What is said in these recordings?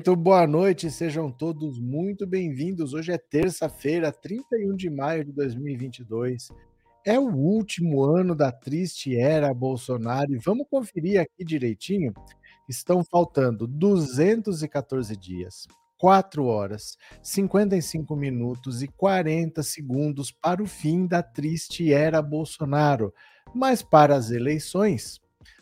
Muito boa noite, sejam todos muito bem-vindos. Hoje é terça-feira, 31 de maio de 2022. É o último ano da triste era Bolsonaro e vamos conferir aqui direitinho. Estão faltando 214 dias, 4 horas, 55 minutos e 40 segundos para o fim da triste era Bolsonaro. Mas para as eleições,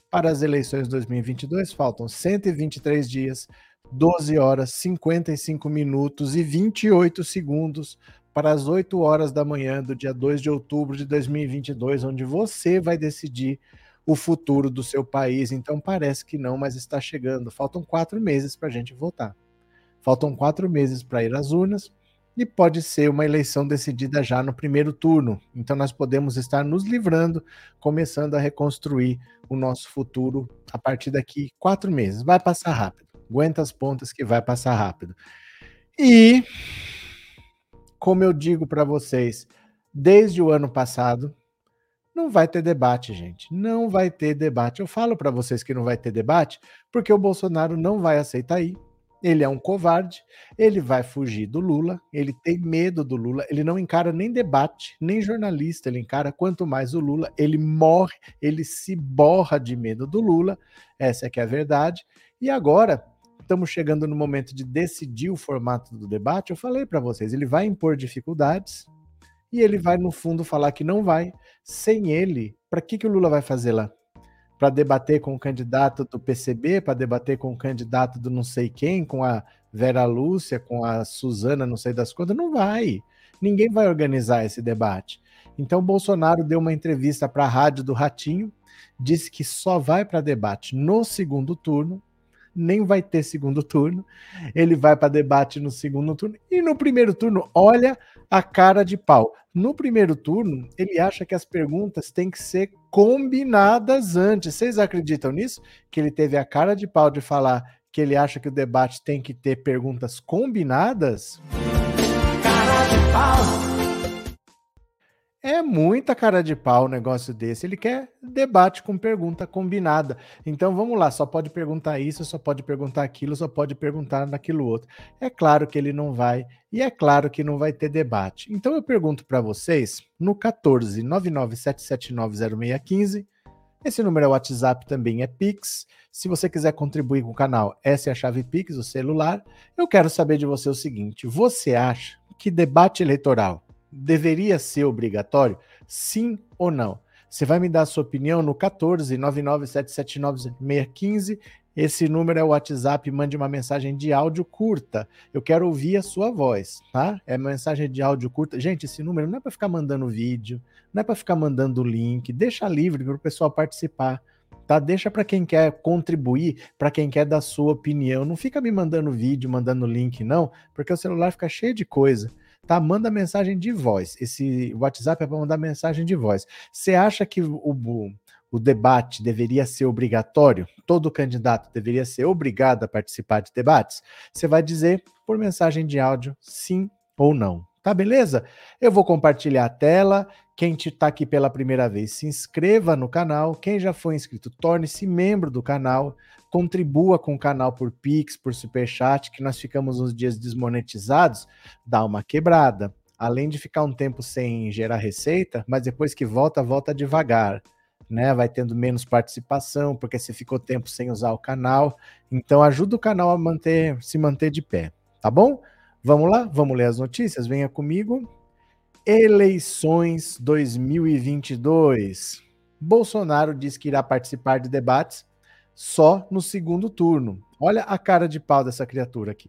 para as eleições 2022 faltam 123 dias, 12 horas, 55 minutos e 28 segundos para as 8 horas da manhã do dia 2 de outubro de 2022, onde você vai decidir o futuro do seu país. Então parece que não, mas está chegando. Faltam quatro meses para a gente votar. Faltam quatro meses para ir às urnas e pode ser uma eleição decidida já no primeiro turno. Então nós podemos estar nos livrando, começando a reconstruir o nosso futuro a partir daqui quatro meses. Vai passar rápido. Aguenta as pontas que vai passar rápido. E como eu digo para vocês, desde o ano passado, não vai ter debate, gente. Não vai ter debate. Eu falo para vocês que não vai ter debate porque o Bolsonaro não vai aceitar ir ele é um covarde, ele vai fugir do Lula, ele tem medo do Lula, ele não encara nem debate, nem jornalista, ele encara quanto mais o Lula, ele morre, ele se borra de medo do Lula, essa é que é a verdade. E agora, estamos chegando no momento de decidir o formato do debate, eu falei para vocês, ele vai impor dificuldades e ele vai, no fundo, falar que não vai. Sem ele, para que, que o Lula vai fazer lá? para debater com o candidato do PCB, para debater com o candidato do não sei quem, com a Vera Lúcia, com a Suzana, não sei das quantas, não vai. Ninguém vai organizar esse debate. Então, Bolsonaro deu uma entrevista para a rádio do Ratinho, disse que só vai para debate no segundo turno, nem vai ter segundo turno. Ele vai para debate no segundo turno e no primeiro turno, olha a cara de pau. No primeiro turno, ele acha que as perguntas têm que ser combinadas antes. Vocês acreditam nisso? Que ele teve a cara de pau de falar que ele acha que o debate tem que ter perguntas combinadas? Cara de pau! É muita cara de pau um negócio desse. Ele quer debate com pergunta combinada. Então vamos lá, só pode perguntar isso, só pode perguntar aquilo, só pode perguntar naquilo outro. É claro que ele não vai, e é claro que não vai ter debate. Então eu pergunto para vocês no 14 997790615. Esse número é WhatsApp, também é Pix. Se você quiser contribuir com o canal, essa é a chave Pix, o celular. Eu quero saber de você o seguinte: você acha que debate eleitoral deveria ser obrigatório? Sim ou não? Você vai me dar a sua opinião no 14 997790615. Esse número é o WhatsApp, mande uma mensagem de áudio curta. Eu quero ouvir a sua voz, tá? É mensagem de áudio curta. Gente, esse número não é para ficar mandando vídeo, não é para ficar mandando link, deixa livre para o pessoal participar. Tá? Deixa para quem quer contribuir, para quem quer dar sua opinião. Não fica me mandando vídeo, mandando link, não, porque o celular fica cheio de coisa tá? Manda mensagem de voz. Esse WhatsApp é para mandar mensagem de voz. Você acha que o, o, debate deveria ser obrigatório? Todo candidato deveria ser obrigado a participar de debates? Você vai dizer por mensagem de áudio sim ou não. Tá beleza? Eu vou compartilhar a tela. Quem está aqui pela primeira vez, se inscreva no canal. Quem já foi inscrito, torne-se membro do canal. Contribua com o canal por Pix, por Superchat, que nós ficamos uns dias desmonetizados. Dá uma quebrada. Além de ficar um tempo sem gerar receita, mas depois que volta, volta devagar. Né, vai tendo menos participação, porque você ficou tempo sem usar o canal. Então ajuda o canal a manter, se manter de pé, tá bom? Vamos lá? Vamos ler as notícias? Venha comigo. Eleições 2022. Bolsonaro diz que irá participar de debates só no segundo turno. Olha a cara de pau dessa criatura aqui.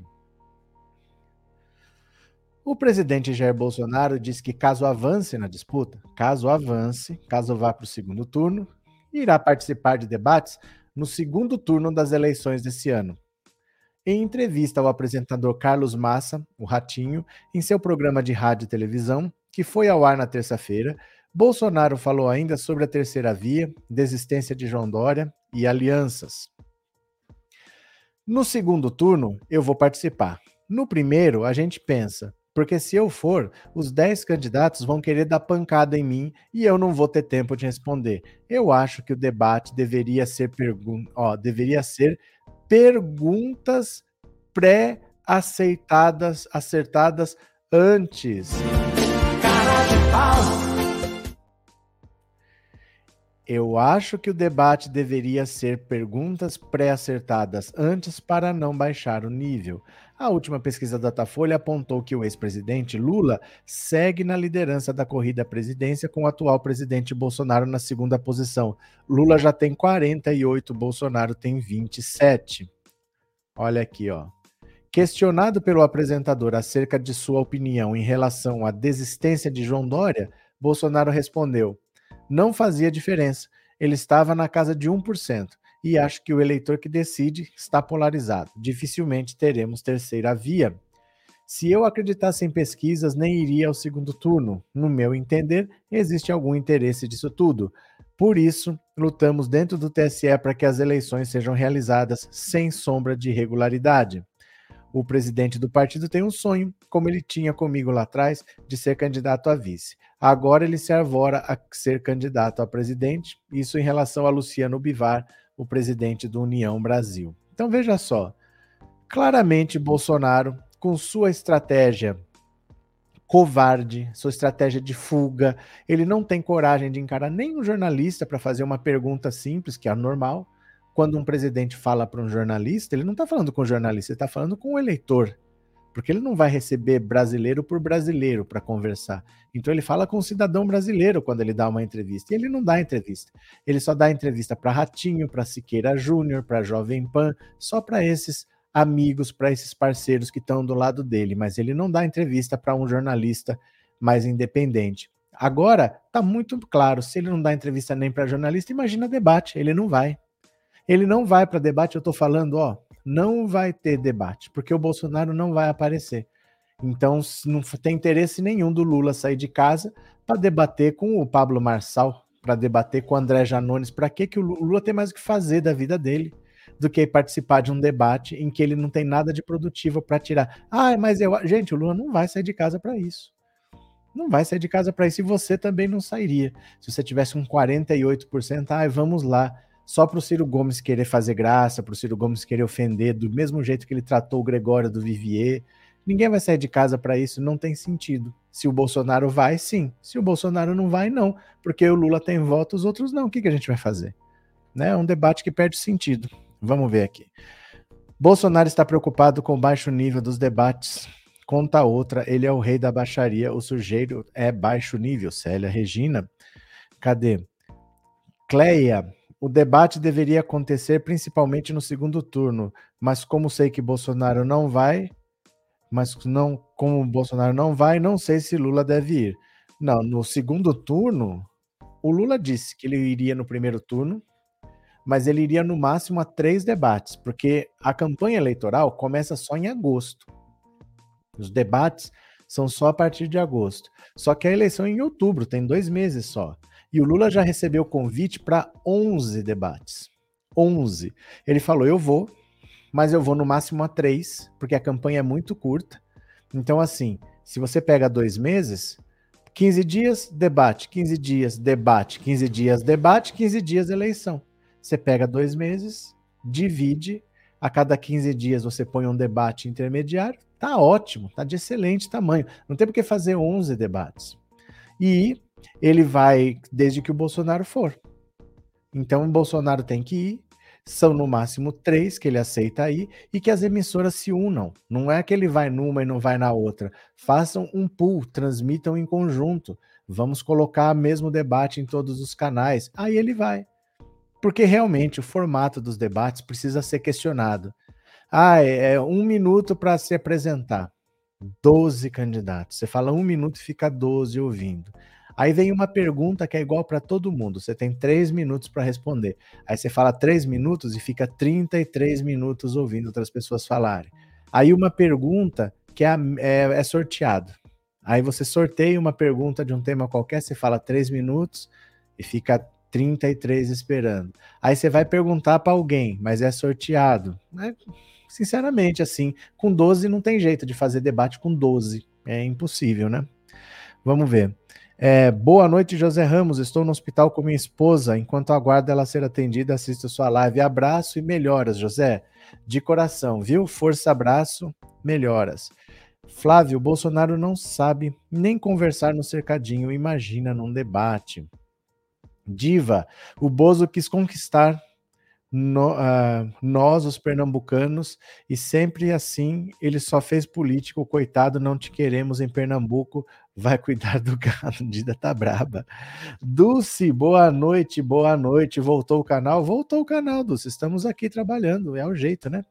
O presidente Jair Bolsonaro diz que caso avance na disputa, caso avance, caso vá para o segundo turno, irá participar de debates no segundo turno das eleições desse ano. Em entrevista ao apresentador Carlos Massa, o Ratinho, em seu programa de rádio e televisão, que foi ao ar na terça-feira, Bolsonaro falou ainda sobre a terceira via, desistência de João Dória e alianças. No segundo turno, eu vou participar. No primeiro, a gente pensa, porque se eu for, os 10 candidatos vão querer dar pancada em mim e eu não vou ter tempo de responder. Eu acho que o debate deveria ser, pergun ó, deveria ser perguntas pré-aceitadas, acertadas antes. Cara de pau. Eu acho que o debate deveria ser perguntas pré-acertadas antes para não baixar o nível. A última pesquisa da Datafolha apontou que o ex-presidente Lula segue na liderança da corrida à presidência com o atual presidente Bolsonaro na segunda posição. Lula já tem 48, Bolsonaro tem 27. Olha aqui, ó. Questionado pelo apresentador acerca de sua opinião em relação à desistência de João Dória, Bolsonaro respondeu: não fazia diferença. Ele estava na casa de 1%. E acho que o eleitor que decide está polarizado. Dificilmente teremos terceira via. Se eu acreditasse em pesquisas, nem iria ao segundo turno. No meu entender, existe algum interesse disso tudo. Por isso, lutamos dentro do TSE para que as eleições sejam realizadas sem sombra de irregularidade. O presidente do partido tem um sonho, como ele tinha comigo lá atrás, de ser candidato a vice. Agora ele se arvora a ser candidato a presidente, isso em relação a Luciano Bivar, o presidente do União Brasil. Então veja só, claramente Bolsonaro, com sua estratégia covarde, sua estratégia de fuga, ele não tem coragem de encarar nenhum jornalista para fazer uma pergunta simples, que é normal, quando um presidente fala para um jornalista, ele não está falando com o jornalista, ele está falando com o eleitor. Porque ele não vai receber brasileiro por brasileiro para conversar. Então ele fala com o cidadão brasileiro quando ele dá uma entrevista. E ele não dá entrevista. Ele só dá entrevista para Ratinho, para Siqueira Júnior, para Jovem Pan, só para esses amigos, para esses parceiros que estão do lado dele. Mas ele não dá entrevista para um jornalista mais independente. Agora, está muito claro, se ele não dá entrevista nem para jornalista, imagina debate, ele não vai. Ele não vai para debate, eu estou falando, ó, não vai ter debate, porque o Bolsonaro não vai aparecer. Então, não tem interesse nenhum do Lula sair de casa para debater com o Pablo Marçal, para debater com o André Janones. Para que, o Lula tem mais o que fazer da vida dele do que participar de um debate em que ele não tem nada de produtivo para tirar? Ah, mas eu. Gente, o Lula não vai sair de casa para isso. Não vai sair de casa para isso e você também não sairia. Se você tivesse um 48%, ah, vamos lá só para o Ciro Gomes querer fazer graça, para o Ciro Gomes querer ofender, do mesmo jeito que ele tratou o Gregório do Vivier. Ninguém vai sair de casa para isso, não tem sentido. Se o Bolsonaro vai, sim. Se o Bolsonaro não vai, não. Porque o Lula tem voto, os outros não. O que, que a gente vai fazer? Né? É um debate que perde sentido. Vamos ver aqui. Bolsonaro está preocupado com o baixo nível dos debates. Conta outra, ele é o rei da baixaria, o sujeito é baixo nível. Célia Regina. Cadê? Cleia, o debate deveria acontecer principalmente no segundo turno, mas como sei que Bolsonaro não vai, mas não como Bolsonaro não vai, não sei se Lula deve ir. Não, no segundo turno, o Lula disse que ele iria no primeiro turno, mas ele iria no máximo a três debates, porque a campanha eleitoral começa só em agosto. Os debates são só a partir de agosto. Só que a eleição é em outubro, tem dois meses só. E o Lula já recebeu convite para 11 debates. 11. Ele falou: eu vou, mas eu vou no máximo a três, porque a campanha é muito curta. Então, assim, se você pega dois meses, 15 dias, debate, 15 dias, debate, 15 dias, debate, 15 dias, eleição. Você pega dois meses, divide, a cada 15 dias você põe um debate intermediário, tá ótimo, tá de excelente tamanho. Não tem por que fazer 11 debates. E ele vai desde que o Bolsonaro for. Então o Bolsonaro tem que ir, são no máximo três que ele aceita aí e que as emissoras se unam. Não é que ele vai numa e não vai na outra. Façam um pool, transmitam em conjunto. Vamos colocar o mesmo debate em todos os canais. Aí ele vai. Porque realmente o formato dos debates precisa ser questionado. Ah, é, é um minuto para se apresentar. Doze candidatos. Você fala um minuto e fica doze ouvindo. Aí vem uma pergunta que é igual para todo mundo. Você tem três minutos para responder. Aí você fala três minutos e fica 33 minutos ouvindo outras pessoas falarem. Aí uma pergunta que é, é, é sorteado. Aí você sorteia uma pergunta de um tema qualquer, você fala três minutos e fica 33 esperando. Aí você vai perguntar para alguém, mas é sorteado. Né? Sinceramente, assim, com 12 não tem jeito de fazer debate com 12. É impossível, né? Vamos ver. É, boa noite, José Ramos. Estou no hospital com minha esposa. Enquanto aguardo ela ser atendida, assisto sua live. Abraço e melhoras, José. De coração, viu? Força, abraço, melhoras. Flávio, Bolsonaro não sabe nem conversar no cercadinho, imagina num debate. Diva, o Bozo quis conquistar no, uh, nós, os pernambucanos, e sempre assim ele só fez político, coitado, não te queremos em Pernambuco, vai cuidar do gado, Dida tá braba. Dulce, boa noite, boa noite, voltou o canal? Voltou o canal, Dulce, estamos aqui trabalhando, é o jeito, né?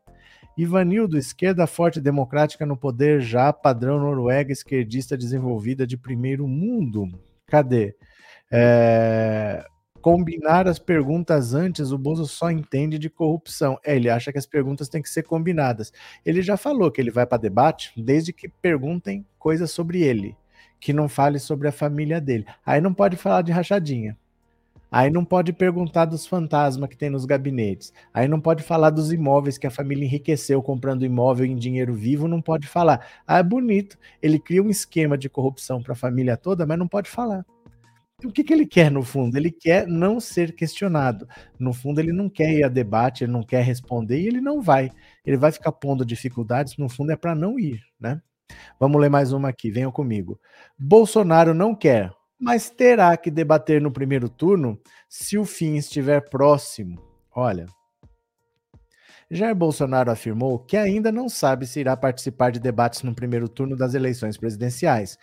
Ivanildo, esquerda forte democrática no poder já, padrão Noruega, esquerdista desenvolvida de primeiro mundo. Cadê? É... Combinar as perguntas antes, o Bozo só entende de corrupção. É, ele acha que as perguntas têm que ser combinadas. Ele já falou que ele vai para debate desde que perguntem coisas sobre ele, que não fale sobre a família dele. Aí não pode falar de rachadinha. Aí não pode perguntar dos fantasmas que tem nos gabinetes. Aí não pode falar dos imóveis que a família enriqueceu comprando imóvel em dinheiro vivo, não pode falar. Ah, é bonito. Ele cria um esquema de corrupção para a família toda, mas não pode falar. O que, que ele quer no fundo? Ele quer não ser questionado. No fundo, ele não quer ir a debate, ele não quer responder e ele não vai. Ele vai ficar pondo dificuldades, no fundo é para não ir, né? Vamos ler mais uma aqui, venham comigo. Bolsonaro não quer mas terá que debater no primeiro turno se o fim estiver próximo. Olha, Jair Bolsonaro afirmou que ainda não sabe se irá participar de debates no primeiro turno das eleições presidenciais.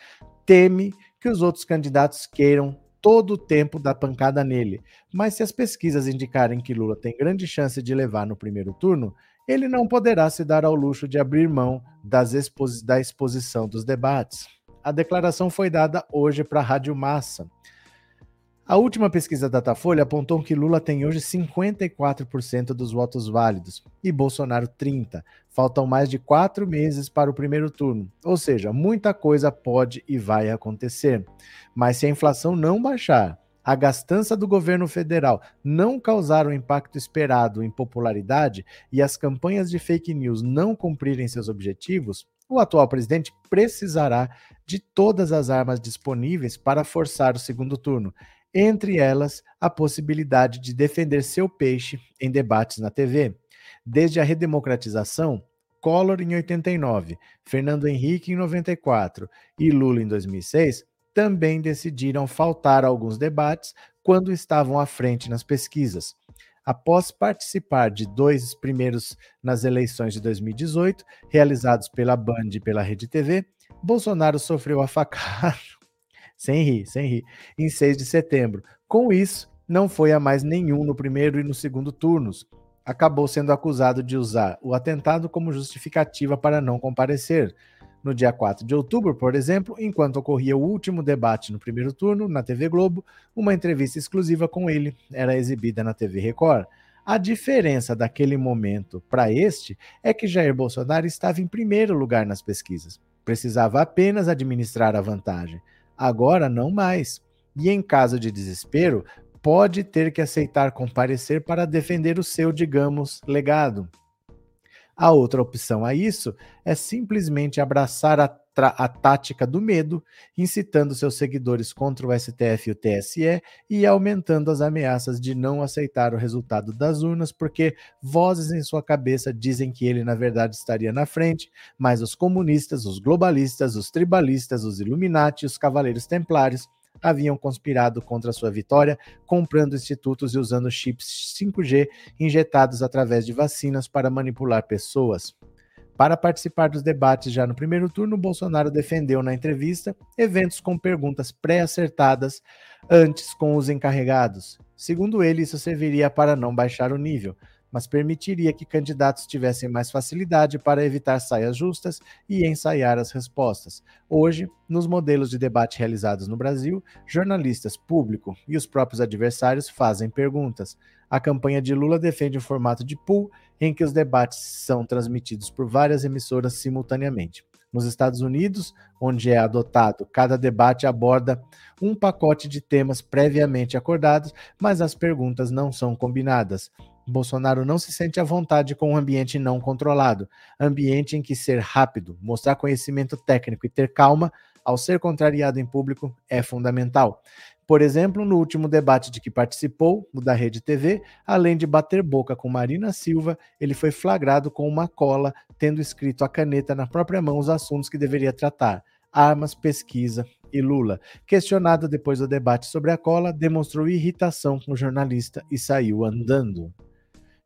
Teme que os outros candidatos queiram todo o tempo da pancada nele. Mas se as pesquisas indicarem que Lula tem grande chance de levar no primeiro turno, ele não poderá se dar ao luxo de abrir mão da exposição dos debates. A declaração foi dada hoje para a Rádio Massa. A última pesquisa da Datafolha apontou que Lula tem hoje 54% dos votos válidos e Bolsonaro 30%. Faltam mais de quatro meses para o primeiro turno, ou seja, muita coisa pode e vai acontecer. Mas se a inflação não baixar, a gastança do governo federal não causar o impacto esperado em popularidade e as campanhas de fake news não cumprirem seus objetivos, o atual presidente precisará de todas as armas disponíveis para forçar o segundo turno, entre elas a possibilidade de defender seu peixe em debates na TV. Desde a redemocratização, Collor em 89, Fernando Henrique em 94 e Lula em 2006 também decidiram faltar a alguns debates quando estavam à frente nas pesquisas. Após participar de dois primeiros nas eleições de 2018, realizados pela Band e pela Rede TV, Bolsonaro sofreu a facada, sem rir, sem rir, em 6 de setembro. Com isso, não foi a mais nenhum no primeiro e no segundo turnos. Acabou sendo acusado de usar o atentado como justificativa para não comparecer. No dia 4 de outubro, por exemplo, enquanto ocorria o último debate no primeiro turno, na TV Globo, uma entrevista exclusiva com ele era exibida na TV Record. A diferença daquele momento para este é que Jair Bolsonaro estava em primeiro lugar nas pesquisas. Precisava apenas administrar a vantagem. Agora, não mais. E em caso de desespero, pode ter que aceitar comparecer para defender o seu, digamos, legado. A outra opção a isso é simplesmente abraçar a, a, tática do medo, incitando seus seguidores contra o STF e o TSE e aumentando as ameaças de não aceitar o resultado das urnas, porque vozes em sua cabeça dizem que ele, na verdade, estaria na frente, mas os comunistas, os globalistas, os tribalistas, os Illuminati os cavaleiros templários haviam conspirado contra sua vitória, comprando institutos e usando chips 5G injetados através de vacinas para manipular pessoas. Para participar dos debates já no primeiro turno, Bolsonaro defendeu na entrevista eventos com perguntas pré-acertadas antes com os encarregados. Segundo ele, isso serviria para não baixar o nível, mas permitiria que candidatos tivessem mais facilidade para evitar saias justas e ensaiar as respostas. Hoje, nos modelos de debate realizados no Brasil, jornalistas, público e os próprios adversários fazem perguntas. A campanha de Lula defende um formato de pool em que os debates são transmitidos por várias emissoras simultaneamente. Nos Estados Unidos, onde é adotado, cada debate aborda um pacote de temas previamente acordados, mas as perguntas não são combinadas. Bolsonaro não se sente à vontade com um ambiente não controlado, ambiente em que ser rápido, mostrar conhecimento técnico e ter calma ao ser contrariado em público, é fundamental. Por exemplo, no último debate de que participou, o da Rede TV, além de bater boca com Marina Silva, ele foi flagrado com uma cola, tendo escrito a caneta na própria mão os assuntos que deveria tratar: armas, pesquisa e Lula. Questionado depois do debate sobre a cola, demonstrou irritação com o jornalista e saiu andando.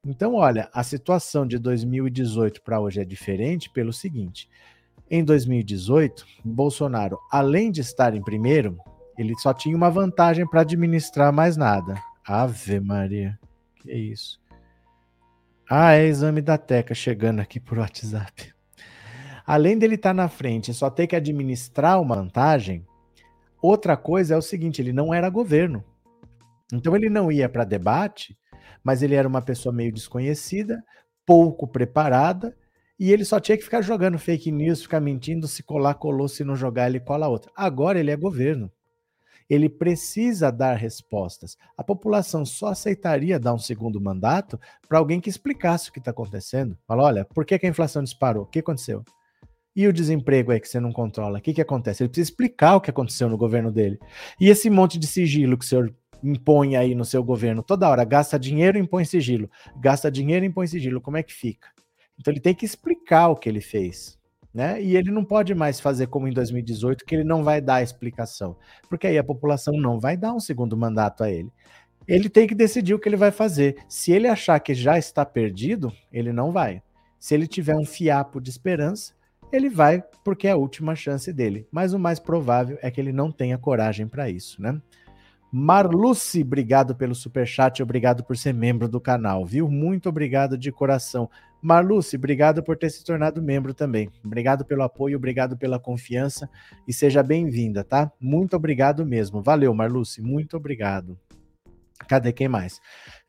Então, olha, a situação de 2018 para hoje é diferente pelo seguinte: em 2018, Bolsonaro, além de estar em primeiro, ele só tinha uma vantagem para administrar mais nada. Ave Maria. Que isso. Ah, é exame da Teca chegando aqui por WhatsApp. Além dele estar tá na frente e só ter que administrar uma vantagem, outra coisa é o seguinte: ele não era governo. Então ele não ia para debate, mas ele era uma pessoa meio desconhecida, pouco preparada, e ele só tinha que ficar jogando fake news, ficar mentindo, se colar, colou, se não jogar, ele cola outra. Agora ele é governo ele precisa dar respostas. A população só aceitaria dar um segundo mandato para alguém que explicasse o que está acontecendo. Fala, olha, por que, que, a inflação disparou? O que aconteceu? E o desemprego aí que você não controla? O que, que acontece? Ele precisa explicar o que aconteceu no governo dele. E esse monte de sigilo que o senhor impõe aí no seu governo toda hora, gasta dinheiro, impõe sigilo, gasta dinheiro, impõe sigilo, como é que fica? Então ele tem que explicar o que ele fez né? E ele não pode mais fazer como em 2018, que ele não vai dar explicação, porque aí a população não vai dar um segundo mandato a ele. Ele tem que decidir o que ele vai fazer. Se ele achar que já está perdido, ele não vai. Se ele tiver um fiapo de esperança, ele vai porque é a última chance dele. Mas o mais provável é que ele não tenha coragem para isso, né? Marluce, obrigado pelo super chat, obrigado por ser membro do canal, viu? Muito obrigado de coração. Marluce, obrigado por ter se tornado membro também. Obrigado pelo apoio, obrigado pela confiança e seja bem-vinda, tá? Muito obrigado mesmo. Valeu, Marluce, muito obrigado. Cadê quem mais?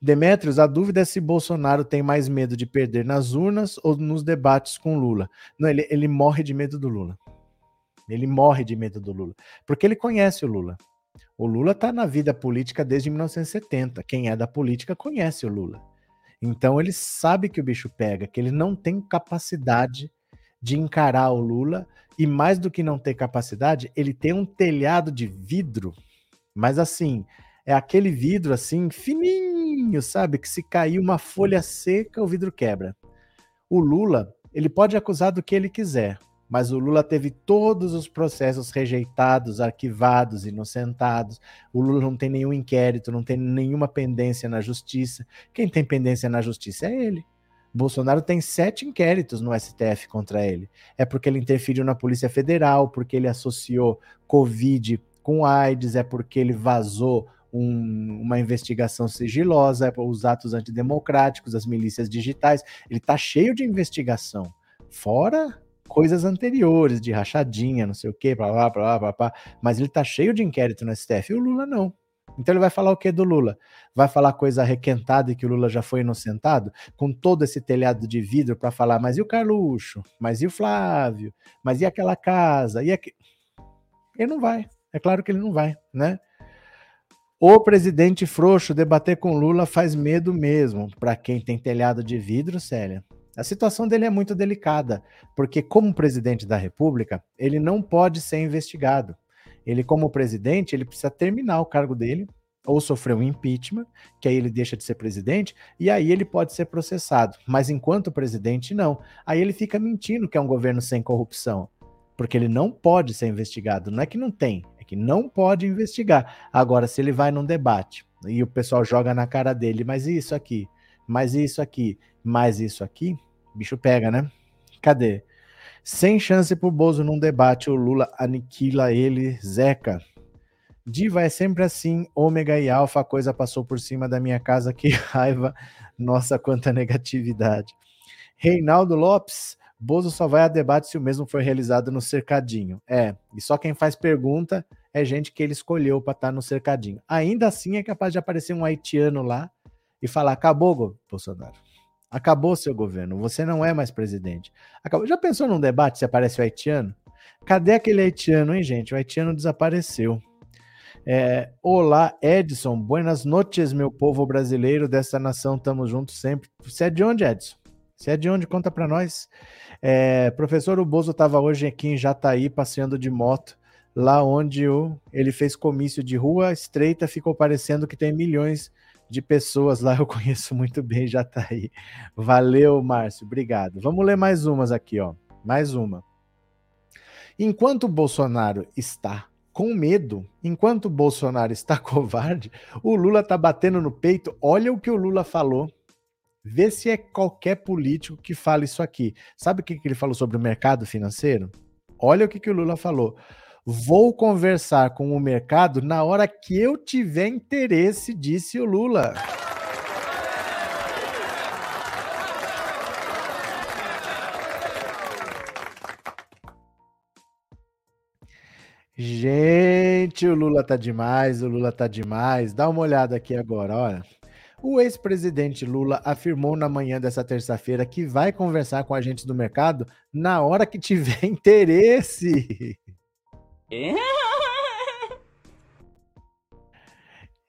Demetrios, a dúvida é se Bolsonaro tem mais medo de perder nas urnas ou nos debates com Lula. Não, ele, ele morre de medo do Lula. Ele morre de medo do Lula. Porque ele conhece o Lula. O Lula está na vida política desde 1970. Quem é da política conhece o Lula. Então ele sabe que o bicho pega, que ele não tem capacidade de encarar o Lula e mais do que não ter capacidade, ele tem um telhado de vidro, mas assim, é aquele vidro assim fininho, sabe, que se cair uma folha seca, o vidro quebra. O Lula, ele pode acusar do que ele quiser, mas o Lula teve todos os processos rejeitados, arquivados, inocentados. O Lula não tem nenhum inquérito, não tem nenhuma pendência na justiça. Quem tem pendência na justiça é ele. Bolsonaro tem sete inquéritos no STF contra ele. É porque ele interferiu na Polícia Federal, porque ele associou Covid com AIDS, é porque ele vazou um, uma investigação sigilosa, é os atos antidemocráticos, as milícias digitais. Ele está cheio de investigação. Fora coisas anteriores, de rachadinha, não sei o quê, blá, blá, blá, blá, blá, mas ele tá cheio de inquérito no STF, e o Lula não. Então ele vai falar o que do Lula? Vai falar coisa requentada e que o Lula já foi inocentado? Com todo esse telhado de vidro para falar, mas e o Carluxo? Mas e o Flávio? Mas e aquela casa? E aqu... Ele não vai. É claro que ele não vai, né? O presidente frouxo debater com Lula faz medo mesmo. Para quem tem telhado de vidro, Célia. A situação dele é muito delicada, porque, como presidente da República, ele não pode ser investigado. Ele, como presidente, ele precisa terminar o cargo dele, ou sofrer um impeachment, que aí ele deixa de ser presidente, e aí ele pode ser processado. Mas enquanto presidente, não. Aí ele fica mentindo que é um governo sem corrupção, porque ele não pode ser investigado. Não é que não tem, é que não pode investigar. Agora, se ele vai num debate e o pessoal joga na cara dele, mas isso aqui, mas isso aqui, mais isso aqui, bicho pega, né? Cadê? Sem chance pro Bozo num debate, o Lula aniquila ele, Zeca. Diva é sempre assim, ômega e alfa, a coisa passou por cima da minha casa, que raiva, nossa, quanta negatividade. Reinaldo Lopes, Bozo só vai a debate se o mesmo for realizado no cercadinho. É, e só quem faz pergunta é gente que ele escolheu para estar tá no cercadinho. Ainda assim é capaz de aparecer um haitiano lá e falar: acabou, Bolsonaro. Acabou seu governo, você não é mais presidente. Acabou. Já pensou num debate se aparece o haitiano? Cadê aquele haitiano, hein, gente? O haitiano desapareceu. É, Olá, Edson. Buenas noches, meu povo brasileiro dessa nação. Tamo juntos sempre. Você é de onde, Edson? Você é de onde? Conta para nós. É, professor Ubozo estava hoje aqui em Jataí passeando de moto lá onde o, ele fez comício de rua estreita, ficou parecendo que tem milhões de pessoas lá, eu conheço muito bem, já tá aí. Valeu, Márcio, obrigado. Vamos ler mais umas aqui, ó. Mais uma. Enquanto Bolsonaro está com medo, enquanto Bolsonaro está covarde, o Lula tá batendo no peito. Olha o que o Lula falou. Vê se é qualquer político que fala isso aqui. Sabe o que, que ele falou sobre o mercado financeiro? Olha o que, que o Lula falou. Vou conversar com o mercado na hora que eu tiver interesse, disse o Lula. Gente, o Lula tá demais, o Lula tá demais. Dá uma olhada aqui agora, olha. O ex-presidente Lula afirmou na manhã dessa terça-feira que vai conversar com agentes do mercado na hora que tiver interesse. えー？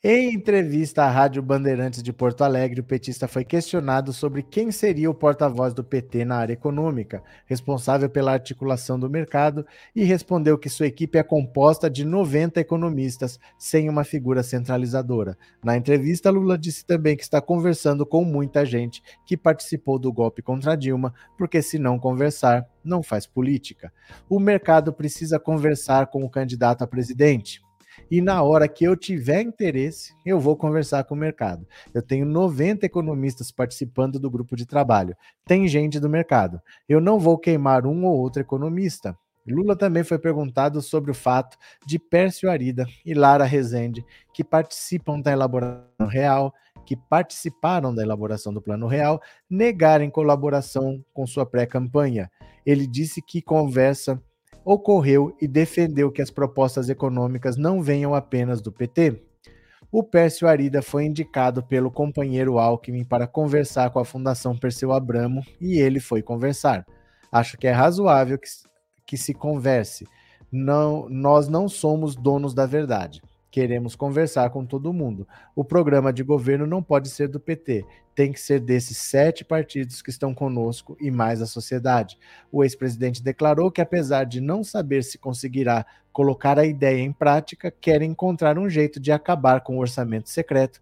Em entrevista à Rádio Bandeirantes de Porto Alegre, o petista foi questionado sobre quem seria o porta-voz do PT na área econômica, responsável pela articulação do mercado, e respondeu que sua equipe é composta de 90 economistas, sem uma figura centralizadora. Na entrevista, Lula disse também que está conversando com muita gente que participou do golpe contra Dilma, porque se não conversar, não faz política. O mercado precisa conversar com o candidato a presidente e na hora que eu tiver interesse, eu vou conversar com o mercado. Eu tenho 90 economistas participando do grupo de trabalho. Tem gente do mercado. Eu não vou queimar um ou outro economista. Lula também foi perguntado sobre o fato de Pércio Arida e Lara Rezende, que participam da elaboração real, que participaram da elaboração do Plano Real, negarem colaboração com sua pré-campanha. Ele disse que conversa ocorreu e defendeu que as propostas econômicas não venham apenas do PT. O Pércio Arida foi indicado pelo companheiro Alckmin para conversar com a Fundação Perseu Abramo e ele foi conversar. Acho que é razoável que, que se converse. Não, nós não somos donos da verdade. Queremos conversar com todo mundo. O programa de governo não pode ser do PT, tem que ser desses sete partidos que estão conosco e mais a sociedade. O ex-presidente declarou que, apesar de não saber se conseguirá colocar a ideia em prática, quer encontrar um jeito de acabar com o orçamento secreto,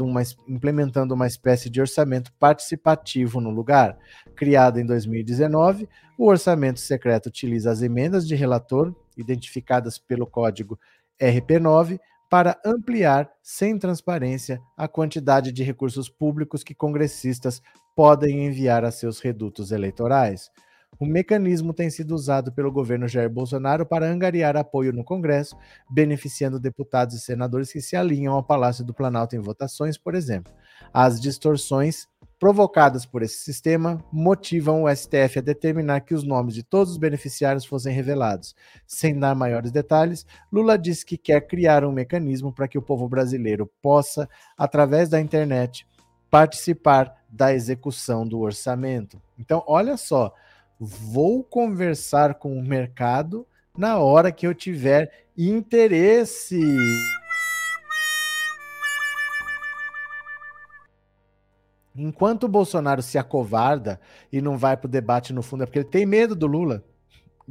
uma, implementando uma espécie de orçamento participativo no lugar. Criado em 2019, o orçamento secreto utiliza as emendas de relator, identificadas pelo Código RP9 para ampliar, sem transparência, a quantidade de recursos públicos que congressistas podem enviar a seus redutos eleitorais. O mecanismo tem sido usado pelo governo Jair Bolsonaro para angariar apoio no Congresso, beneficiando deputados e senadores que se alinham ao Palácio do Planalto em votações, por exemplo. As distorções provocadas por esse sistema motivam o STF a determinar que os nomes de todos os beneficiários fossem revelados. Sem dar maiores detalhes, Lula disse que quer criar um mecanismo para que o povo brasileiro possa, através da internet, participar da execução do orçamento. Então, olha só, vou conversar com o mercado na hora que eu tiver interesse. Enquanto o Bolsonaro se acovarda e não vai para o debate no fundo, é porque ele tem medo do Lula.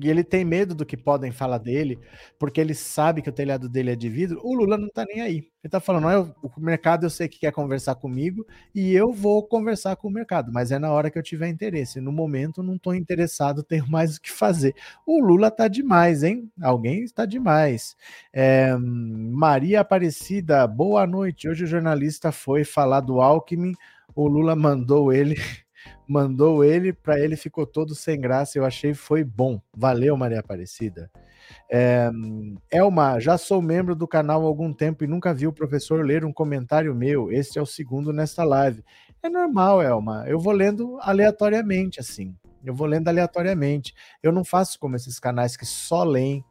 E ele tem medo do que podem falar dele, porque ele sabe que o telhado dele é de vidro. O Lula não tá nem aí. Ele tá falando: o mercado eu sei que quer conversar comigo e eu vou conversar com o mercado, mas é na hora que eu tiver interesse. No momento, não tô interessado, tenho mais o que fazer. O Lula tá demais, hein? Alguém está demais. É, Maria Aparecida, boa noite. Hoje o jornalista foi falar do Alckmin o Lula mandou ele, mandou ele, para ele ficou todo sem graça. Eu achei foi bom. Valeu, Maria Aparecida. É, Elma, já sou membro do canal há algum tempo e nunca vi o professor ler um comentário meu. Este é o segundo nesta live. É normal, Elma. Eu vou lendo aleatoriamente, assim. Eu vou lendo aleatoriamente. Eu não faço como esses canais que só leem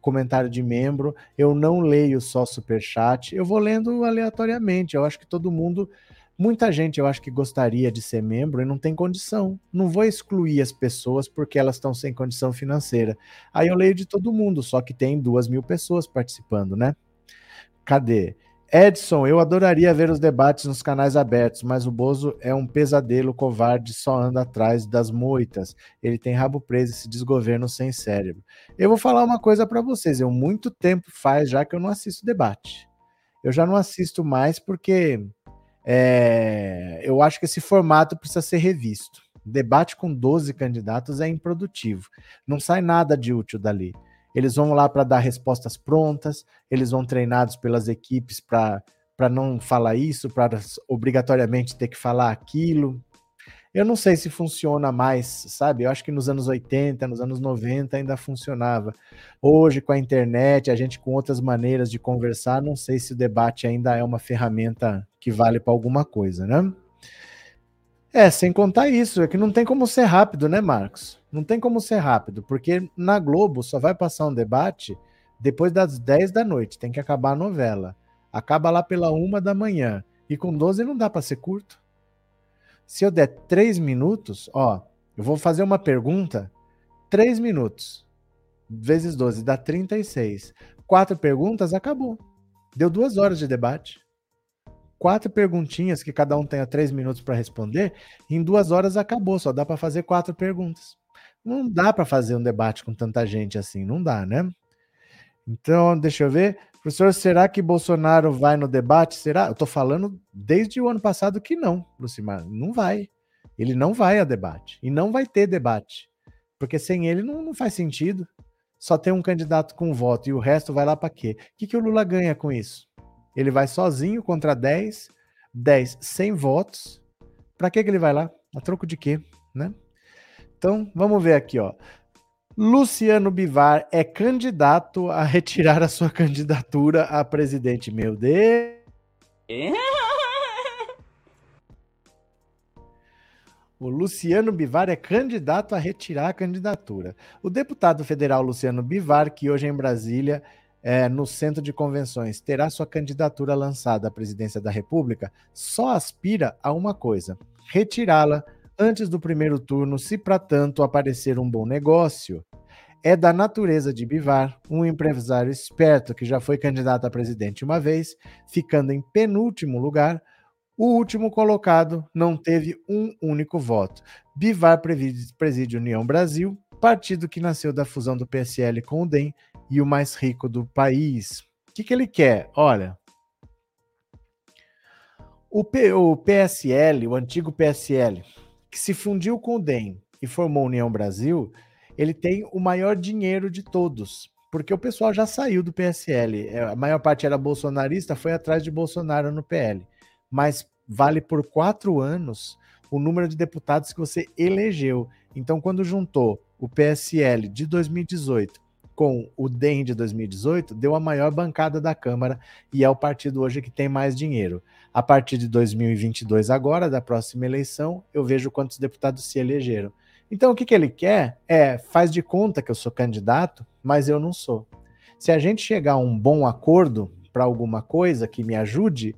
comentário de membro. Eu não leio só super chat. Eu vou lendo aleatoriamente. Eu acho que todo mundo Muita gente eu acho que gostaria de ser membro e não tem condição. Não vou excluir as pessoas porque elas estão sem condição financeira. Aí eu leio de todo mundo, só que tem duas mil pessoas participando, né? Cadê? Edson, eu adoraria ver os debates nos canais abertos, mas o Bozo é um pesadelo covarde, só anda atrás das moitas. Ele tem rabo preso, esse desgoverno sem cérebro. Eu vou falar uma coisa para vocês. Eu muito tempo faz já que eu não assisto debate. Eu já não assisto mais porque é, eu acho que esse formato precisa ser revisto. Debate com 12 candidatos é improdutivo. Não sai nada de útil dali. Eles vão lá para dar respostas prontas, eles vão treinados pelas equipes para não falar isso, para obrigatoriamente ter que falar aquilo. Eu não sei se funciona mais, sabe? Eu acho que nos anos 80, nos anos 90 ainda funcionava. Hoje, com a internet, a gente com outras maneiras de conversar, não sei se o debate ainda é uma ferramenta que vale para alguma coisa, né? É, sem contar isso, é que não tem como ser rápido, né, Marcos? Não tem como ser rápido, porque na Globo só vai passar um debate depois das 10 da noite, tem que acabar a novela. Acaba lá pela uma da manhã. E com 12 não dá para ser curto. Se eu der três minutos, ó, eu vou fazer uma pergunta, três minutos, vezes 12, dá 36. Quatro perguntas, acabou. Deu duas horas de debate. Quatro perguntinhas que cada um tenha três minutos para responder, em duas horas acabou, só dá para fazer quatro perguntas. Não dá para fazer um debate com tanta gente assim, não dá, né? Então, deixa eu ver. Professor, será que Bolsonaro vai no debate? Será? Eu estou falando desde o ano passado que não, Lucimar. Não vai. Ele não vai a debate. E não vai ter debate. Porque sem ele não, não faz sentido. Só tem um candidato com voto e o resto vai lá para quê? O que, que o Lula ganha com isso? Ele vai sozinho contra 10, 10 sem votos. Para que, que ele vai lá? A troco de quê? Né? Então, vamos ver aqui, ó. Luciano Bivar é candidato a retirar a sua candidatura a presidente. Meu Deus! O Luciano Bivar é candidato a retirar a candidatura. O deputado federal Luciano Bivar, que hoje é em Brasília, é, no centro de convenções, terá sua candidatura lançada à presidência da República, só aspira a uma coisa: retirá-la antes do primeiro turno, se para tanto aparecer um bom negócio. É da natureza de Bivar, um empresário esperto que já foi candidato a presidente uma vez, ficando em penúltimo lugar. O último colocado não teve um único voto. Bivar preside União Brasil, partido que nasceu da fusão do PSL com o DEM e o mais rico do país. O que, que ele quer? Olha, o, P, o PSL, o antigo PSL, que se fundiu com o DEM e formou União Brasil, ele tem o maior dinheiro de todos, porque o pessoal já saiu do PSL. É, a maior parte era bolsonarista, foi atrás de Bolsonaro no PL. Mas vale por quatro anos o número de deputados que você elegeu. Então, quando juntou o PSL de 2018 com o DEM de 2018, deu a maior bancada da Câmara e é o partido hoje que tem mais dinheiro. A partir de 2022, agora, da próxima eleição, eu vejo quantos deputados se elegeram. Então, o que, que ele quer é faz de conta que eu sou candidato, mas eu não sou. Se a gente chegar a um bom acordo para alguma coisa que me ajude,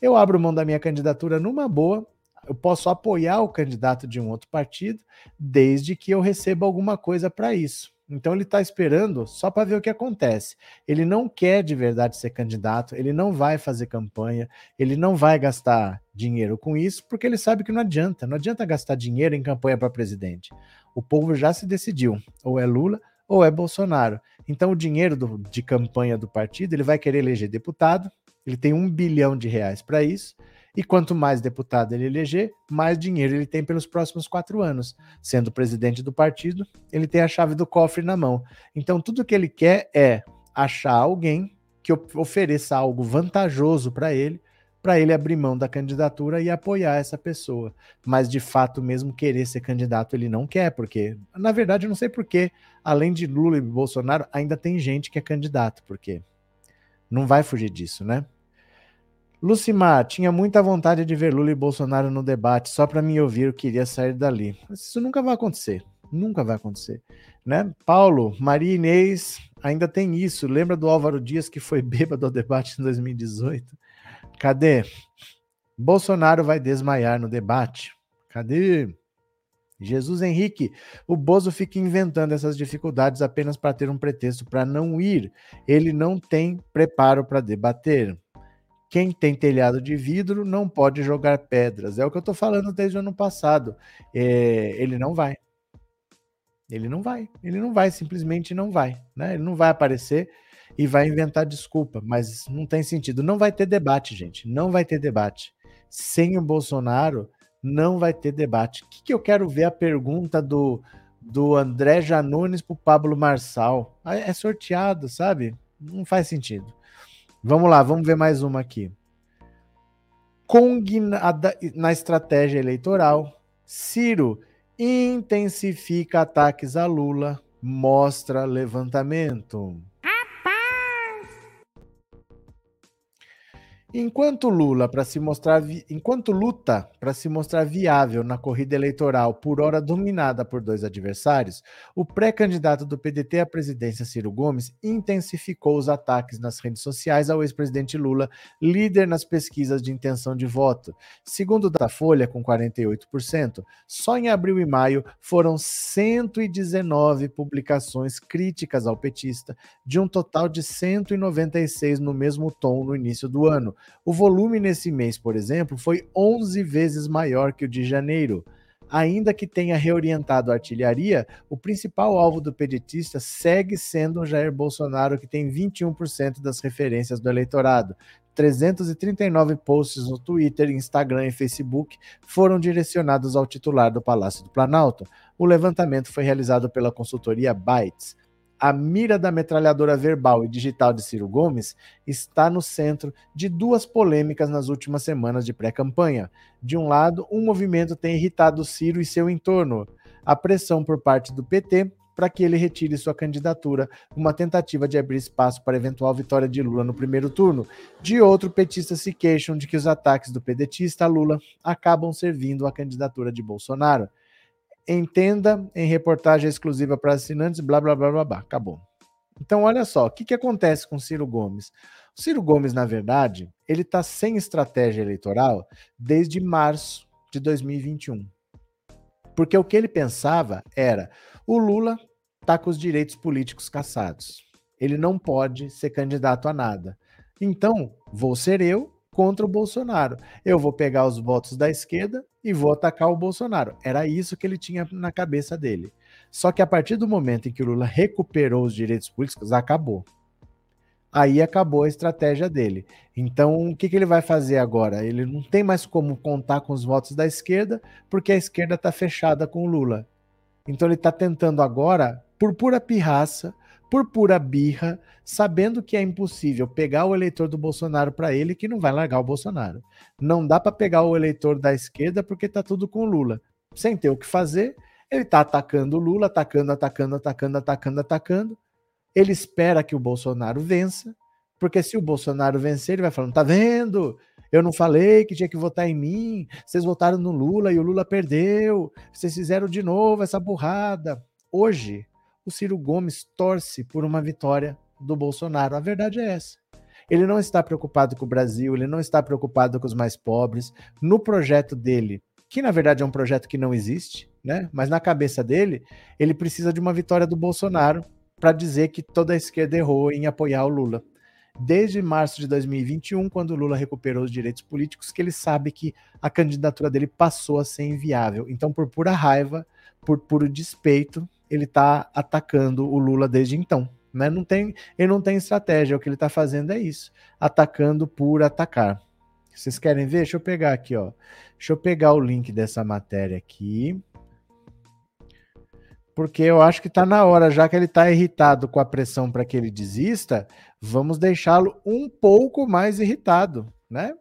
eu abro mão da minha candidatura numa boa. Eu posso apoiar o candidato de um outro partido, desde que eu receba alguma coisa para isso. Então ele está esperando só para ver o que acontece. Ele não quer de verdade ser candidato, ele não vai fazer campanha, ele não vai gastar dinheiro com isso, porque ele sabe que não adianta. Não adianta gastar dinheiro em campanha para presidente. O povo já se decidiu, ou é Lula ou é Bolsonaro. Então o dinheiro do, de campanha do partido ele vai querer eleger deputado. Ele tem um bilhão de reais para isso e quanto mais deputado ele eleger, mais dinheiro ele tem pelos próximos quatro anos. Sendo presidente do partido, ele tem a chave do cofre na mão. Então, tudo que ele quer é achar alguém que ofereça algo vantajoso para ele, para ele abrir mão da candidatura e apoiar essa pessoa. Mas de fato, mesmo querer ser candidato, ele não quer, porque, na verdade, eu não sei porquê, além de Lula e Bolsonaro, ainda tem gente que é candidato, porque não vai fugir disso, né? Lucimar, tinha muita vontade de ver Lula e Bolsonaro no debate, só para me ouvir, eu queria sair dali. Isso nunca vai acontecer, nunca vai acontecer, né? Paulo, Maria Inês, ainda tem isso. Lembra do Álvaro Dias que foi bêbado ao debate em 2018? Cadê? Bolsonaro vai desmaiar no debate. Cadê? Jesus Henrique, o Bozo fica inventando essas dificuldades apenas para ter um pretexto para não ir. Ele não tem preparo para debater. Quem tem telhado de vidro não pode jogar pedras. É o que eu estou falando desde o ano passado. É, ele não vai. Ele não vai. Ele não vai, simplesmente não vai. Né? Ele não vai aparecer e vai inventar desculpa, mas não tem sentido. Não vai ter debate, gente. Não vai ter debate. Sem o Bolsonaro, não vai ter debate. O que, que eu quero ver a pergunta do, do André Janones para o Pablo Marçal? Ah, é sorteado, sabe? Não faz sentido. Vamos lá, vamos ver mais uma aqui. Cognada na estratégia eleitoral, Ciro intensifica ataques a Lula, mostra levantamento. Enquanto Lula para se mostrar enquanto luta para se mostrar viável na corrida eleitoral por hora dominada por dois adversários, o pré-candidato do PDT à presidência Ciro Gomes intensificou os ataques nas redes sociais ao ex-presidente Lula, líder nas pesquisas de intenção de voto. Segundo o Datafolha, com 48%, só em abril e maio foram 119 publicações críticas ao petista, de um total de 196 no mesmo tom no início do ano. O volume nesse mês, por exemplo, foi 11 vezes maior que o de janeiro. Ainda que tenha reorientado a artilharia, o principal alvo do pedetista segue sendo o Jair Bolsonaro, que tem 21% das referências do eleitorado. 339 posts no Twitter, Instagram e Facebook foram direcionados ao titular do Palácio do Planalto. O levantamento foi realizado pela consultoria Bytes a mira da metralhadora verbal e digital de Ciro Gomes está no centro de duas polêmicas nas últimas semanas de pré-campanha. De um lado, um movimento tem irritado Ciro e seu entorno. A pressão por parte do PT para que ele retire sua candidatura, uma tentativa de abrir espaço para eventual vitória de Lula no primeiro turno. De outro, petistas se queixam de que os ataques do pedetista Lula acabam servindo a candidatura de Bolsonaro. Entenda em reportagem exclusiva para assinantes, blá, blá, blá, blá, blá. Acabou. Então, olha só, o que, que acontece com Ciro Gomes? O Ciro Gomes, na verdade, ele está sem estratégia eleitoral desde março de 2021. Porque o que ele pensava era: o Lula está com os direitos políticos cassados. Ele não pode ser candidato a nada. Então, vou ser eu contra o Bolsonaro. Eu vou pegar os votos da esquerda e vou atacar o Bolsonaro. Era isso que ele tinha na cabeça dele. Só que a partir do momento em que o Lula recuperou os direitos políticos, acabou. Aí acabou a estratégia dele. Então, o que, que ele vai fazer agora? Ele não tem mais como contar com os votos da esquerda, porque a esquerda está fechada com o Lula. Então, ele está tentando agora, por pura pirraça, por pura birra, sabendo que é impossível pegar o eleitor do Bolsonaro para ele, que não vai largar o Bolsonaro. Não dá para pegar o eleitor da esquerda porque tá tudo com Lula. Sem ter o que fazer, ele tá atacando o Lula, atacando, atacando, atacando, atacando, atacando. Ele espera que o Bolsonaro vença, porque se o Bolsonaro vencer, ele vai falando: tá vendo? Eu não falei que tinha que votar em mim. Vocês votaram no Lula e o Lula perdeu. Vocês fizeram de novo essa burrada. Hoje, o Ciro Gomes torce por uma vitória do Bolsonaro. A verdade é essa. Ele não está preocupado com o Brasil, ele não está preocupado com os mais pobres. No projeto dele, que na verdade é um projeto que não existe, né? Mas na cabeça dele, ele precisa de uma vitória do Bolsonaro para dizer que toda a esquerda errou em apoiar o Lula. Desde março de 2021, quando o Lula recuperou os direitos políticos, que ele sabe que a candidatura dele passou a ser inviável. Então, por pura raiva, por puro despeito, ele está atacando o Lula desde então. Né? Não tem, ele não tem estratégia, o que ele está fazendo é isso, atacando por atacar. Vocês querem ver? Deixa eu pegar aqui, ó. Deixa eu pegar o link dessa matéria aqui. Porque eu acho que está na hora, já que ele está irritado com a pressão para que ele desista, vamos deixá-lo um pouco mais irritado, né?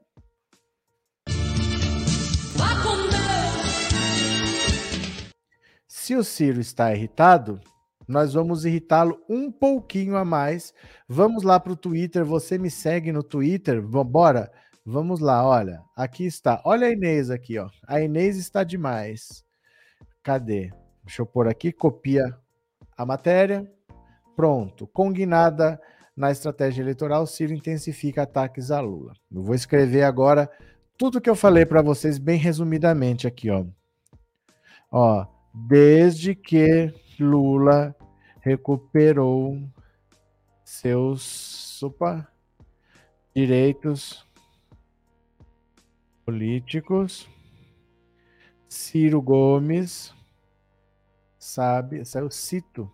Se o Ciro está irritado, nós vamos irritá-lo um pouquinho a mais. Vamos lá para o Twitter. Você me segue no Twitter? Bora? Vamos lá, olha. Aqui está. Olha a Inês aqui, ó. A Inês está demais. Cadê? Deixa eu pôr aqui. Copia a matéria. Pronto. Conguinada na estratégia eleitoral, Ciro intensifica ataques a Lula. Eu vou escrever agora tudo que eu falei para vocês bem resumidamente aqui, ó. Ó, desde que Lula recuperou seus opa, direitos políticos. Ciro Gomes sabe, esse é o cito.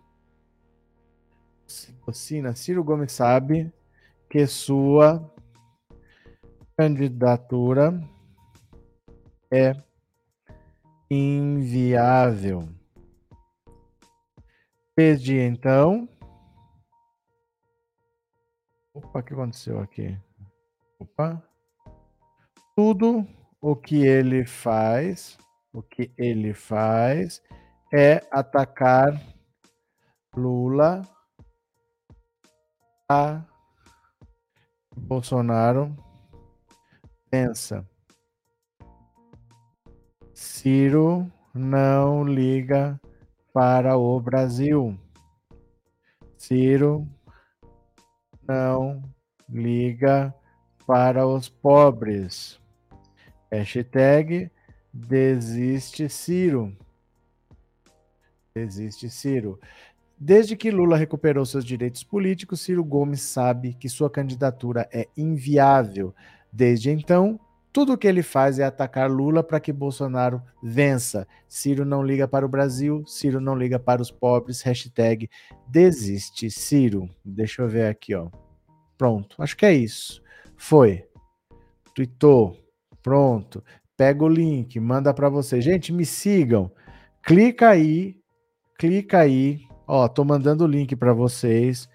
Cocina, Ciro Gomes sabe que sua candidatura é inviável. Desde então. Opa, o que aconteceu aqui? Opa. Tudo o que ele faz, o que ele faz é atacar Lula a Bolsonaro pensa. Ciro não liga para o Brasil. Ciro não liga para os pobres. Hashtag desiste Ciro. Desiste Ciro. Desde que Lula recuperou seus direitos políticos, Ciro Gomes sabe que sua candidatura é inviável. Desde então, tudo o que ele faz é atacar Lula para que Bolsonaro vença. Ciro não liga para o Brasil, Ciro não liga para os pobres. Hashtag desiste Ciro. Deixa eu ver aqui, ó. Pronto, acho que é isso. Foi. Tweetou. Pronto. Pega o link, manda para você. Gente, me sigam. Clica aí, clica aí. Ó, tô mandando o link para vocês.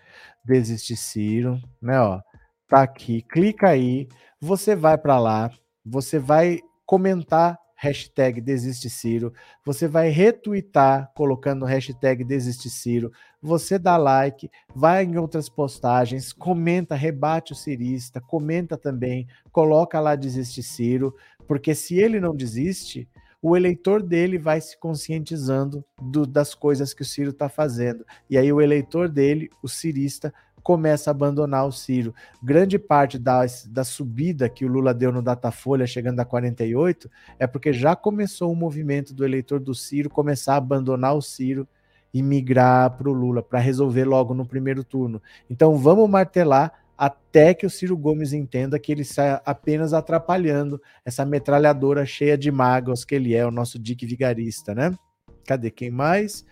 Desiste Ciro, né, ó. Tá aqui. Clica aí. Você vai para lá você vai comentar hashtag Desiste Ciro, você vai retweetar colocando hashtag Desiste Ciro, você dá like, vai em outras postagens, comenta, rebate o cirista, comenta também, coloca lá Desiste Ciro, porque se ele não desiste, o eleitor dele vai se conscientizando do, das coisas que o Ciro está fazendo. E aí o eleitor dele, o cirista, começa a abandonar o Ciro. Grande parte da, da subida que o Lula deu no Datafolha, chegando a 48, é porque já começou o movimento do eleitor do Ciro começar a abandonar o Ciro e migrar para o Lula, para resolver logo no primeiro turno. Então vamos martelar até que o Ciro Gomes entenda que ele está apenas atrapalhando essa metralhadora cheia de mágoas que ele é, o nosso Dick Vigarista, né? Cadê quem mais?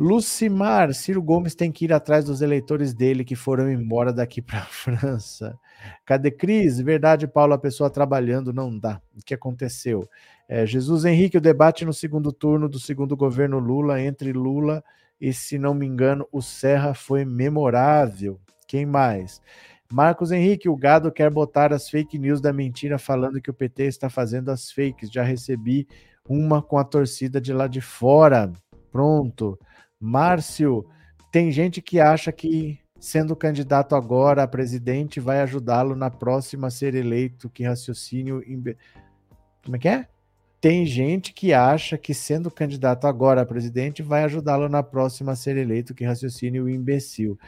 Lucimar, Ciro Gomes tem que ir atrás dos eleitores dele que foram embora daqui para a França. Cadê Cris? Verdade, Paulo, a pessoa trabalhando não dá. O que aconteceu? É, Jesus Henrique, o debate no segundo turno do segundo governo Lula entre Lula e, se não me engano, o Serra foi memorável. Quem mais? Marcos Henrique, o gado quer botar as fake news da mentira falando que o PT está fazendo as fakes. Já recebi uma com a torcida de lá de fora. Pronto. Márcio, tem gente que acha que sendo candidato agora a presidente vai ajudá-lo na próxima a ser eleito. Que raciocínio. Imbe... Como é que é? Tem gente que acha que sendo candidato agora a presidente vai ajudá-lo na próxima a ser eleito. Que raciocínio imbecil.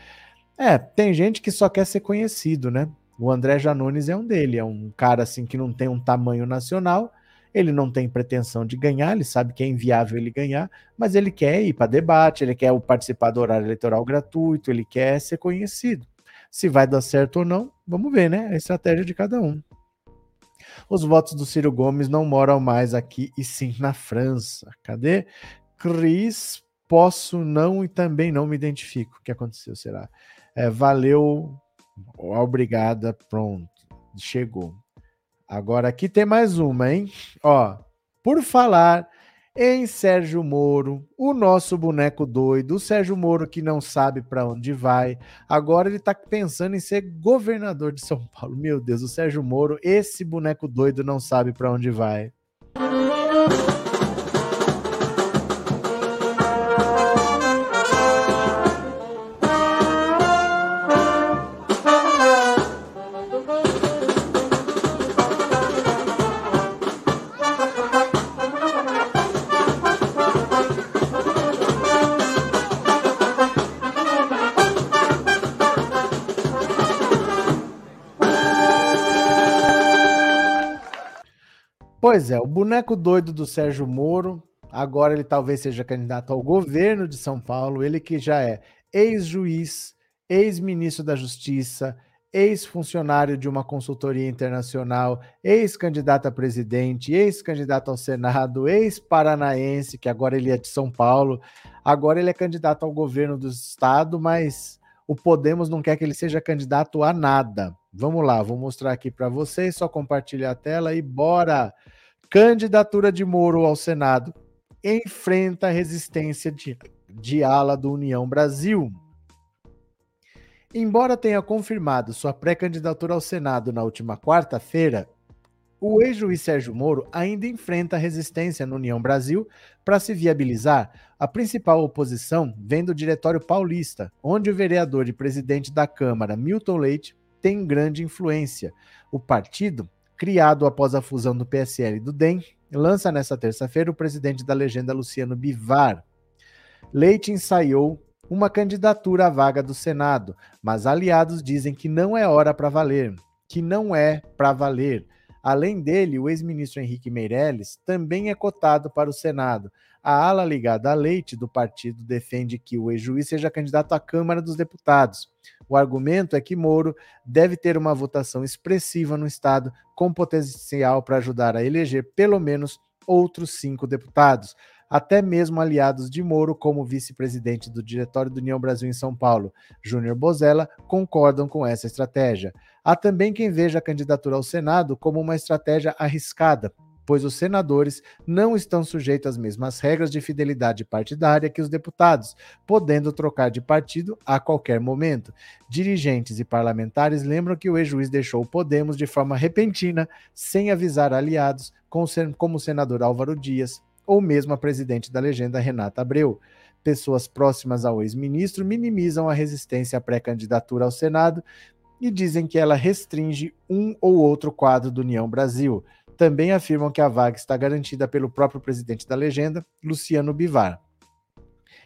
É, tem gente que só quer ser conhecido, né? O André Janones é um dele, é um cara assim que não tem um tamanho nacional, ele não tem pretensão de ganhar, ele sabe que é inviável ele ganhar, mas ele quer ir para debate, ele quer participar do horário eleitoral gratuito, ele quer ser conhecido. Se vai dar certo ou não, vamos ver, né? A estratégia de cada um. Os votos do Ciro Gomes não moram mais aqui e sim na França. Cadê? Cris, posso não e também não me identifico. O que aconteceu, será? É, valeu, obrigada, pronto, chegou. Agora aqui tem mais uma, hein? Ó, por falar em Sérgio Moro, o nosso boneco doido, o Sérgio Moro que não sabe para onde vai, agora ele tá pensando em ser governador de São Paulo. Meu Deus, o Sérgio Moro, esse boneco doido não sabe para onde vai. Pois é, o boneco doido do Sérgio Moro, agora ele talvez seja candidato ao governo de São Paulo, ele que já é ex-juiz, ex-ministro da Justiça, ex-funcionário de uma consultoria internacional, ex-candidato a presidente, ex-candidato ao Senado, ex-paranaense, que agora ele é de São Paulo, agora ele é candidato ao governo do estado, mas o Podemos não quer que ele seja candidato a nada. Vamos lá, vou mostrar aqui para vocês, só compartilhar a tela e bora! Candidatura de Moro ao Senado enfrenta resistência de, de ala do União Brasil. Embora tenha confirmado sua pré-candidatura ao Senado na última quarta-feira, o ex-juiz Sérgio Moro ainda enfrenta resistência no União Brasil para se viabilizar. A principal oposição vem do Diretório Paulista, onde o vereador e presidente da Câmara, Milton Leite, tem grande influência. O partido, criado após a fusão do PSL e do DEM, lança nesta terça-feira o presidente da legenda Luciano Bivar. Leite ensaiou uma candidatura à vaga do Senado, mas aliados dizem que não é hora para valer, que não é para valer. Além dele, o ex-ministro Henrique Meirelles também é cotado para o Senado. A ala ligada a Leite do partido defende que o ex-juiz seja candidato à Câmara dos Deputados. O argumento é que Moro deve ter uma votação expressiva no Estado, com potencial para ajudar a eleger pelo menos outros cinco deputados até mesmo aliados de Moro, como vice-presidente do Diretório do União Brasil em São Paulo, Júnior Bozella, concordam com essa estratégia. Há também quem veja a candidatura ao Senado como uma estratégia arriscada, pois os senadores não estão sujeitos às mesmas regras de fidelidade partidária que os deputados, podendo trocar de partido a qualquer momento. Dirigentes e parlamentares lembram que o ex-juiz deixou o Podemos de forma repentina, sem avisar aliados, como o senador Álvaro Dias, ou mesmo a presidente da legenda, Renata Abreu. Pessoas próximas ao ex-ministro minimizam a resistência à pré-candidatura ao Senado e dizem que ela restringe um ou outro quadro do União Brasil. Também afirmam que a vaga está garantida pelo próprio presidente da legenda, Luciano Bivar.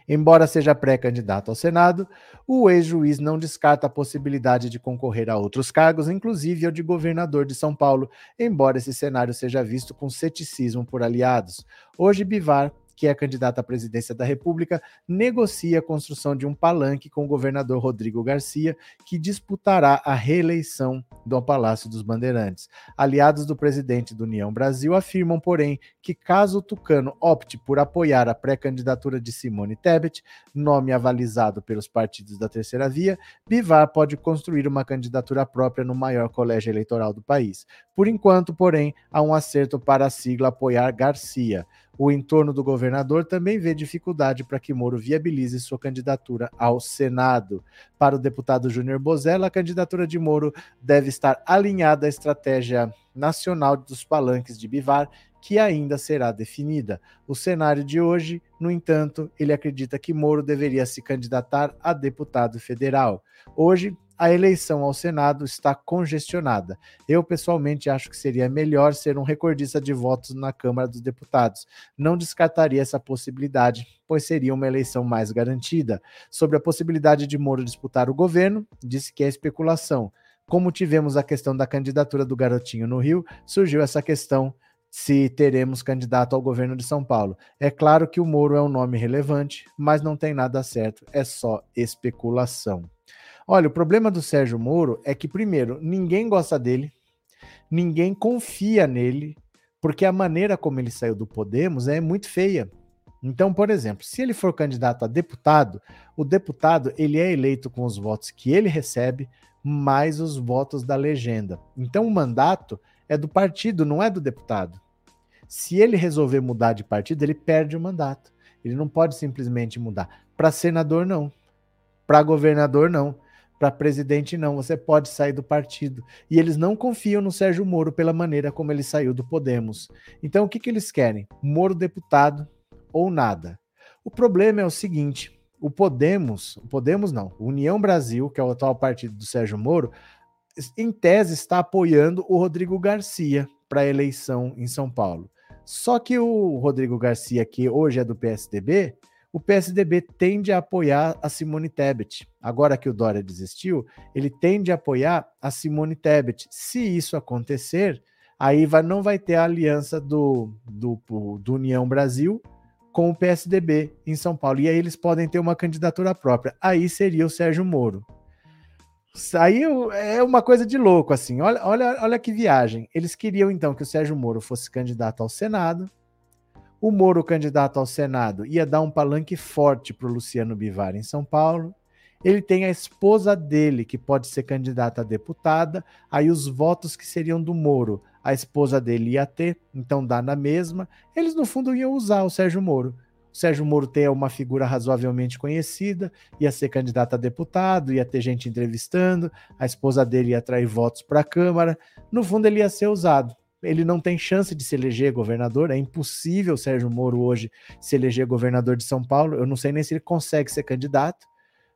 Embora seja pré-candidato ao Senado, o ex-juiz não descarta a possibilidade de concorrer a outros cargos, inclusive ao de governador de São Paulo, embora esse cenário seja visto com ceticismo por aliados. Hoje, Bivar que é candidata à presidência da República, negocia a construção de um palanque com o governador Rodrigo Garcia, que disputará a reeleição do Palácio dos Bandeirantes. Aliados do presidente do União Brasil afirmam, porém, que caso o Tucano opte por apoiar a pré-candidatura de Simone Tebet, nome avalizado pelos partidos da Terceira Via, Bivar pode construir uma candidatura própria no maior colégio eleitoral do país. Por enquanto, porém, há um acerto para a sigla apoiar Garcia. O entorno do governador também vê dificuldade para que Moro viabilize sua candidatura ao Senado. Para o deputado Júnior Bozella, a candidatura de Moro deve estar alinhada à estratégia nacional dos palanques de Bivar, que ainda será definida. O cenário de hoje, no entanto, ele acredita que Moro deveria se candidatar a deputado federal. Hoje, a eleição ao Senado está congestionada. Eu, pessoalmente, acho que seria melhor ser um recordista de votos na Câmara dos Deputados. Não descartaria essa possibilidade, pois seria uma eleição mais garantida. Sobre a possibilidade de Moro disputar o governo, disse que é especulação. Como tivemos a questão da candidatura do Garotinho no Rio, surgiu essa questão se teremos candidato ao governo de São Paulo. É claro que o Moro é um nome relevante, mas não tem nada certo, é só especulação. Olha, o problema do Sérgio Moro é que, primeiro, ninguém gosta dele, ninguém confia nele, porque a maneira como ele saiu do Podemos é muito feia. Então, por exemplo, se ele for candidato a deputado, o deputado ele é eleito com os votos que ele recebe, mais os votos da legenda. Então, o mandato é do partido, não é do deputado. Se ele resolver mudar de partido, ele perde o mandato. Ele não pode simplesmente mudar. Para senador, não. Para governador, não. Para presidente, não. Você pode sair do partido. E eles não confiam no Sérgio Moro pela maneira como ele saiu do Podemos. Então, o que, que eles querem? Moro deputado ou nada. O problema é o seguinte: o Podemos, o Podemos não, União Brasil, que é o atual partido do Sérgio Moro, em tese está apoiando o Rodrigo Garcia para a eleição em São Paulo. Só que o Rodrigo Garcia, que hoje é do PSDB, o PSDB tende a apoiar a Simone Tebet. Agora que o Dória desistiu, ele tende a apoiar a Simone Tebet. Se isso acontecer, aí vai, não vai ter a aliança do, do, do União Brasil com o PSDB em São Paulo. E aí eles podem ter uma candidatura própria. Aí seria o Sérgio Moro. Saiu, é uma coisa de louco, assim. Olha, olha, olha que viagem. Eles queriam, então, que o Sérgio Moro fosse candidato ao Senado. O Moro, candidato ao Senado, ia dar um palanque forte para o Luciano Bivar em São Paulo. Ele tem a esposa dele, que pode ser candidata a deputada. Aí os votos que seriam do Moro, a esposa dele ia ter, então dá na mesma. Eles, no fundo, iam usar o Sérgio Moro. O Sérgio Moro tem uma figura razoavelmente conhecida, ia ser candidato a deputado, ia ter gente entrevistando, a esposa dele ia atrair votos para a Câmara. No fundo, ele ia ser usado. Ele não tem chance de se eleger governador, é impossível Sérgio Moro hoje se eleger governador de São Paulo. Eu não sei nem se ele consegue ser candidato,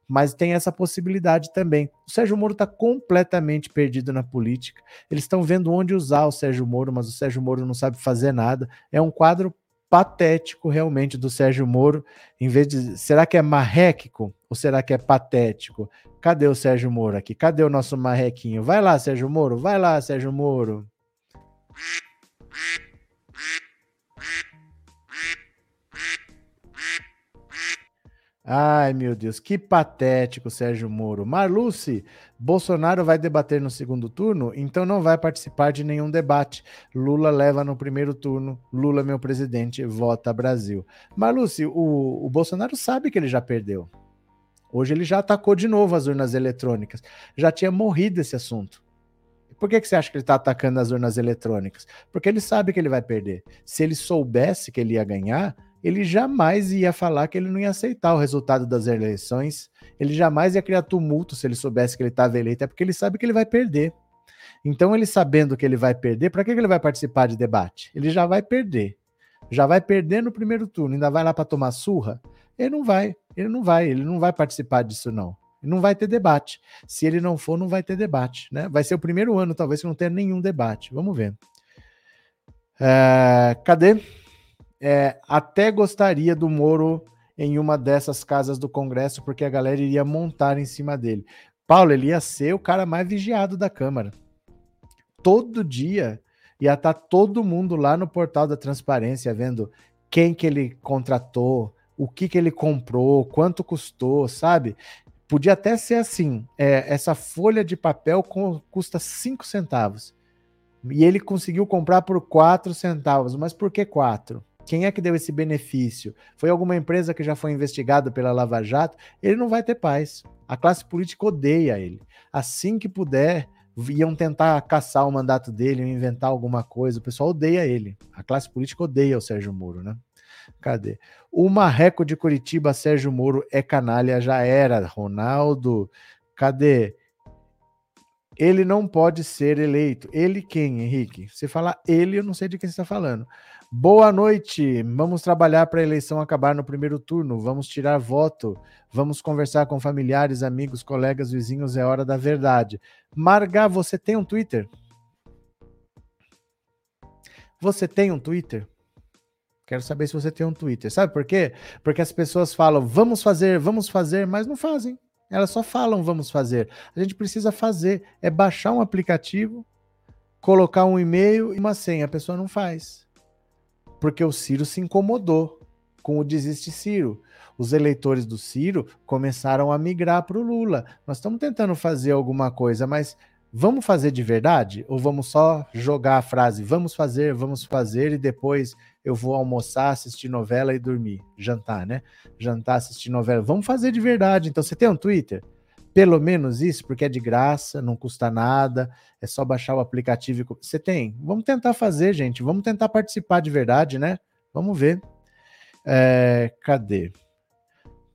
mas tem essa possibilidade também. O Sérgio Moro está completamente perdido na política. Eles estão vendo onde usar o Sérgio Moro, mas o Sérgio Moro não sabe fazer nada. É um quadro patético realmente do Sérgio Moro, em vez de será que é marréquico ou será que é patético? Cadê o Sérgio Moro aqui? Cadê o nosso marrequinho? Vai lá, Sérgio Moro, vai lá, Sérgio Moro. Ai, meu Deus, que patético, Sérgio Moro. Marluce, Bolsonaro vai debater no segundo turno, então não vai participar de nenhum debate. Lula leva no primeiro turno. Lula, meu presidente, vota Brasil. Marluce, o, o Bolsonaro sabe que ele já perdeu. Hoje ele já atacou de novo as urnas eletrônicas. Já tinha morrido esse assunto. Por que, que você acha que ele está atacando as urnas eletrônicas? Porque ele sabe que ele vai perder. Se ele soubesse que ele ia ganhar, ele jamais ia falar que ele não ia aceitar o resultado das eleições, ele jamais ia criar tumulto se ele soubesse que ele estava eleito, é porque ele sabe que ele vai perder. Então, ele sabendo que ele vai perder, para que ele vai participar de debate? Ele já vai perder. Já vai perder no primeiro turno, ainda vai lá para tomar surra? Ele não vai, ele não vai, ele não vai participar disso, não. Não vai ter debate. Se ele não for, não vai ter debate. Né? Vai ser o primeiro ano, talvez, que não tenha nenhum debate. Vamos ver. É, cadê? É, até gostaria do Moro em uma dessas casas do Congresso, porque a galera iria montar em cima dele. Paulo, ele ia ser o cara mais vigiado da Câmara. Todo dia ia estar tá todo mundo lá no portal da transparência vendo quem que ele contratou, o que que ele comprou, quanto custou, sabe? Podia até ser assim: é, essa folha de papel custa 5 centavos. E ele conseguiu comprar por 4 centavos. Mas por que 4? Quem é que deu esse benefício? Foi alguma empresa que já foi investigada pela Lava Jato? Ele não vai ter paz. A classe política odeia ele. Assim que puder, iam tentar caçar o mandato dele, inventar alguma coisa. O pessoal odeia ele. A classe política odeia o Sérgio Moro, né? Cadê? O Marreco de Curitiba, Sérgio Moro é canalha, já era. Ronaldo, cadê? Ele não pode ser eleito. Ele quem, Henrique? Se falar ele, eu não sei de quem você está falando. Boa noite. Vamos trabalhar para a eleição acabar no primeiro turno. Vamos tirar voto. Vamos conversar com familiares, amigos, colegas, vizinhos. É hora da verdade. Marga, você tem um Twitter? Você tem um Twitter? Quero saber se você tem um Twitter. Sabe por quê? Porque as pessoas falam, vamos fazer, vamos fazer, mas não fazem. Elas só falam, vamos fazer. A gente precisa fazer. É baixar um aplicativo, colocar um e-mail e uma senha. A pessoa não faz porque o Ciro se incomodou com o desiste Ciro. Os eleitores do Ciro começaram a migrar para o Lula. Nós estamos tentando fazer alguma coisa, mas vamos fazer de verdade? Ou vamos só jogar a frase vamos fazer, vamos fazer e depois eu vou almoçar, assistir novela e dormir? Jantar, né? Jantar, assistir novela. Vamos fazer de verdade. Então, você tem um Twitter? Pelo menos isso, porque é de graça, não custa nada, é só baixar o aplicativo. Você tem? Vamos tentar fazer, gente. Vamos tentar participar de verdade, né? Vamos ver. É, cadê?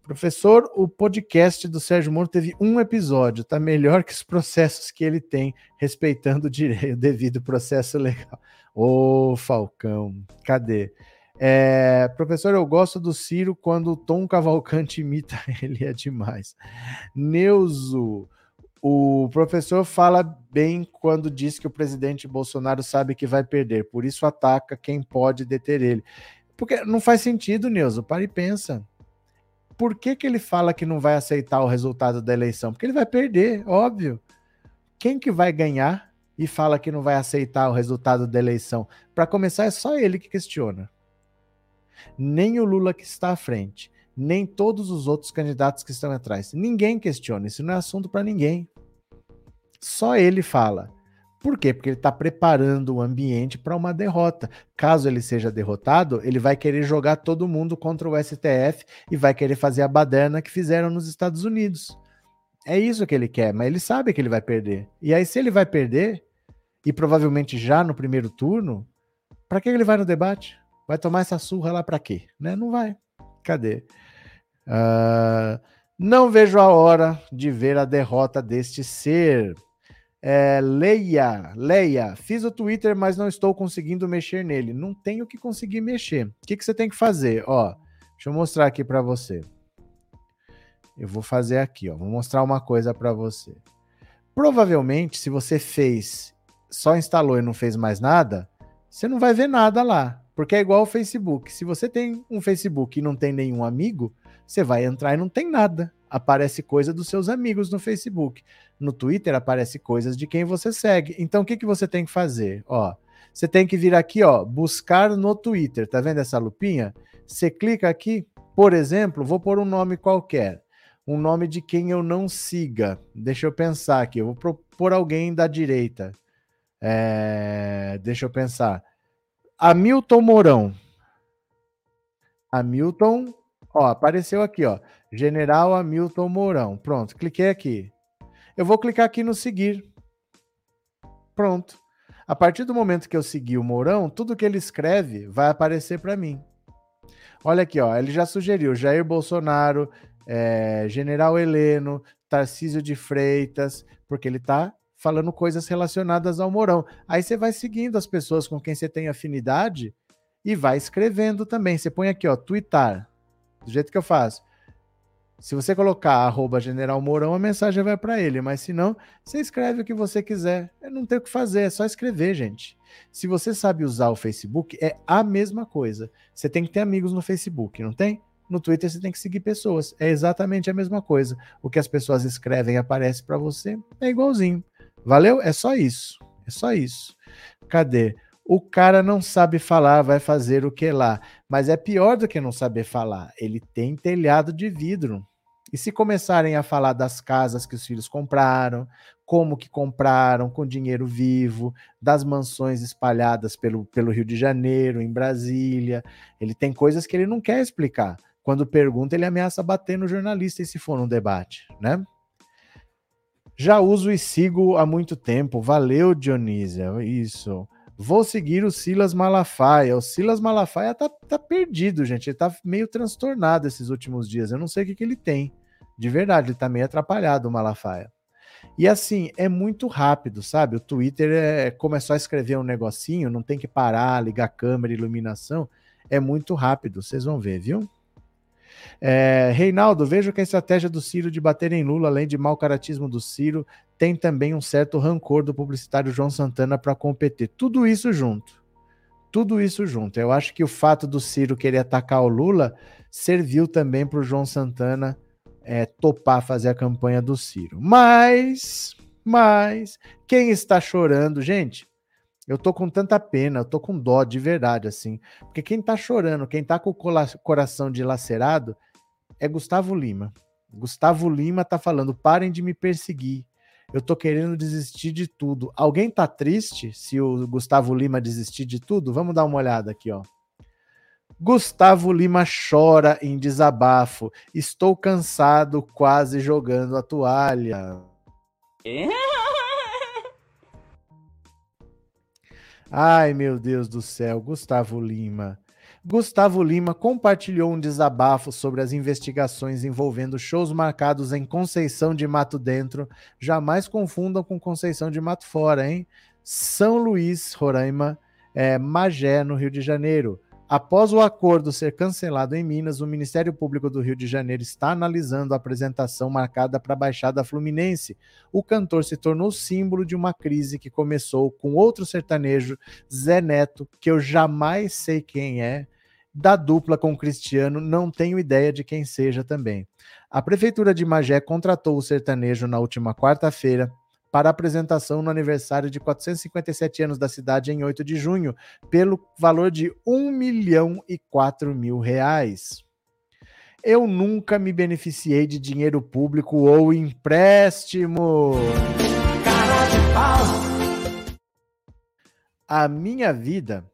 Professor, o podcast do Sérgio Moro teve um episódio, tá melhor que os processos que ele tem, respeitando o direito, devido processo legal. Ô, Falcão, cadê? É, professor, eu gosto do Ciro quando o Tom Cavalcante imita ele, é demais. Neuzo, o professor fala bem quando diz que o presidente Bolsonaro sabe que vai perder, por isso ataca quem pode deter ele. Porque não faz sentido, Neuzo, para e pensa. Por que, que ele fala que não vai aceitar o resultado da eleição? Porque ele vai perder, óbvio. Quem que vai ganhar e fala que não vai aceitar o resultado da eleição? Para começar, é só ele que questiona nem o Lula que está à frente, nem todos os outros candidatos que estão atrás. Ninguém questiona, isso não é assunto para ninguém. Só ele fala. Por quê? Porque ele está preparando o ambiente para uma derrota. Caso ele seja derrotado, ele vai querer jogar todo mundo contra o STF e vai querer fazer a baderna que fizeram nos Estados Unidos. É isso que ele quer, mas ele sabe que ele vai perder. E aí, se ele vai perder, e provavelmente já no primeiro turno, para que ele vai no debate? Vai tomar essa surra lá para quê? Né? Não vai. Cadê? Uh, não vejo a hora de ver a derrota deste ser. É, Leia, Leia, fiz o Twitter, mas não estou conseguindo mexer nele. Não tenho que conseguir mexer. O que, que você tem que fazer? Ó, deixa eu mostrar aqui para você. Eu vou fazer aqui, ó. Vou mostrar uma coisa para você. Provavelmente, se você fez, só instalou e não fez mais nada, você não vai ver nada lá. Porque é igual o Facebook. Se você tem um Facebook e não tem nenhum amigo, você vai entrar e não tem nada aparece coisa dos seus amigos no Facebook. No Twitter aparece coisas de quem você segue. Então o que, que você tem que fazer? Ó, você tem que vir aqui, ó, buscar no Twitter. Tá vendo essa lupinha? Você clica aqui, por exemplo, vou pôr um nome qualquer. Um nome de quem eu não siga. Deixa eu pensar aqui. Eu vou propor alguém da direita. É... Deixa eu pensar. Hamilton Mourão. Hamilton Ó, apareceu aqui, ó. General Hamilton Mourão. Pronto, cliquei aqui. Eu vou clicar aqui no seguir. Pronto. A partir do momento que eu seguir o Mourão, tudo que ele escreve vai aparecer para mim. Olha aqui, ó. Ele já sugeriu Jair Bolsonaro, é, General Heleno, Tarcísio de Freitas, porque ele tá falando coisas relacionadas ao Mourão. Aí você vai seguindo as pessoas com quem você tem afinidade e vai escrevendo também. Você põe aqui, ó, twittar do jeito que eu faço. Se você colocar arroba General Mourão, a mensagem vai para ele, mas se não, você escreve o que você quiser. Eu não tem o que fazer, é só escrever, gente. Se você sabe usar o Facebook, é a mesma coisa. Você tem que ter amigos no Facebook, não tem? No Twitter você tem que seguir pessoas. É exatamente a mesma coisa. O que as pessoas escrevem aparece para você, é igualzinho. Valeu? É só isso. É só isso. Cadê? O cara não sabe falar, vai fazer o que lá. Mas é pior do que não saber falar. Ele tem telhado de vidro. E se começarem a falar das casas que os filhos compraram, como que compraram com dinheiro vivo, das mansões espalhadas pelo, pelo Rio de Janeiro, em Brasília, ele tem coisas que ele não quer explicar. Quando pergunta, ele ameaça bater no jornalista e se for num debate, né? Já uso e sigo há muito tempo. Valeu, Dionísia. Isso. Vou seguir o Silas Malafaia. O Silas Malafaia tá, tá perdido, gente. Ele tá meio transtornado esses últimos dias. Eu não sei o que, que ele tem. De verdade, ele tá meio atrapalhado, o Malafaia. E assim, é muito rápido, sabe? O Twitter é como é só escrever um negocinho, não tem que parar, ligar câmera, iluminação. É muito rápido, vocês vão ver, viu? É, Reinaldo, vejo que a estratégia do Ciro de bater em Lula, além de mau caratismo do Ciro, tem também um certo rancor do publicitário João Santana para competir. Tudo isso junto. Tudo isso junto. Eu acho que o fato do Ciro querer atacar o Lula serviu também para o João Santana é, topar fazer a campanha do Ciro. Mas, mas, quem está chorando, gente? Eu tô com tanta pena, eu tô com dó de verdade, assim. Porque quem tá chorando, quem tá com o coração dilacerado é Gustavo Lima. Gustavo Lima tá falando: parem de me perseguir. Eu tô querendo desistir de tudo. Alguém tá triste se o Gustavo Lima desistir de tudo? Vamos dar uma olhada aqui, ó. Gustavo Lima chora em desabafo. Estou cansado, quase jogando a toalha. Ai, meu Deus do céu, Gustavo Lima. Gustavo Lima compartilhou um desabafo sobre as investigações envolvendo shows marcados em Conceição de Mato Dentro. Jamais confundam com Conceição de Mato Fora, hein? São Luís, Roraima, é, Magé, no Rio de Janeiro. Após o acordo ser cancelado em Minas, o Ministério Público do Rio de Janeiro está analisando a apresentação marcada para a Baixada Fluminense. O cantor se tornou símbolo de uma crise que começou com outro sertanejo, Zé Neto, que eu jamais sei quem é, da dupla com Cristiano, não tenho ideia de quem seja também. A Prefeitura de Magé contratou o sertanejo na última quarta-feira para apresentação no aniversário de 457 anos da cidade em 8 de junho, pelo valor de 1 milhão e 4 mil reais. Eu nunca me beneficiei de dinheiro público ou empréstimo. Cara de pau. A minha vida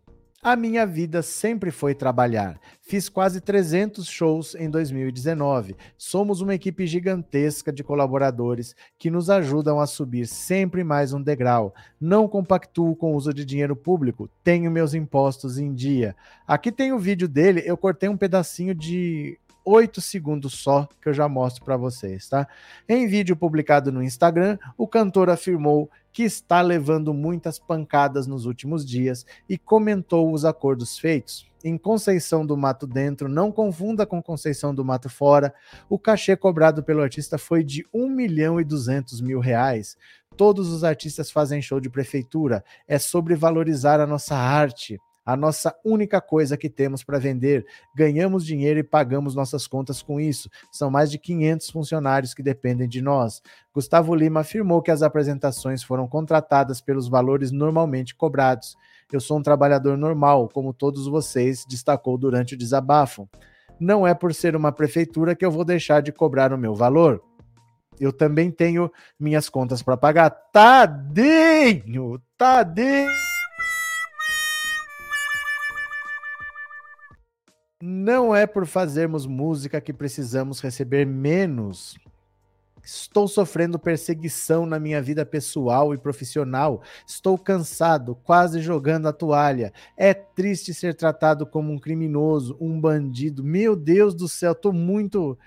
a minha vida sempre foi trabalhar. Fiz quase 300 shows em 2019. Somos uma equipe gigantesca de colaboradores que nos ajudam a subir sempre mais um degrau. Não compactuo com o uso de dinheiro público. Tenho meus impostos em dia. Aqui tem o vídeo dele. Eu cortei um pedacinho de 8 segundos só que eu já mostro para vocês, tá? Em vídeo publicado no Instagram, o cantor afirmou que está levando muitas pancadas nos últimos dias e comentou os acordos feitos. Em Conceição do Mato Dentro, não confunda com Conceição do Mato Fora, o cachê cobrado pelo artista foi de 1 milhão e 200 mil reais. Todos os artistas fazem show de prefeitura, é sobre valorizar a nossa arte a nossa única coisa que temos para vender. Ganhamos dinheiro e pagamos nossas contas com isso. São mais de 500 funcionários que dependem de nós. Gustavo Lima afirmou que as apresentações foram contratadas pelos valores normalmente cobrados. Eu sou um trabalhador normal, como todos vocês, destacou durante o desabafo. Não é por ser uma prefeitura que eu vou deixar de cobrar o meu valor. Eu também tenho minhas contas para pagar. Tadinho! Tadinho! Não é por fazermos música que precisamos receber menos. Estou sofrendo perseguição na minha vida pessoal e profissional. Estou cansado, quase jogando a toalha. É triste ser tratado como um criminoso, um bandido. Meu Deus do céu, estou muito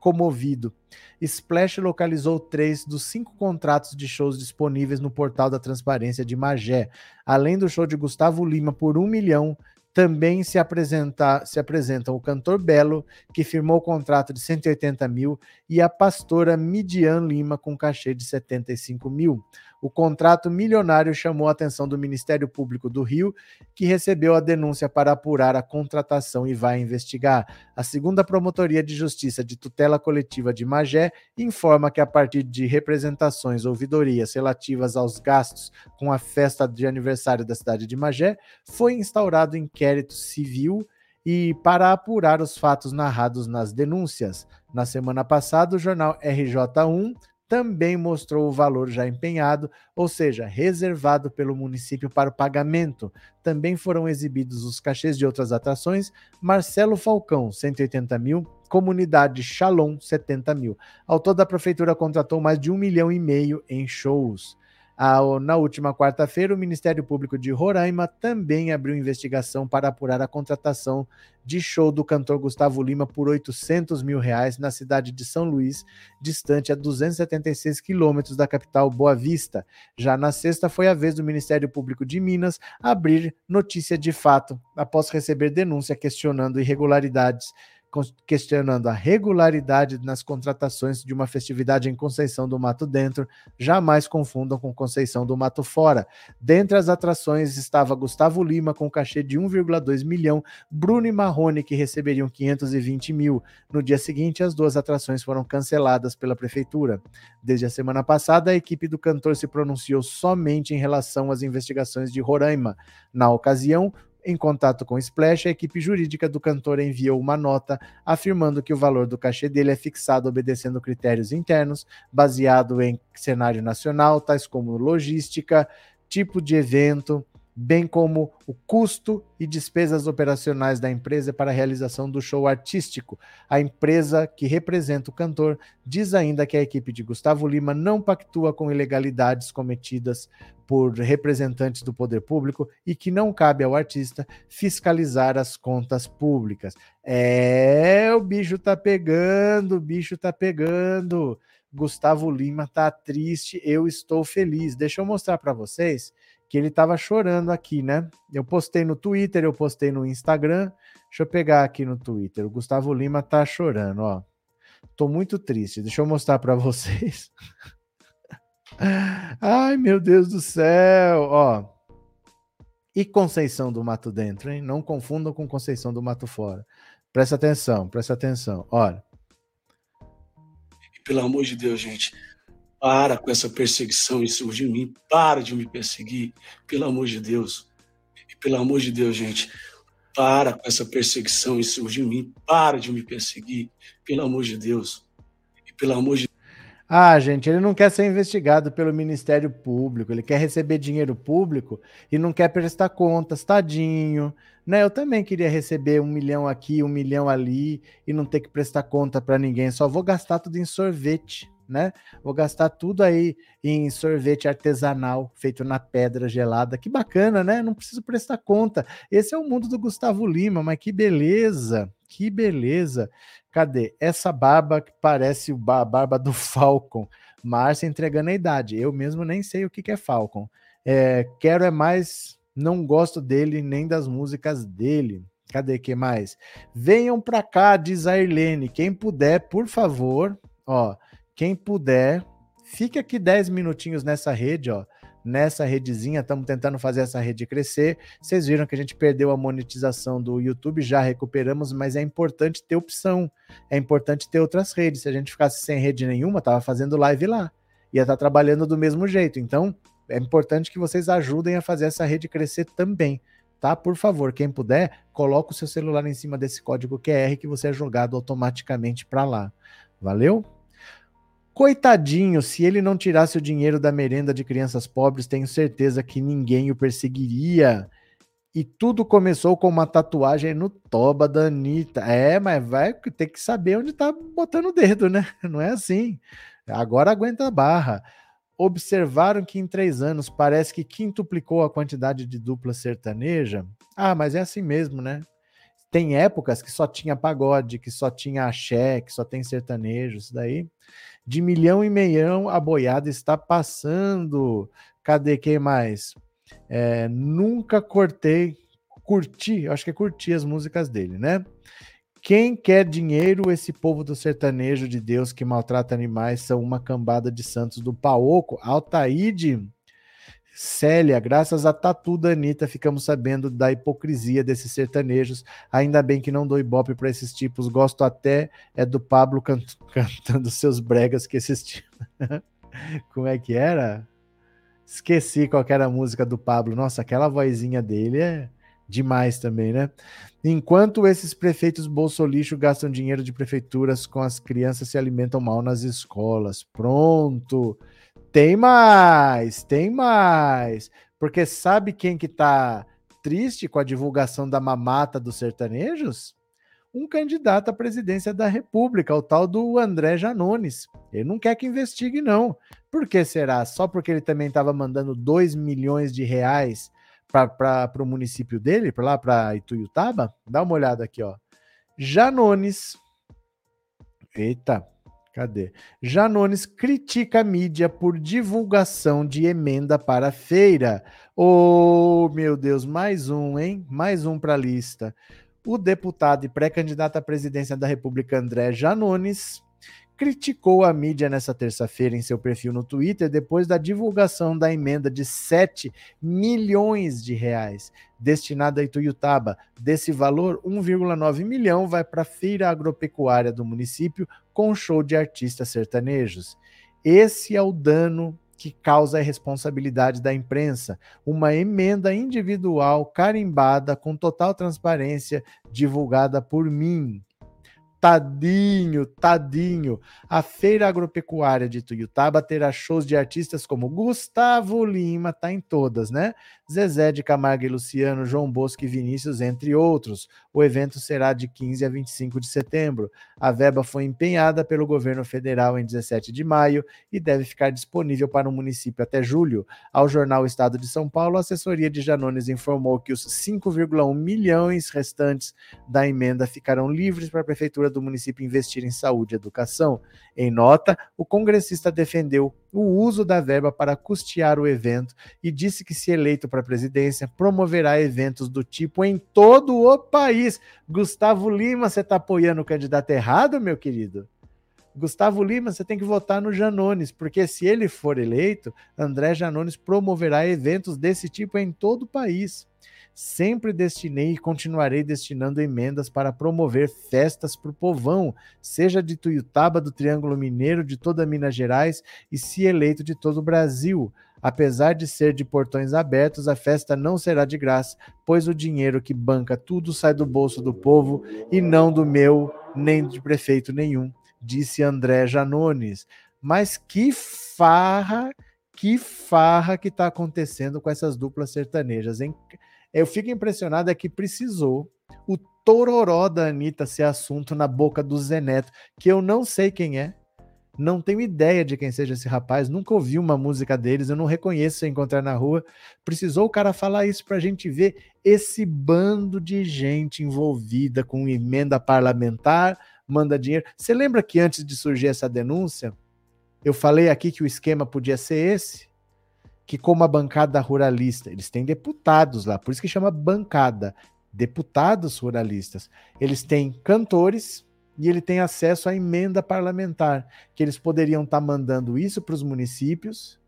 comovido. Splash localizou três dos cinco contratos de shows disponíveis no portal da transparência de Magé. Além do show de Gustavo Lima por um milhão, também se, apresenta, se apresentam o cantor Belo, que firmou o contrato de 180 mil, e a pastora Midian Lima, com cachê de 75 mil. O contrato milionário chamou a atenção do Ministério Público do Rio, que recebeu a denúncia para apurar a contratação e vai investigar. A segunda Promotoria de Justiça de Tutela Coletiva de Magé informa que, a partir de representações ouvidorias relativas aos gastos com a festa de aniversário da cidade de Magé, foi instaurado inquérito civil e para apurar os fatos narrados nas denúncias. Na semana passada, o jornal RJ1 também mostrou o valor já empenhado, ou seja, reservado pelo município para o pagamento. Também foram exibidos os cachês de outras atrações: Marcelo Falcão, 180 mil, Comunidade Shalom, 70 mil. Ao todo, a prefeitura contratou mais de um milhão e meio em shows. Na última quarta-feira, o Ministério Público de Roraima também abriu investigação para apurar a contratação de show do cantor Gustavo Lima por 800 mil reais na cidade de São Luís, distante a 276 quilômetros da capital Boa Vista. Já na sexta, foi a vez do Ministério Público de Minas abrir notícia de fato, após receber denúncia questionando irregularidades questionando a regularidade nas contratações de uma festividade em Conceição do Mato Dentro, jamais confundam com Conceição do Mato Fora. Dentre as atrações estava Gustavo Lima com cachê de 1,2 milhão, Bruno e Marrone que receberiam 520 mil. No dia seguinte, as duas atrações foram canceladas pela prefeitura. Desde a semana passada, a equipe do cantor se pronunciou somente em relação às investigações de Roraima. Na ocasião, em contato com o Splash, a equipe jurídica do cantor enviou uma nota afirmando que o valor do cachê dele é fixado obedecendo critérios internos, baseado em cenário nacional, tais como logística, tipo de evento, bem como o custo e despesas operacionais da empresa para a realização do show artístico. A empresa que representa o cantor diz ainda que a equipe de Gustavo Lima não pactua com ilegalidades cometidas por representantes do poder público e que não cabe ao artista fiscalizar as contas públicas. É, o bicho tá pegando, o bicho tá pegando. Gustavo Lima tá triste, eu estou feliz. Deixa eu mostrar para vocês que ele estava chorando aqui, né? Eu postei no Twitter, eu postei no Instagram. Deixa eu pegar aqui no Twitter. O Gustavo Lima tá chorando, ó. Tô muito triste. Deixa eu mostrar para vocês. Ai, meu Deus do céu, ó. E Conceição do Mato Dentro, hein? Não confundam com Conceição do Mato Fora. Presta atenção, presta atenção. Olha. Pelo amor de Deus, gente para com essa perseguição em cima de mim. Para de me perseguir, pelo amor de Deus. E pelo amor de Deus, gente, para com essa perseguição em cima de mim. Para de me perseguir, pelo amor de Deus. E pelo amor de Ah, gente, ele não quer ser investigado pelo Ministério Público, ele quer receber dinheiro público e não quer prestar contas, tadinho. Né? Eu também queria receber um milhão aqui, um milhão ali e não ter que prestar conta para ninguém, só vou gastar tudo em sorvete. Né? Vou gastar tudo aí em sorvete artesanal feito na pedra gelada. Que bacana, né? Não preciso prestar conta. Esse é o mundo do Gustavo Lima, mas que beleza, que beleza. Cadê? Essa barba que parece a barba do Falcon. Márcia entregando a idade. Eu mesmo nem sei o que, é Falcon. É, quero é mais. Não gosto dele nem das músicas dele. Cadê que mais? Venham pra cá, diz a Irlene. Quem puder, por favor, ó, quem puder, fique aqui 10 minutinhos nessa rede, ó nessa redezinha, estamos tentando fazer essa rede crescer. Vocês viram que a gente perdeu a monetização do YouTube, já recuperamos, mas é importante ter opção, é importante ter outras redes. Se a gente ficasse sem rede nenhuma, tava fazendo live lá, ia estar tá trabalhando do mesmo jeito. Então, é importante que vocês ajudem a fazer essa rede crescer também. Tá? Por favor, quem puder, coloque o seu celular em cima desse código QR que você é jogado automaticamente para lá. Valeu? Coitadinho, se ele não tirasse o dinheiro da merenda de crianças pobres, tenho certeza que ninguém o perseguiria. E tudo começou com uma tatuagem no toba da Anitta. É, mas vai ter que saber onde tá botando o dedo, né? Não é assim. Agora aguenta a barra. Observaram que em três anos parece que quintuplicou a quantidade de dupla sertaneja. Ah, mas é assim mesmo, né? Tem épocas que só tinha pagode, que só tinha axé, que só tem sertanejo, isso daí. De milhão em milhão, a boiada está passando. Cadê quem mais? É, nunca cortei, curti, acho que é curti as músicas dele, né? Quem quer dinheiro, esse povo do sertanejo de Deus que maltrata animais são uma cambada de santos do Paoco. Altaíde Célia, graças a Tatu da Anitta, ficamos sabendo da hipocrisia desses sertanejos. Ainda bem que não dou ibope para esses tipos. Gosto até é do Pablo can cantando seus bregas que esses tipos. Como é que era? Esqueci qual era a música do Pablo. Nossa, aquela vozinha dele é demais também, né? Enquanto esses prefeitos bolsolixo gastam dinheiro de prefeituras com as crianças se alimentam mal nas escolas. Pronto. Tem mais, tem mais. Porque sabe quem que tá triste com a divulgação da mamata dos sertanejos? Um candidato à presidência da República, o tal do André Janones. Ele não quer que investigue, não. Por que será? Só porque ele também estava mandando 2 milhões de reais para o município dele, para lá, para Ituiutaba? Dá uma olhada aqui, ó. Janones. Eita, Cadê? Janones critica a mídia por divulgação de emenda para feira. Oh, meu Deus, mais um, hein? Mais um para a lista. O deputado e pré-candidato à presidência da República, André Janones, criticou a mídia nessa terça-feira em seu perfil no Twitter depois da divulgação da emenda de 7 milhões de reais destinada a Ituiutaba. Desse valor, 1,9 milhão vai para a feira agropecuária do município com show de artistas sertanejos. Esse é o dano que causa a responsabilidade da imprensa. Uma emenda individual carimbada com total transparência divulgada por mim. Tadinho, tadinho. A Feira Agropecuária de Tuiutaba terá shows de artistas como Gustavo Lima, tá em todas, né? Zezé de Camargo e Luciano, João Bosco e Vinícius, entre outros. O evento será de 15 a 25 de setembro. A verba foi empenhada pelo governo federal em 17 de maio e deve ficar disponível para o município até julho. Ao jornal Estado de São Paulo, a assessoria de Janones informou que os 5,1 milhões restantes da emenda ficarão livres para a prefeitura do município investir em saúde e educação. Em nota, o congressista defendeu o uso da verba para custear o evento e disse que, se eleito para a presidência, promoverá eventos do tipo em todo o país. Gustavo Lima, você está apoiando o candidato errado, meu querido? Gustavo Lima, você tem que votar no Janones, porque se ele for eleito, André Janones promoverá eventos desse tipo em todo o país. Sempre destinei e continuarei destinando emendas para promover festas para o povão, seja de Tuiutaba, do Triângulo Mineiro, de toda Minas Gerais e, se eleito, de todo o Brasil. Apesar de ser de portões abertos, a festa não será de graça, pois o dinheiro que banca tudo sai do bolso do povo e não do meu, nem de prefeito nenhum, disse André Janones. Mas que farra, que farra que está acontecendo com essas duplas sertanejas, hein? Eu fico impressionado é que precisou o tororó da Anitta ser assunto na boca do Zeneto, que eu não sei quem é, não tenho ideia de quem seja esse rapaz, nunca ouvi uma música deles, eu não reconheço se encontrar na rua. Precisou o cara falar isso para a gente ver esse bando de gente envolvida com emenda parlamentar, manda dinheiro. Você lembra que antes de surgir essa denúncia, eu falei aqui que o esquema podia ser esse? Que como a bancada ruralista, eles têm deputados lá, por isso que chama bancada, deputados ruralistas. Eles têm cantores, e ele tem acesso à emenda parlamentar, que eles poderiam estar tá mandando isso para os municípios.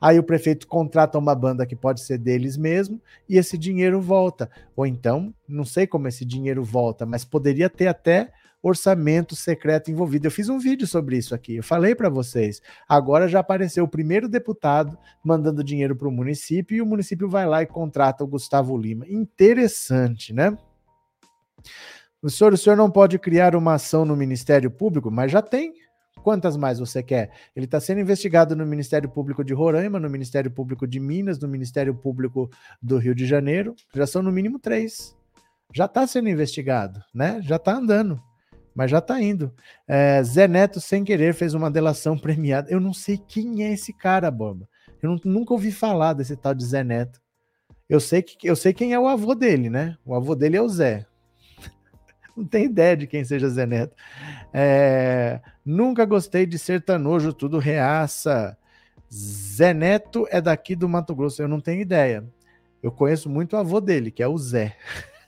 Aí o prefeito contrata uma banda que pode ser deles mesmo e esse dinheiro volta. Ou então, não sei como esse dinheiro volta, mas poderia ter até orçamento secreto envolvido. Eu fiz um vídeo sobre isso aqui, eu falei para vocês. Agora já apareceu o primeiro deputado mandando dinheiro para o município e o município vai lá e contrata o Gustavo Lima. Interessante, né? O senhor, o senhor não pode criar uma ação no Ministério Público, mas já tem. Quantas mais você quer? Ele está sendo investigado no Ministério Público de Roraima, no Ministério Público de Minas, no Ministério Público do Rio de Janeiro. Já são no mínimo três. Já está sendo investigado, né? Já está andando, mas já está indo. É, Zé Neto, sem querer, fez uma delação premiada. Eu não sei quem é esse cara, Bomba. Eu não, nunca ouvi falar desse tal de Zé Neto. Eu sei, que, eu sei quem é o avô dele, né? O avô dele é o Zé não tem ideia de quem seja Zé Neto. É, nunca gostei de sertanojo, tudo reaça. Zé Neto é daqui do Mato Grosso, eu não tenho ideia. Eu conheço muito o avô dele, que é o Zé.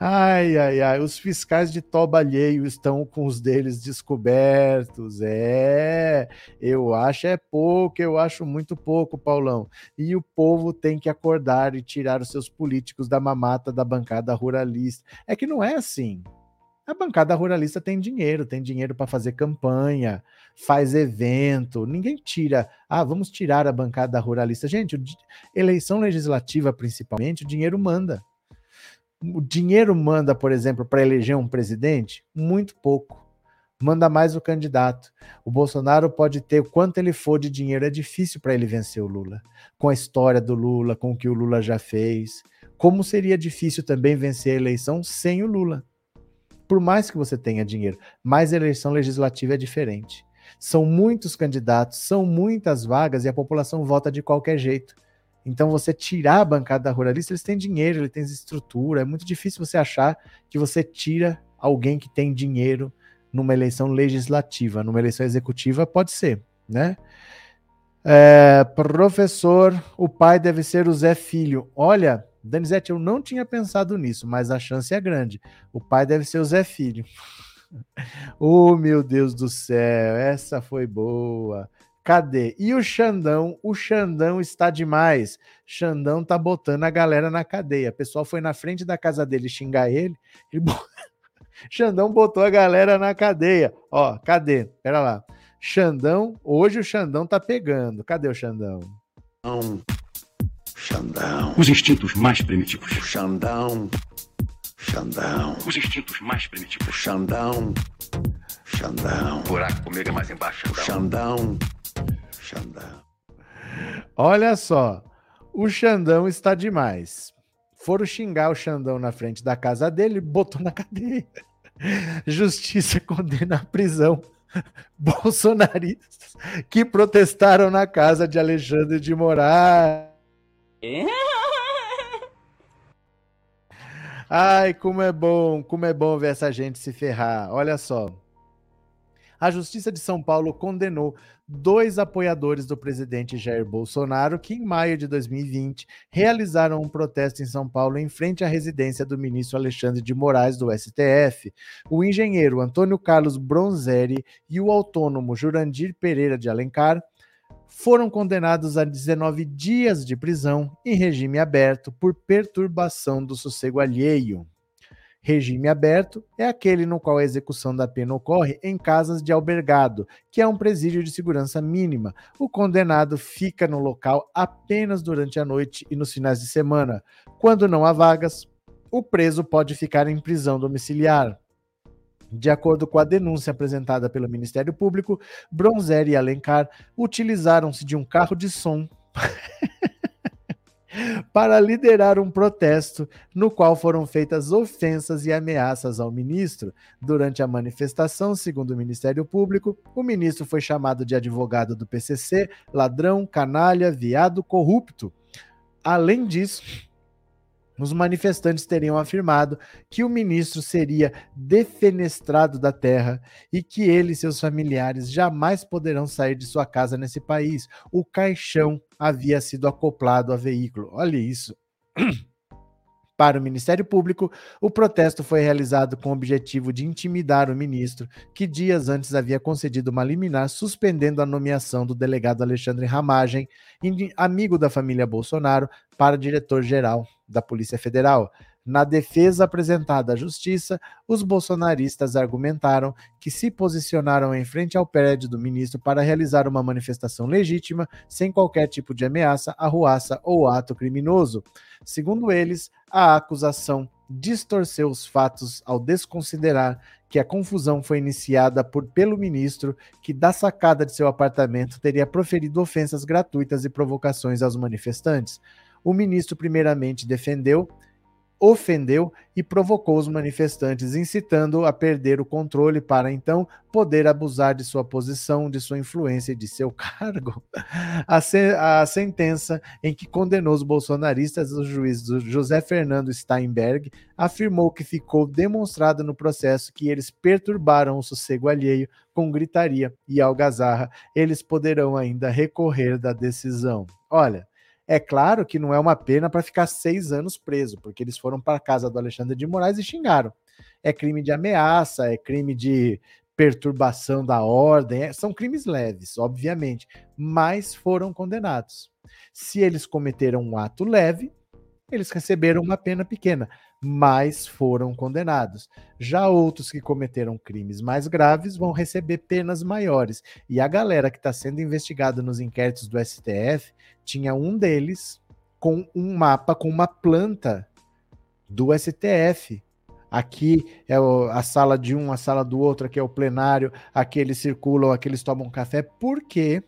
Ai, ai, ai, os fiscais de toba alheio estão com os deles descobertos. É, eu acho é pouco, eu acho muito pouco, Paulão. E o povo tem que acordar e tirar os seus políticos da mamata da bancada ruralista. É que não é assim. A bancada ruralista tem dinheiro, tem dinheiro para fazer campanha, faz evento. Ninguém tira, ah, vamos tirar a bancada ruralista. Gente, eleição legislativa, principalmente, o dinheiro manda o dinheiro manda, por exemplo, para eleger um presidente? Muito pouco. Manda mais o candidato. O Bolsonaro pode ter o quanto ele for de dinheiro, é difícil para ele vencer o Lula. Com a história do Lula, com o que o Lula já fez. Como seria difícil também vencer a eleição sem o Lula? Por mais que você tenha dinheiro, mas a eleição legislativa é diferente. São muitos candidatos, são muitas vagas e a população vota de qualquer jeito. Então, você tirar a bancada ruralista, eles têm dinheiro, eles têm estrutura. É muito difícil você achar que você tira alguém que tem dinheiro numa eleição legislativa. Numa eleição executiva, pode ser, né? É, professor, o pai deve ser o Zé Filho. Olha, Danizete, eu não tinha pensado nisso, mas a chance é grande. O pai deve ser o Zé Filho. oh, meu Deus do céu, essa foi boa. Cadê? E o Xandão? O Xandão está demais. Xandão tá botando a galera na cadeia. O pessoal foi na frente da casa dele xingar ele. ele... Xandão botou a galera na cadeia. Ó, cadê? Pera lá. Xandão, hoje o Xandão tá pegando. Cadê o Xandão? Xandão. Os instintos mais primitivos. Xandão. Xandão. Os instintos mais primitivos. Xandão. Xandão. O buraco comigo é mais embaixo. Xandão. Xandão. Xandão. Olha só, o Xandão está demais. Foram xingar o Xandão na frente da casa dele, botou na cadeia. Justiça condena a prisão bolsonaristas que protestaram na casa de Alexandre de Moraes. Ai, como é bom, como é bom ver essa gente se ferrar. Olha só. A Justiça de São Paulo condenou dois apoiadores do presidente Jair Bolsonaro que, em maio de 2020, realizaram um protesto em São Paulo em frente à residência do ministro Alexandre de Moraes, do STF. O engenheiro Antônio Carlos Bronzeri e o autônomo Jurandir Pereira de Alencar foram condenados a 19 dias de prisão em regime aberto por perturbação do sossego alheio. Regime aberto é aquele no qual a execução da pena ocorre em casas de albergado, que é um presídio de segurança mínima. O condenado fica no local apenas durante a noite e nos finais de semana. Quando não há vagas, o preso pode ficar em prisão domiciliar. De acordo com a denúncia apresentada pelo Ministério Público, Bronzeri e Alencar utilizaram-se de um carro de som para liderar um protesto no qual foram feitas ofensas e ameaças ao ministro. Durante a manifestação, segundo o Ministério Público, o ministro foi chamado de advogado do PCC, ladrão, canalha, viado, corrupto. Além disso, os manifestantes teriam afirmado que o ministro seria defenestrado da terra e que ele e seus familiares jamais poderão sair de sua casa nesse país. O caixão havia sido acoplado a veículo. Olha isso. Para o Ministério Público, o protesto foi realizado com o objetivo de intimidar o ministro, que dias antes havia concedido uma liminar suspendendo a nomeação do delegado Alexandre Ramagem, amigo da família Bolsonaro, para diretor-geral da Polícia Federal. Na defesa apresentada à Justiça, os bolsonaristas argumentaram que se posicionaram em frente ao prédio do ministro para realizar uma manifestação legítima, sem qualquer tipo de ameaça, arruaça ou ato criminoso. Segundo eles, a acusação distorceu os fatos ao desconsiderar que a confusão foi iniciada por, pelo ministro, que da sacada de seu apartamento teria proferido ofensas gratuitas e provocações aos manifestantes. O ministro, primeiramente, defendeu ofendeu e provocou os manifestantes, incitando a perder o controle para então poder abusar de sua posição, de sua influência e de seu cargo. A, se a sentença em que condenou os bolsonaristas, o juiz José Fernando Steinberg afirmou que ficou demonstrado no processo que eles perturbaram o sossego alheio com gritaria e algazarra. Eles poderão ainda recorrer da decisão. Olha, é claro que não é uma pena para ficar seis anos preso, porque eles foram para a casa do Alexandre de Moraes e xingaram. É crime de ameaça, é crime de perturbação da ordem, é, são crimes leves, obviamente, mas foram condenados. Se eles cometeram um ato leve, eles receberam uma pena pequena, mas foram condenados. Já outros que cometeram crimes mais graves vão receber penas maiores. E a galera que está sendo investigada nos inquéritos do STF tinha um deles com um mapa com uma planta do STF. Aqui é a sala de um, a sala do outro, aqui é o plenário, aqui eles circulam, aqui eles tomam café. Por que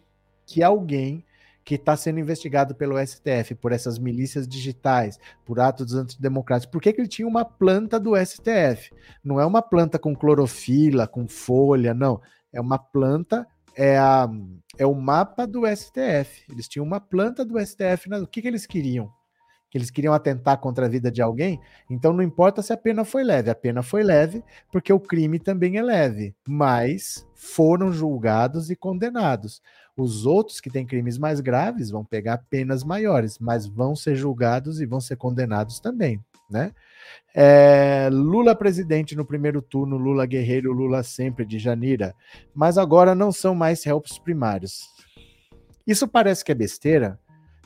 que alguém que está sendo investigado pelo STF por essas milícias digitais, por atos antidemocráticos. Por que, que ele tinha uma planta do STF? Não é uma planta com clorofila, com folha, não. É uma planta, é, a, é o mapa do STF. Eles tinham uma planta do STF. O que, que eles queriam? que eles queriam atentar contra a vida de alguém, então não importa se a pena foi leve, a pena foi leve porque o crime também é leve, mas foram julgados e condenados. Os outros que têm crimes mais graves vão pegar penas maiores, mas vão ser julgados e vão ser condenados também, né? É, Lula presidente no primeiro turno, Lula guerreiro, Lula sempre de Janira, mas agora não são mais réus primários. Isso parece que é besteira,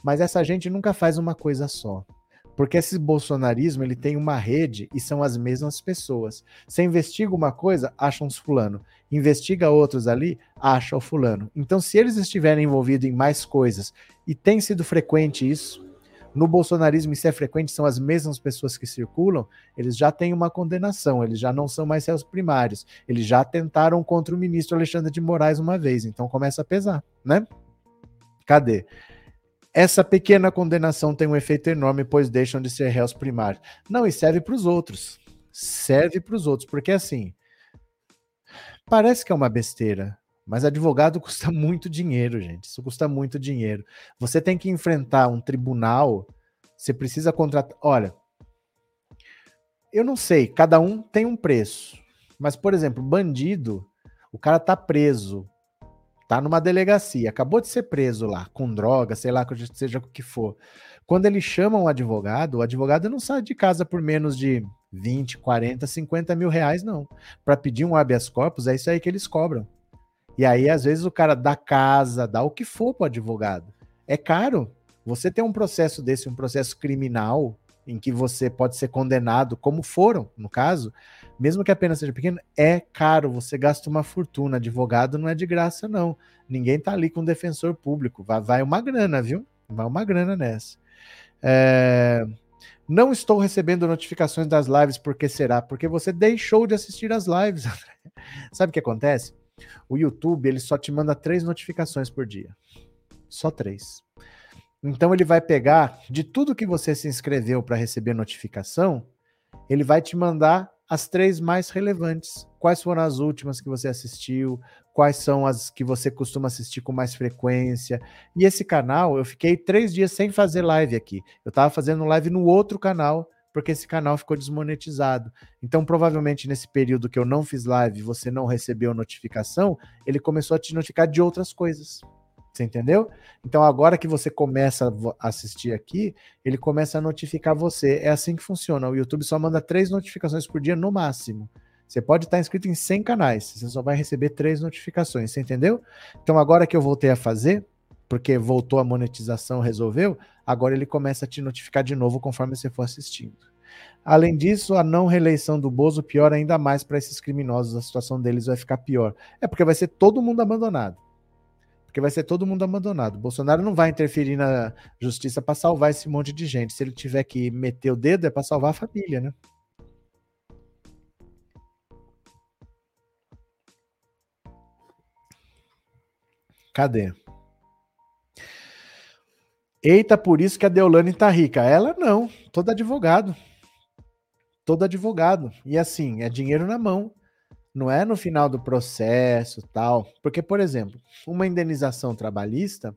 mas essa gente nunca faz uma coisa só. Porque esse bolsonarismo ele tem uma rede e são as mesmas pessoas. Você investiga uma coisa, acha uns fulano. Investiga outros ali, acha o fulano. Então, se eles estiverem envolvidos em mais coisas, e tem sido frequente isso, no bolsonarismo isso é frequente, são as mesmas pessoas que circulam, eles já têm uma condenação, eles já não são mais réus primários, eles já tentaram contra o ministro Alexandre de Moraes uma vez, então começa a pesar, né? Cadê? Essa pequena condenação tem um efeito enorme, pois deixam de ser réus primários. Não, e serve para os outros. Serve para os outros, porque assim, parece que é uma besteira, mas advogado custa muito dinheiro, gente. Isso custa muito dinheiro. Você tem que enfrentar um tribunal, você precisa contratar. Olha, eu não sei, cada um tem um preço. Mas, por exemplo, bandido, o cara tá preso tá numa delegacia, acabou de ser preso lá, com droga, sei lá, seja o que for. Quando eles chamam o advogado, o advogado não sai de casa por menos de 20, 40, 50 mil reais, não. Para pedir um habeas corpus, é isso aí que eles cobram. E aí, às vezes, o cara dá casa, dá o que for pro advogado. É caro. Você tem um processo desse, um processo criminal, em que você pode ser condenado, como foram, no caso, mesmo que a pena seja pequena, é caro, você gasta uma fortuna. Advogado não é de graça, não. Ninguém tá ali com defensor público. Vai, vai uma grana, viu? Vai uma grana nessa. É... Não estou recebendo notificações das lives, por que será? Porque você deixou de assistir as lives. Sabe o que acontece? O YouTube, ele só te manda três notificações por dia. Só três. Então ele vai pegar de tudo que você se inscreveu para receber notificação, ele vai te mandar as três mais relevantes. Quais foram as últimas que você assistiu? Quais são as que você costuma assistir com mais frequência? E esse canal, eu fiquei três dias sem fazer live aqui. Eu estava fazendo live no outro canal, porque esse canal ficou desmonetizado. Então, provavelmente nesse período que eu não fiz live, você não recebeu notificação, ele começou a te notificar de outras coisas. Você entendeu? Então, agora que você começa a assistir aqui, ele começa a notificar você. É assim que funciona. O YouTube só manda três notificações por dia no máximo. Você pode estar inscrito em 100 canais, você só vai receber três notificações, você entendeu? Então, agora que eu voltei a fazer, porque voltou a monetização, resolveu, agora ele começa a te notificar de novo conforme você for assistindo. Além disso, a não reeleição do Bozo piora ainda mais para esses criminosos, a situação deles vai ficar pior. É porque vai ser todo mundo abandonado porque vai ser todo mundo abandonado. Bolsonaro não vai interferir na justiça para salvar esse monte de gente. Se ele tiver que meter o dedo, é para salvar a família, né? Cadê? Eita, por isso que a Deolane tá rica. Ela não, todo advogado. Todo advogado. E assim, é dinheiro na mão não é no final do processo tal. Porque, por exemplo, uma indenização trabalhista,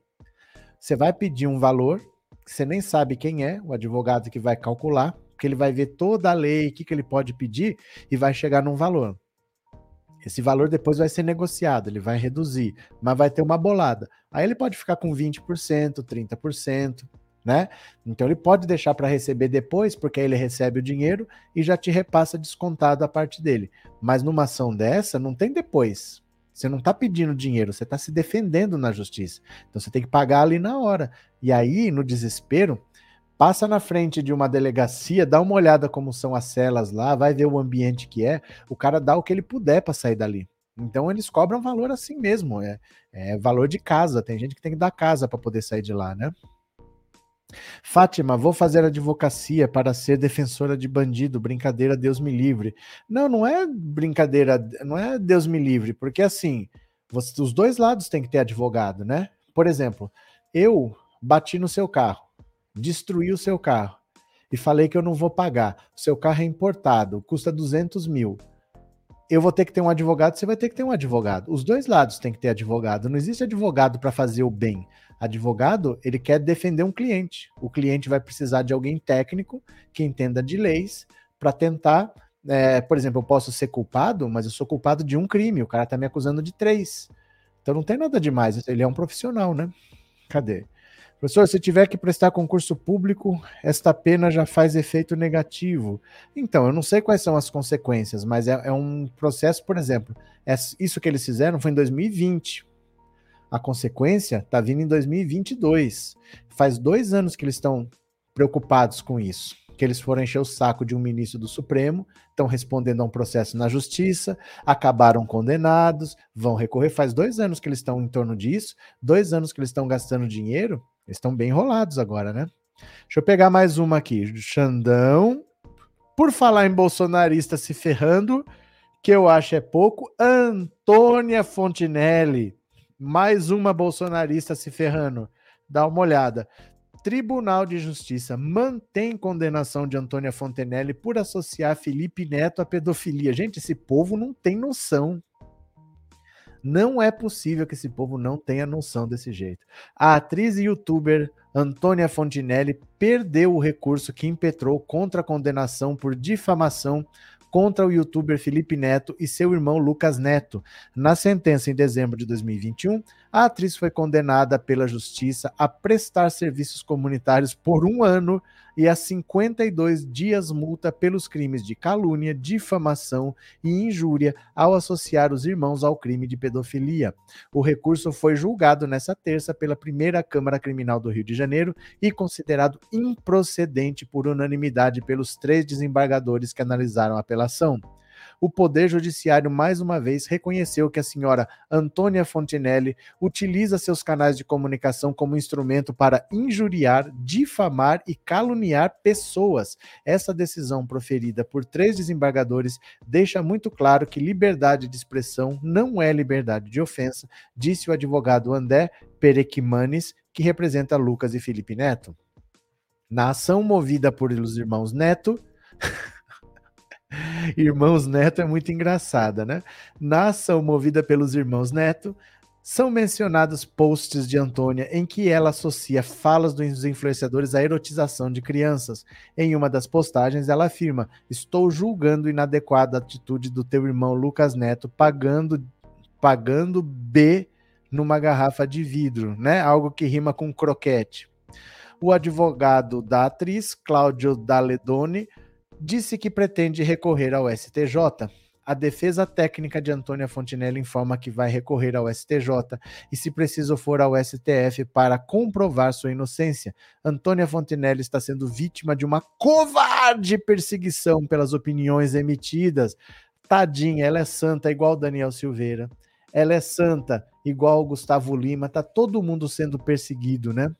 você vai pedir um valor que você nem sabe quem é, o advogado que vai calcular, porque ele vai ver toda a lei, o que, que ele pode pedir e vai chegar num valor. Esse valor depois vai ser negociado, ele vai reduzir, mas vai ter uma bolada. Aí ele pode ficar com 20%, 30% né? Então ele pode deixar para receber depois, porque aí ele recebe o dinheiro e já te repassa descontado a parte dele. Mas numa ação dessa, não tem depois. Você não está pedindo dinheiro, você está se defendendo na justiça. Então você tem que pagar ali na hora. E aí, no desespero, passa na frente de uma delegacia, dá uma olhada como são as celas lá, vai ver o ambiente que é, o cara dá o que ele puder para sair dali. Então eles cobram valor assim mesmo, é, é valor de casa. Tem gente que tem que dar casa para poder sair de lá, né? Fátima, vou fazer advocacia para ser defensora de bandido. Brincadeira, Deus me livre. Não, não é brincadeira, não é Deus me livre, porque assim, você, os dois lados têm que ter advogado, né? Por exemplo, eu bati no seu carro, destruí o seu carro e falei que eu não vou pagar. O seu carro é importado, custa 200 mil. Eu vou ter que ter um advogado, você vai ter que ter um advogado. Os dois lados têm que ter advogado. Não existe advogado para fazer o bem. Advogado, ele quer defender um cliente. O cliente vai precisar de alguém técnico que entenda de leis para tentar. É, por exemplo, eu posso ser culpado, mas eu sou culpado de um crime. O cara está me acusando de três. Então não tem nada demais. Ele é um profissional, né? Cadê? Professor, se tiver que prestar concurso público, esta pena já faz efeito negativo. Então, eu não sei quais são as consequências, mas é, é um processo, por exemplo, é, isso que eles fizeram foi em 2020. A consequência está vindo em 2022. Faz dois anos que eles estão preocupados com isso. Que eles foram encher o saco de um ministro do Supremo, estão respondendo a um processo na justiça, acabaram condenados, vão recorrer. Faz dois anos que eles estão em torno disso, dois anos que eles estão gastando dinheiro, eles estão bem enrolados agora, né? Deixa eu pegar mais uma aqui. Xandão. Por falar em bolsonarista se ferrando, que eu acho é pouco, Antônia Fontinelli mais uma bolsonarista se ferrando. Dá uma olhada. Tribunal de Justiça mantém condenação de Antônia Fontenelle por associar Felipe Neto à pedofilia. Gente, esse povo não tem noção. Não é possível que esse povo não tenha noção desse jeito. A atriz e youtuber Antônia Fontinelli perdeu o recurso que impetrou contra a condenação por difamação contra o youtuber Felipe Neto e seu irmão Lucas Neto. Na sentença em dezembro de 2021, a atriz foi condenada pela justiça a prestar serviços comunitários por um ano e a 52 dias multa pelos crimes de calúnia, difamação e injúria ao associar os irmãos ao crime de pedofilia. O recurso foi julgado nesta terça pela primeira Câmara Criminal do Rio de Janeiro e considerado improcedente por unanimidade pelos três desembargadores que analisaram a apelação. O Poder Judiciário mais uma vez reconheceu que a senhora Antônia Fontinelli utiliza seus canais de comunicação como instrumento para injuriar, difamar e caluniar pessoas. Essa decisão proferida por três desembargadores deixa muito claro que liberdade de expressão não é liberdade de ofensa, disse o advogado André Perequimanes, que representa Lucas e Felipe Neto. Na ação movida por os irmãos Neto. irmãos Neto é muito engraçada, né? Na ação movida pelos irmãos Neto, são mencionados posts de Antônia em que ela associa falas dos influenciadores à erotização de crianças. Em uma das postagens, ela afirma: Estou julgando inadequada a atitude do teu irmão Lucas Neto pagando, pagando B numa garrafa de vidro, né? Algo que rima com croquete. O advogado da atriz, Cláudio Daledoni, disse que pretende recorrer ao STJ. A defesa técnica de Antônia Fontinelli informa que vai recorrer ao STJ e, se preciso for, ao STF para comprovar sua inocência. Antônia Fontinelli está sendo vítima de uma covarde perseguição pelas opiniões emitidas. Tadinha, ela é santa, igual Daniel Silveira. Ela é santa, igual Gustavo Lima. Tá todo mundo sendo perseguido, né?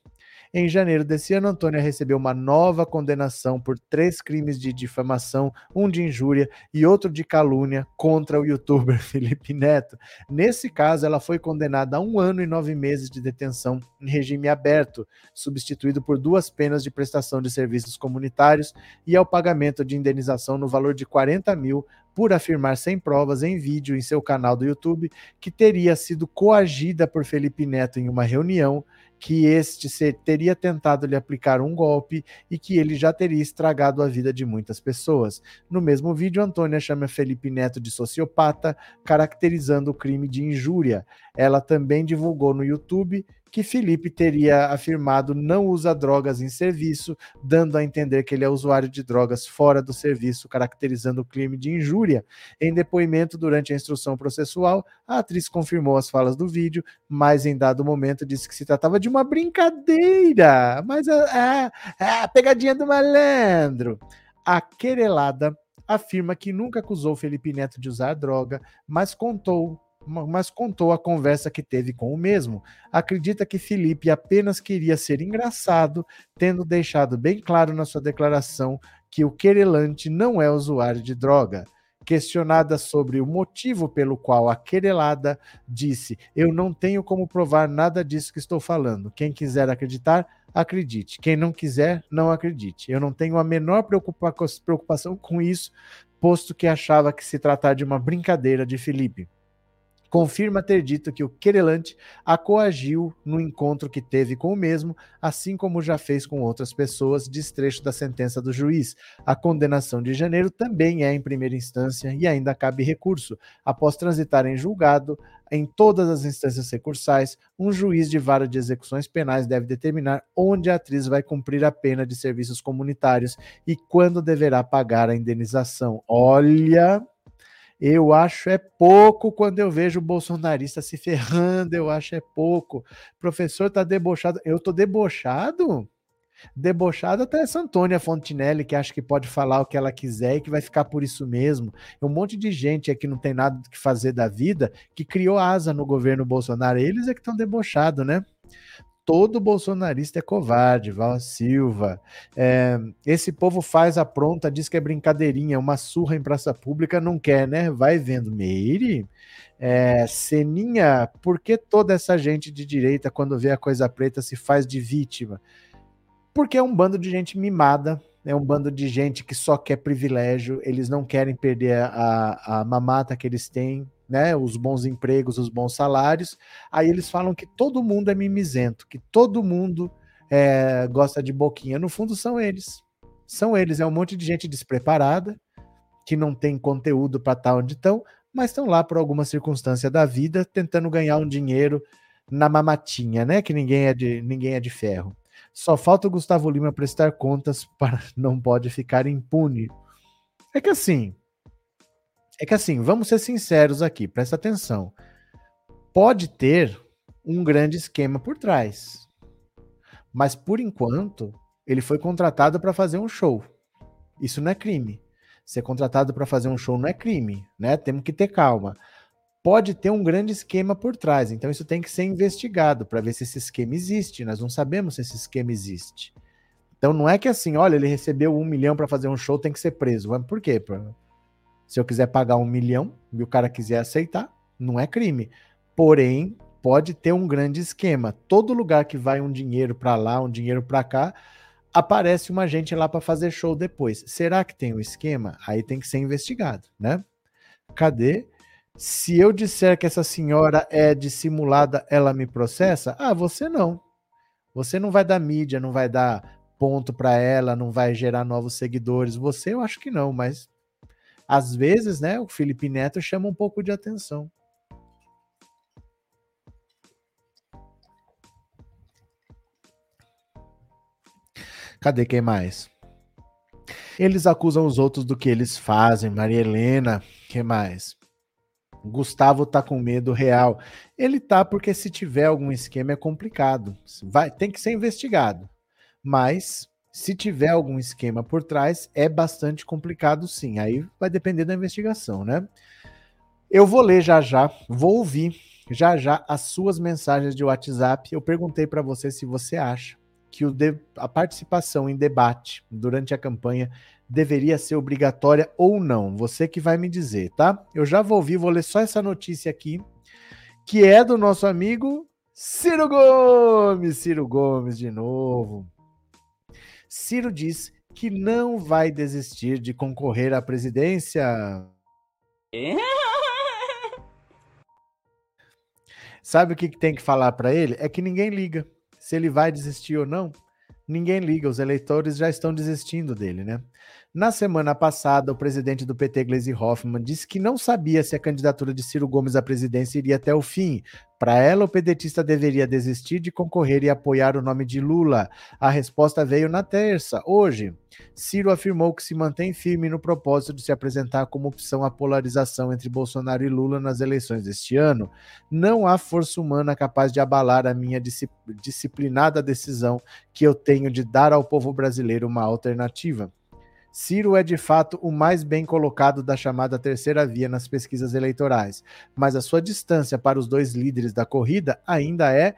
Em janeiro desse ano, Antônia recebeu uma nova condenação por três crimes de difamação, um de injúria e outro de calúnia contra o youtuber Felipe Neto. Nesse caso, ela foi condenada a um ano e nove meses de detenção em regime aberto, substituído por duas penas de prestação de serviços comunitários e ao pagamento de indenização no valor de 40 mil por afirmar sem provas em vídeo em seu canal do YouTube que teria sido coagida por Felipe Neto em uma reunião que este teria tentado lhe aplicar um golpe e que ele já teria estragado a vida de muitas pessoas. No mesmo vídeo, Antônia chama Felipe Neto de sociopata, caracterizando o crime de injúria. Ela também divulgou no YouTube que Felipe teria afirmado não usa drogas em serviço, dando a entender que ele é usuário de drogas fora do serviço, caracterizando o crime de injúria. Em depoimento durante a instrução processual, a atriz confirmou as falas do vídeo, mas em dado momento disse que se tratava de uma brincadeira, mas a, a, a pegadinha do malandro. A querelada afirma que nunca acusou Felipe Neto de usar droga, mas contou mas contou a conversa que teve com o mesmo. Acredita que Felipe apenas queria ser engraçado, tendo deixado bem claro na sua declaração que o querelante não é usuário de droga. Questionada sobre o motivo pelo qual a querelada disse: Eu não tenho como provar nada disso que estou falando. Quem quiser acreditar, acredite. Quem não quiser, não acredite. Eu não tenho a menor preocupação com isso, posto que achava que se tratar de uma brincadeira de Felipe confirma ter dito que o querelante a coagiu no encontro que teve com o mesmo, assim como já fez com outras pessoas, destrecho da sentença do juiz. A condenação de janeiro também é em primeira instância e ainda cabe recurso. Após transitar em julgado, em todas as instâncias recursais, um juiz de vara de execuções penais deve determinar onde a atriz vai cumprir a pena de serviços comunitários e quando deverá pagar a indenização. Olha, eu acho é pouco quando eu vejo o bolsonarista se ferrando, eu acho é pouco. O professor tá debochado. Eu tô debochado? Debochado até essa Antônia Fontinelli, que acha que pode falar o que ela quiser e que vai ficar por isso mesmo. Um monte de gente aqui não tem nada que fazer da vida, que criou asa no governo Bolsonaro. Eles é que estão debochados, né? Todo bolsonarista é covarde, Val Silva. É, esse povo faz a pronta, diz que é brincadeirinha, uma surra em praça pública não quer, né? Vai vendo. Meire, é, Seninha, por que toda essa gente de direita, quando vê a coisa preta, se faz de vítima? Porque é um bando de gente mimada, é um bando de gente que só quer privilégio, eles não querem perder a, a mamata que eles têm, né, os bons empregos, os bons salários. Aí eles falam que todo mundo é mimizento, que todo mundo é, gosta de boquinha. No fundo, são eles. São eles. É um monte de gente despreparada, que não tem conteúdo para estar onde estão, mas estão lá por alguma circunstância da vida tentando ganhar um dinheiro na mamatinha, né? Que ninguém é de, ninguém é de ferro. Só falta o Gustavo Lima prestar contas para não pode ficar impune. É que assim, é que assim, vamos ser sinceros aqui, presta atenção. Pode ter um grande esquema por trás. Mas por enquanto, ele foi contratado para fazer um show. Isso não é crime. Ser contratado para fazer um show não é crime, né? Temos que ter calma. Pode ter um grande esquema por trás, então isso tem que ser investigado para ver se esse esquema existe. Nós não sabemos se esse esquema existe. Então não é que assim, olha, ele recebeu um milhão para fazer um show, tem que ser preso. Mas por quê? Se eu quiser pagar um milhão e o cara quiser aceitar, não é crime. Porém, pode ter um grande esquema. Todo lugar que vai um dinheiro para lá, um dinheiro para cá, aparece uma gente lá para fazer show depois. Será que tem um esquema? Aí tem que ser investigado, né? Cadê? Se eu disser que essa senhora é dissimulada, ela me processa? Ah, você não. Você não vai dar mídia, não vai dar ponto para ela, não vai gerar novos seguidores. Você, eu acho que não, mas às vezes, né, o Felipe Neto chama um pouco de atenção. Cadê quem mais? Eles acusam os outros do que eles fazem. Maria Helena, que mais? Gustavo tá com medo real. Ele tá porque se tiver algum esquema é complicado. Vai, tem que ser investigado. Mas se tiver algum esquema por trás, é bastante complicado sim. Aí vai depender da investigação, né? Eu vou ler já já, vou ouvir já já as suas mensagens de WhatsApp. Eu perguntei para você se você acha que a participação em debate durante a campanha deveria ser obrigatória ou não. Você que vai me dizer, tá? Eu já vou ouvir, vou ler só essa notícia aqui, que é do nosso amigo Ciro Gomes. Ciro Gomes de novo. Ciro diz que não vai desistir de concorrer à presidência. Sabe o que tem que falar para ele? É que ninguém liga se ele vai desistir ou não, ninguém liga, os eleitores já estão desistindo dele, né? Na semana passada, o presidente do PT, Gleisi Hoffmann, disse que não sabia se a candidatura de Ciro Gomes à presidência iria até o fim. Para ela, o pedetista deveria desistir de concorrer e apoiar o nome de Lula. A resposta veio na terça, hoje. Ciro afirmou que se mantém firme no propósito de se apresentar como opção à polarização entre Bolsonaro e Lula nas eleições deste ano. Não há força humana capaz de abalar a minha disciplinada decisão que eu tenho de dar ao povo brasileiro uma alternativa. Ciro é de fato o mais bem colocado da chamada terceira via nas pesquisas eleitorais, mas a sua distância para os dois líderes da corrida ainda é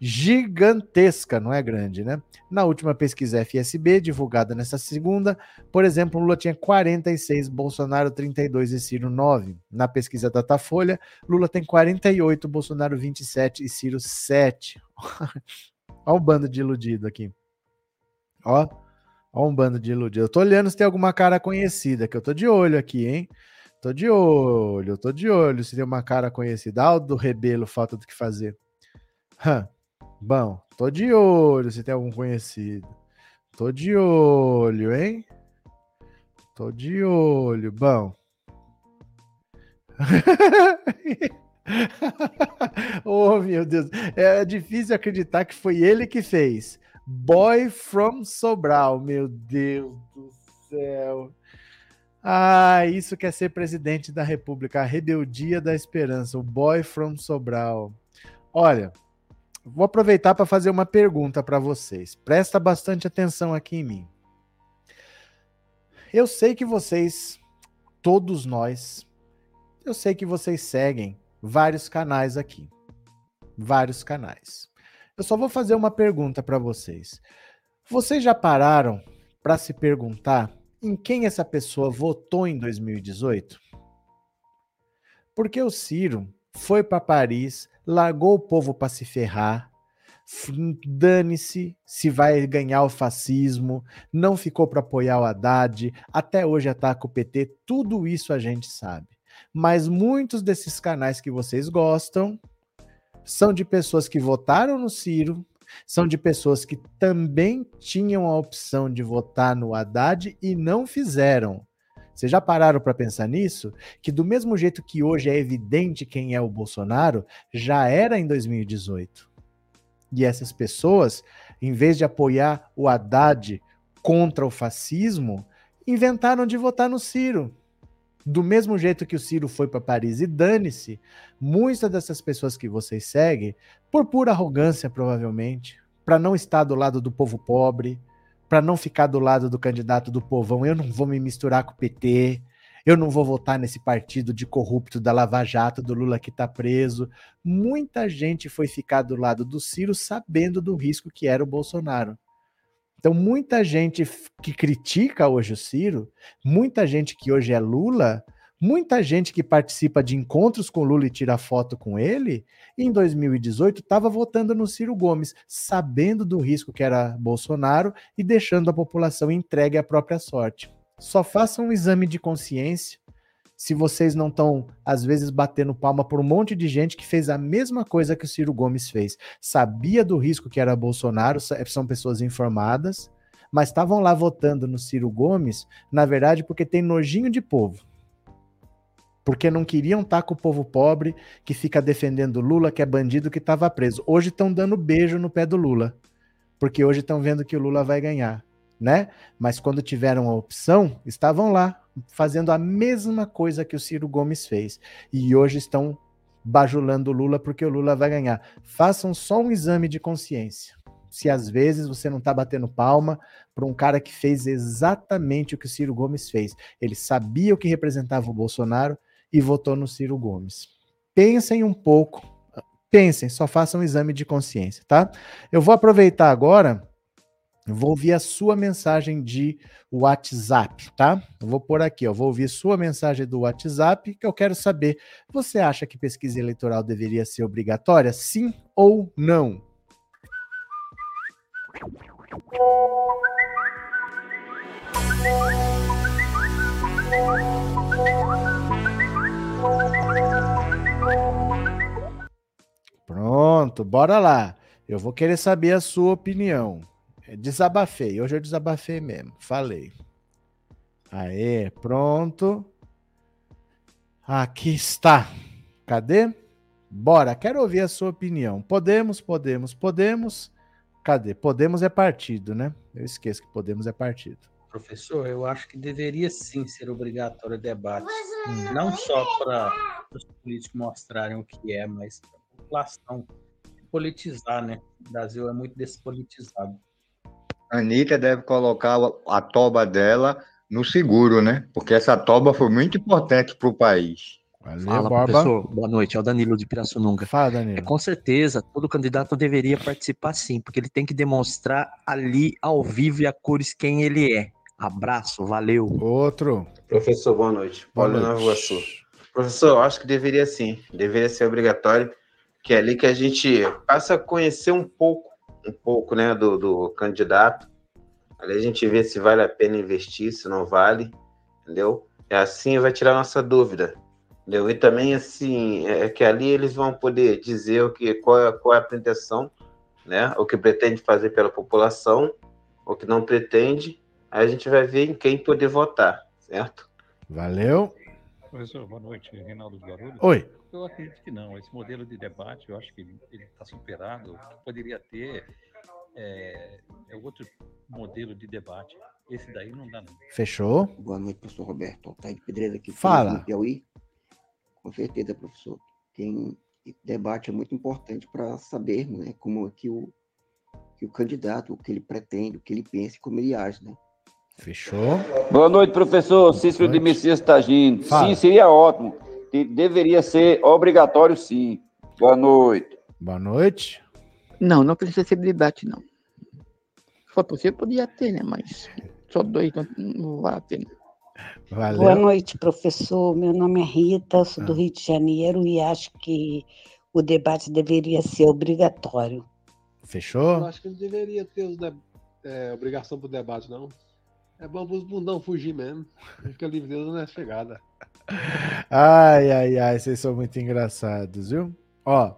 gigantesca, não é grande, né? Na última pesquisa FSB, divulgada nesta segunda, por exemplo, Lula tinha 46, Bolsonaro 32 e Ciro 9. Na pesquisa Datafolha, Lula tem 48, Bolsonaro 27 e Ciro 7. Olha o bando de iludido aqui. Ó, Olha um bando de iludido. Eu tô olhando se tem alguma cara conhecida, que eu tô de olho aqui, hein? Tô de olho, tô de olho se tem uma cara conhecida. Aldo Rebelo, falta do que fazer. Hum. Bom, tô de olho se tem algum conhecido. Tô de olho, hein? Tô de olho. Bom. oh, meu Deus. É difícil acreditar que foi ele que fez. Boy from Sobral, meu Deus do céu. Ah, isso quer ser presidente da República, a rebeldia da esperança, o Boy from Sobral. Olha, vou aproveitar para fazer uma pergunta para vocês. Presta bastante atenção aqui em mim. Eu sei que vocês, todos nós, eu sei que vocês seguem vários canais aqui. Vários canais. Eu só vou fazer uma pergunta para vocês. Vocês já pararam para se perguntar em quem essa pessoa votou em 2018? Porque o Ciro foi para Paris, largou o povo para se ferrar, dane-se se vai ganhar o fascismo, não ficou para apoiar o Haddad, até hoje ataca o PT, tudo isso a gente sabe. Mas muitos desses canais que vocês gostam são de pessoas que votaram no Ciro, são de pessoas que também tinham a opção de votar no Haddad e não fizeram. Vocês já pararam para pensar nisso? Que do mesmo jeito que hoje é evidente quem é o Bolsonaro, já era em 2018. E essas pessoas, em vez de apoiar o Haddad contra o fascismo, inventaram de votar no Ciro do mesmo jeito que o Ciro foi para Paris e dane-se, muitas dessas pessoas que vocês seguem, por pura arrogância, provavelmente, para não estar do lado do povo pobre, para não ficar do lado do candidato do povão, eu não vou me misturar com o PT, eu não vou votar nesse partido de corrupto da Lava Jato, do Lula que está preso. Muita gente foi ficar do lado do Ciro sabendo do risco que era o Bolsonaro. Então, muita gente que critica hoje o Ciro, muita gente que hoje é Lula, muita gente que participa de encontros com Lula e tira foto com ele, em 2018 estava votando no Ciro Gomes, sabendo do risco que era Bolsonaro e deixando a população entregue à própria sorte. Só façam um exame de consciência se vocês não estão, às vezes, batendo palma por um monte de gente que fez a mesma coisa que o Ciro Gomes fez. Sabia do risco que era Bolsonaro, são pessoas informadas, mas estavam lá votando no Ciro Gomes, na verdade, porque tem nojinho de povo. Porque não queriam estar com o povo pobre que fica defendendo Lula, que é bandido que estava preso. Hoje estão dando beijo no pé do Lula, porque hoje estão vendo que o Lula vai ganhar, né? Mas quando tiveram a opção, estavam lá fazendo a mesma coisa que o Ciro Gomes fez. E hoje estão bajulando o Lula porque o Lula vai ganhar. Façam só um exame de consciência. Se às vezes você não está batendo palma para um cara que fez exatamente o que o Ciro Gomes fez. Ele sabia o que representava o Bolsonaro e votou no Ciro Gomes. Pensem um pouco, pensem, só façam um exame de consciência, tá? Eu vou aproveitar agora vou ouvir a sua mensagem de WhatsApp, tá? Eu vou por aqui, ó, vou ouvir sua mensagem do WhatsApp, que eu quero saber, você acha que pesquisa eleitoral deveria ser obrigatória? Sim ou não? Pronto, bora lá. Eu vou querer saber a sua opinião. Desabafei. Hoje eu desabafei mesmo. Falei. Aê, pronto. Aqui está. Cadê? Bora, quero ouvir a sua opinião. Podemos, podemos, podemos. Cadê? Podemos é partido, né? Eu esqueço que Podemos é partido. Professor, eu acho que deveria sim ser obrigatório o debate. Hum. Não só para os políticos mostrarem o que é, mas para a população politizar, né? O Brasil é muito despolitizado. A Anitta deve colocar a toba dela no seguro, né? Porque essa toba foi muito importante para o país. Valeu, Fala, Barba. professor. Boa noite. É o Danilo de Pirassununga. Fala, Danilo. É, com certeza, todo candidato deveria participar sim, porque ele tem que demonstrar ali, ao vivo e a cores, quem ele é. Abraço, valeu. Outro. Professor, boa noite. Paulo Nova Iguaçu. Professor, acho que deveria sim. Deveria ser obrigatório, que é ali que a gente passa a conhecer um pouco um pouco né, do, do candidato. Ali a gente vê se vale a pena investir, se não vale, entendeu? É assim vai tirar nossa dúvida, entendeu? E também assim é que ali eles vão poder dizer o que qual é, qual é a pretensão, né? O que pretende fazer pela população, o que não pretende. Aí a gente vai ver em quem poder votar, certo? Valeu. Professor, boa noite, Reinaldo Guarulhos. Oi. Eu acredito que não. Esse modelo de debate, eu acho que ele está superado. O que poderia ter é, é, outro modelo de debate. Esse daí não dá, não. Fechou. Boa noite, professor Roberto. Altair Pedreira aqui. Fala. Piauí. Com certeza, professor. Tem debate é muito importante para sabermos né, como é que o, que o candidato, o que ele pretende, o que ele pensa e como ele age, né? Fechou. Boa noite, professor Cícero de Messias Tagino. Sim, seria ótimo deveria ser obrigatório, sim. Boa noite. Boa noite. Não, não precisa ser debate, não. Se for possível, podia ter, né? Mas só dois não vai ter. Valeu. Boa noite, professor. Meu nome é Rita, sou do ah. Rio de Janeiro e acho que o debate deveria ser obrigatório. Fechou? Eu acho que não deveria ter de... é, obrigação para o debate, não. É bom os bundão fugir mesmo. Fica livre Deus é chegada. Ai, ai, ai, vocês são muito engraçados, viu? Ó,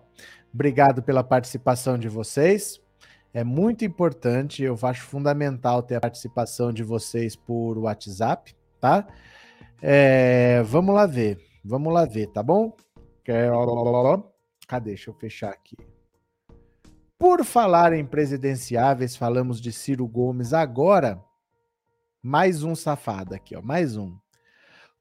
obrigado pela participação de vocês. É muito importante, eu acho fundamental ter a participação de vocês por WhatsApp, tá? É, vamos lá ver, vamos lá ver, tá bom? Cadê? Deixa eu fechar aqui. Por falar em presidenciáveis, falamos de Ciro Gomes agora. Mais um safado aqui, ó, mais um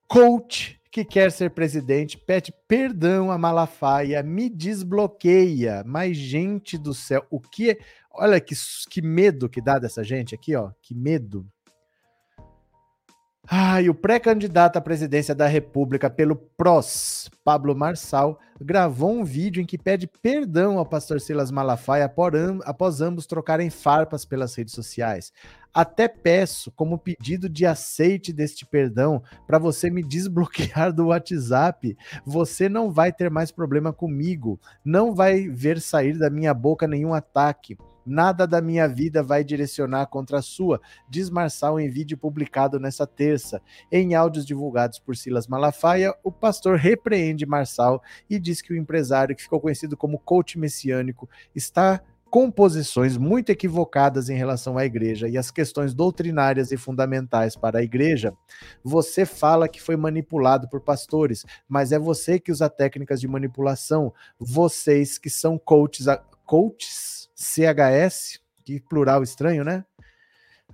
coach que quer ser presidente pede perdão a Malafaia, me desbloqueia. Mas, gente do céu, o que é. Olha que, que medo que dá dessa gente aqui, ó. Que medo. Ah, e o pré-candidato à presidência da República pelo PROS, Pablo Marçal, gravou um vídeo em que pede perdão ao pastor Silas Malafaia após ambos trocarem farpas pelas redes sociais. Até peço, como pedido de aceite deste perdão, para você me desbloquear do WhatsApp. Você não vai ter mais problema comigo, não vai ver sair da minha boca nenhum ataque. Nada da minha vida vai direcionar contra a sua, diz Marçal em vídeo publicado nessa terça. Em áudios divulgados por Silas Malafaia, o pastor repreende Marçal e diz que o empresário, que ficou conhecido como coach messiânico, está com posições muito equivocadas em relação à igreja e as questões doutrinárias e fundamentais para a igreja, você fala que foi manipulado por pastores, mas é você que usa técnicas de manipulação, vocês que são coaches, coaches CHS, que plural estranho, né?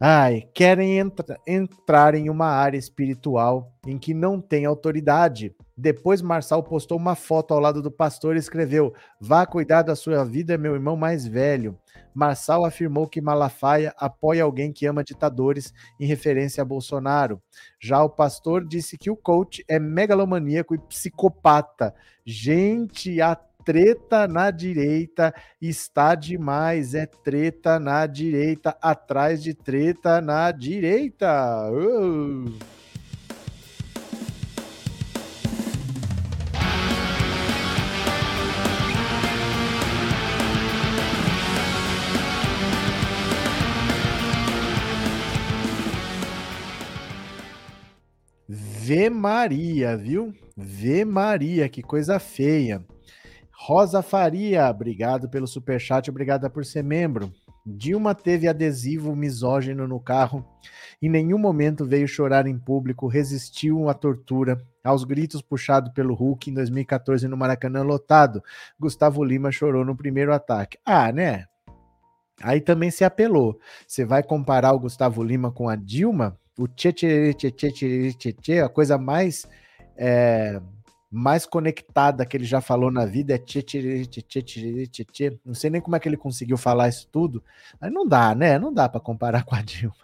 Ai, querem entra entrar em uma área espiritual em que não tem autoridade. Depois Marçal postou uma foto ao lado do pastor e escreveu: Vá cuidar da sua vida, meu irmão mais velho. Marçal afirmou que Malafaia apoia alguém que ama ditadores, em referência a Bolsonaro. Já o pastor disse que o coach é megalomaníaco e psicopata. Gente, a treta na direita está demais. É treta na direita, atrás de treta na direita. Uh. Vê Maria, viu? Vê Maria, que coisa feia. Rosa Faria, obrigado pelo superchat, obrigada por ser membro. Dilma teve adesivo misógino no carro. Em nenhum momento veio chorar em público, resistiu à tortura, aos gritos puxado pelo Hulk em 2014 no Maracanã lotado. Gustavo Lima chorou no primeiro ataque. Ah, né? Aí também se apelou. Você vai comparar o Gustavo Lima com a Dilma? O tchê tchê tchê tchê tchê tchê, a coisa mais é, mais conectada que ele já falou na vida é tchê, tchê, tchê, tchê, tchê, tchê. Não sei nem como é que ele conseguiu falar isso tudo. Mas não dá, né? Não dá para comparar com a Dilma.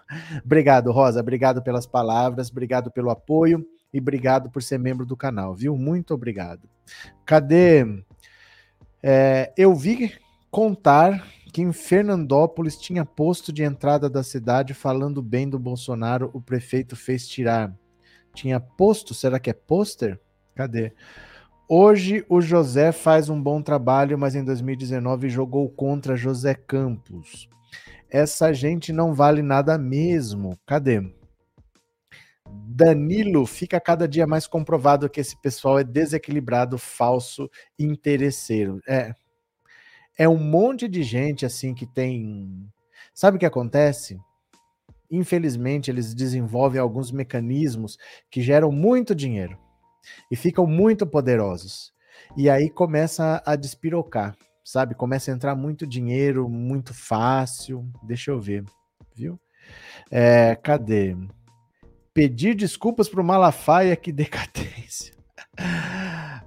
Obrigado, Rosa. Obrigado pelas palavras, obrigado pelo apoio e obrigado por ser membro do canal, viu? Muito obrigado. Cadê? É, eu vi contar que em Fernandópolis tinha posto de entrada da cidade falando bem do Bolsonaro, o prefeito fez tirar. Tinha posto? Será que é pôster? Cadê? Hoje o José faz um bom trabalho, mas em 2019 jogou contra José Campos. Essa gente não vale nada mesmo. Cadê? Danilo fica cada dia mais comprovado que esse pessoal é desequilibrado, falso interesseiro. É. É um monte de gente assim que tem. Sabe o que acontece? Infelizmente, eles desenvolvem alguns mecanismos que geram muito dinheiro e ficam muito poderosos. E aí começa a despirocar, sabe? Começa a entrar muito dinheiro, muito fácil. Deixa eu ver, viu? É, cadê? Pedir desculpas para o Malafaia, que decadência.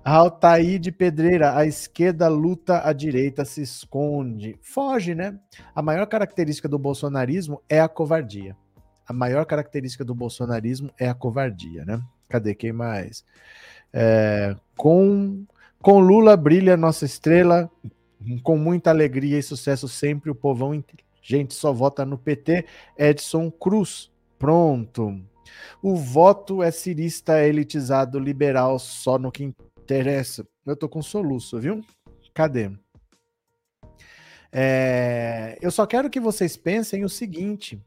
Altair de Pedreira, a esquerda luta, a direita se esconde. Foge, né? A maior característica do bolsonarismo é a covardia. A maior característica do bolsonarismo é a covardia, né? Cadê quem mais? É, com, com Lula brilha nossa estrela, com muita alegria e sucesso sempre, o povão inteligente só vota no PT. Edson Cruz, pronto. O voto é cirista, elitizado, liberal, só no que interessa. Eu tô com soluço, viu? Cadê? É, eu só quero que vocês pensem o seguinte: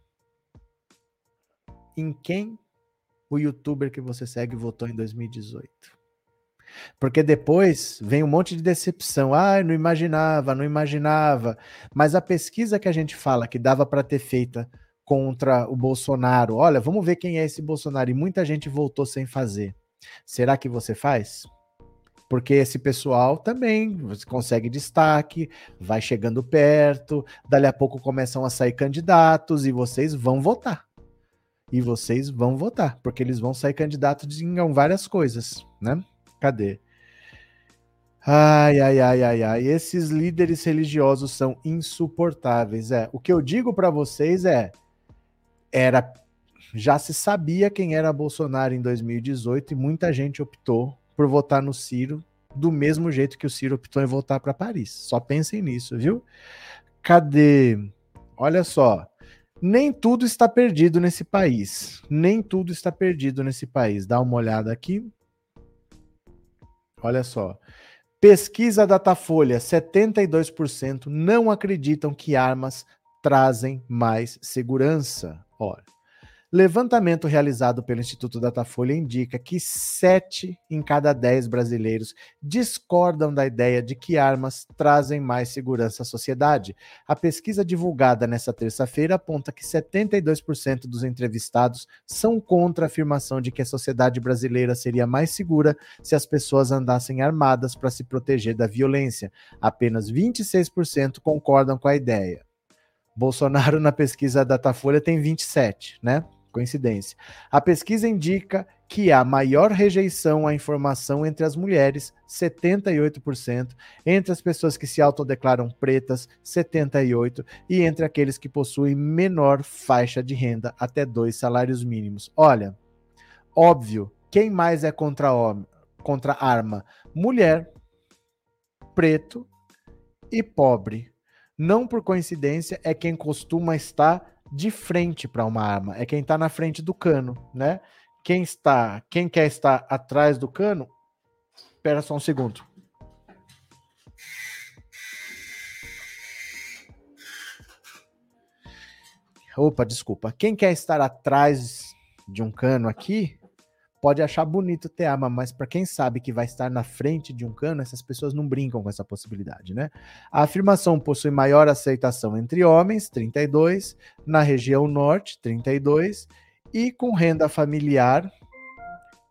em quem o youtuber que você segue votou em 2018. Porque depois vem um monte de decepção. Ah, não imaginava, não imaginava. Mas a pesquisa que a gente fala que dava para ter feita contra o Bolsonaro, olha, vamos ver quem é esse Bolsonaro. E muita gente voltou sem fazer. Será que você faz? Porque esse pessoal também consegue destaque, vai chegando perto, dali a pouco começam a sair candidatos e vocês vão votar e vocês vão votar, porque eles vão sair candidatos em várias coisas, né? Cadê? Ai, ai, ai, ai, ai. Esses líderes religiosos são insuportáveis. É, o que eu digo para vocês é, era já se sabia quem era Bolsonaro em 2018 e muita gente optou por votar no Ciro do mesmo jeito que o Ciro optou em voltar para Paris. Só pensem nisso, viu? Cadê? Olha só. Nem tudo está perdido nesse país. Nem tudo está perdido nesse país. Dá uma olhada aqui. Olha só. Pesquisa Datafolha: 72% não acreditam que armas trazem mais segurança. Olha. Levantamento realizado pelo Instituto Datafolha indica que 7 em cada 10 brasileiros discordam da ideia de que armas trazem mais segurança à sociedade. A pesquisa divulgada nesta terça-feira aponta que 72% dos entrevistados são contra a afirmação de que a sociedade brasileira seria mais segura se as pessoas andassem armadas para se proteger da violência. Apenas 26% concordam com a ideia. Bolsonaro na pesquisa Datafolha tem 27, né? Coincidência. A pesquisa indica que há maior rejeição à informação entre as mulheres, 78%, entre as pessoas que se autodeclaram pretas, 78%, e entre aqueles que possuem menor faixa de renda, até dois salários mínimos. Olha, óbvio, quem mais é contra, homem, contra arma? Mulher, preto e pobre. Não por coincidência, é quem costuma estar de frente para uma arma, é quem está na frente do cano, né? Quem está, quem quer estar atrás do cano, espera só um segundo. Opa, desculpa. Quem quer estar atrás de um cano aqui, pode achar bonito ter arma, mas para quem sabe que vai estar na frente de um cano, essas pessoas não brincam com essa possibilidade, né? A afirmação possui maior aceitação entre homens, 32, na região norte, 32, e com renda familiar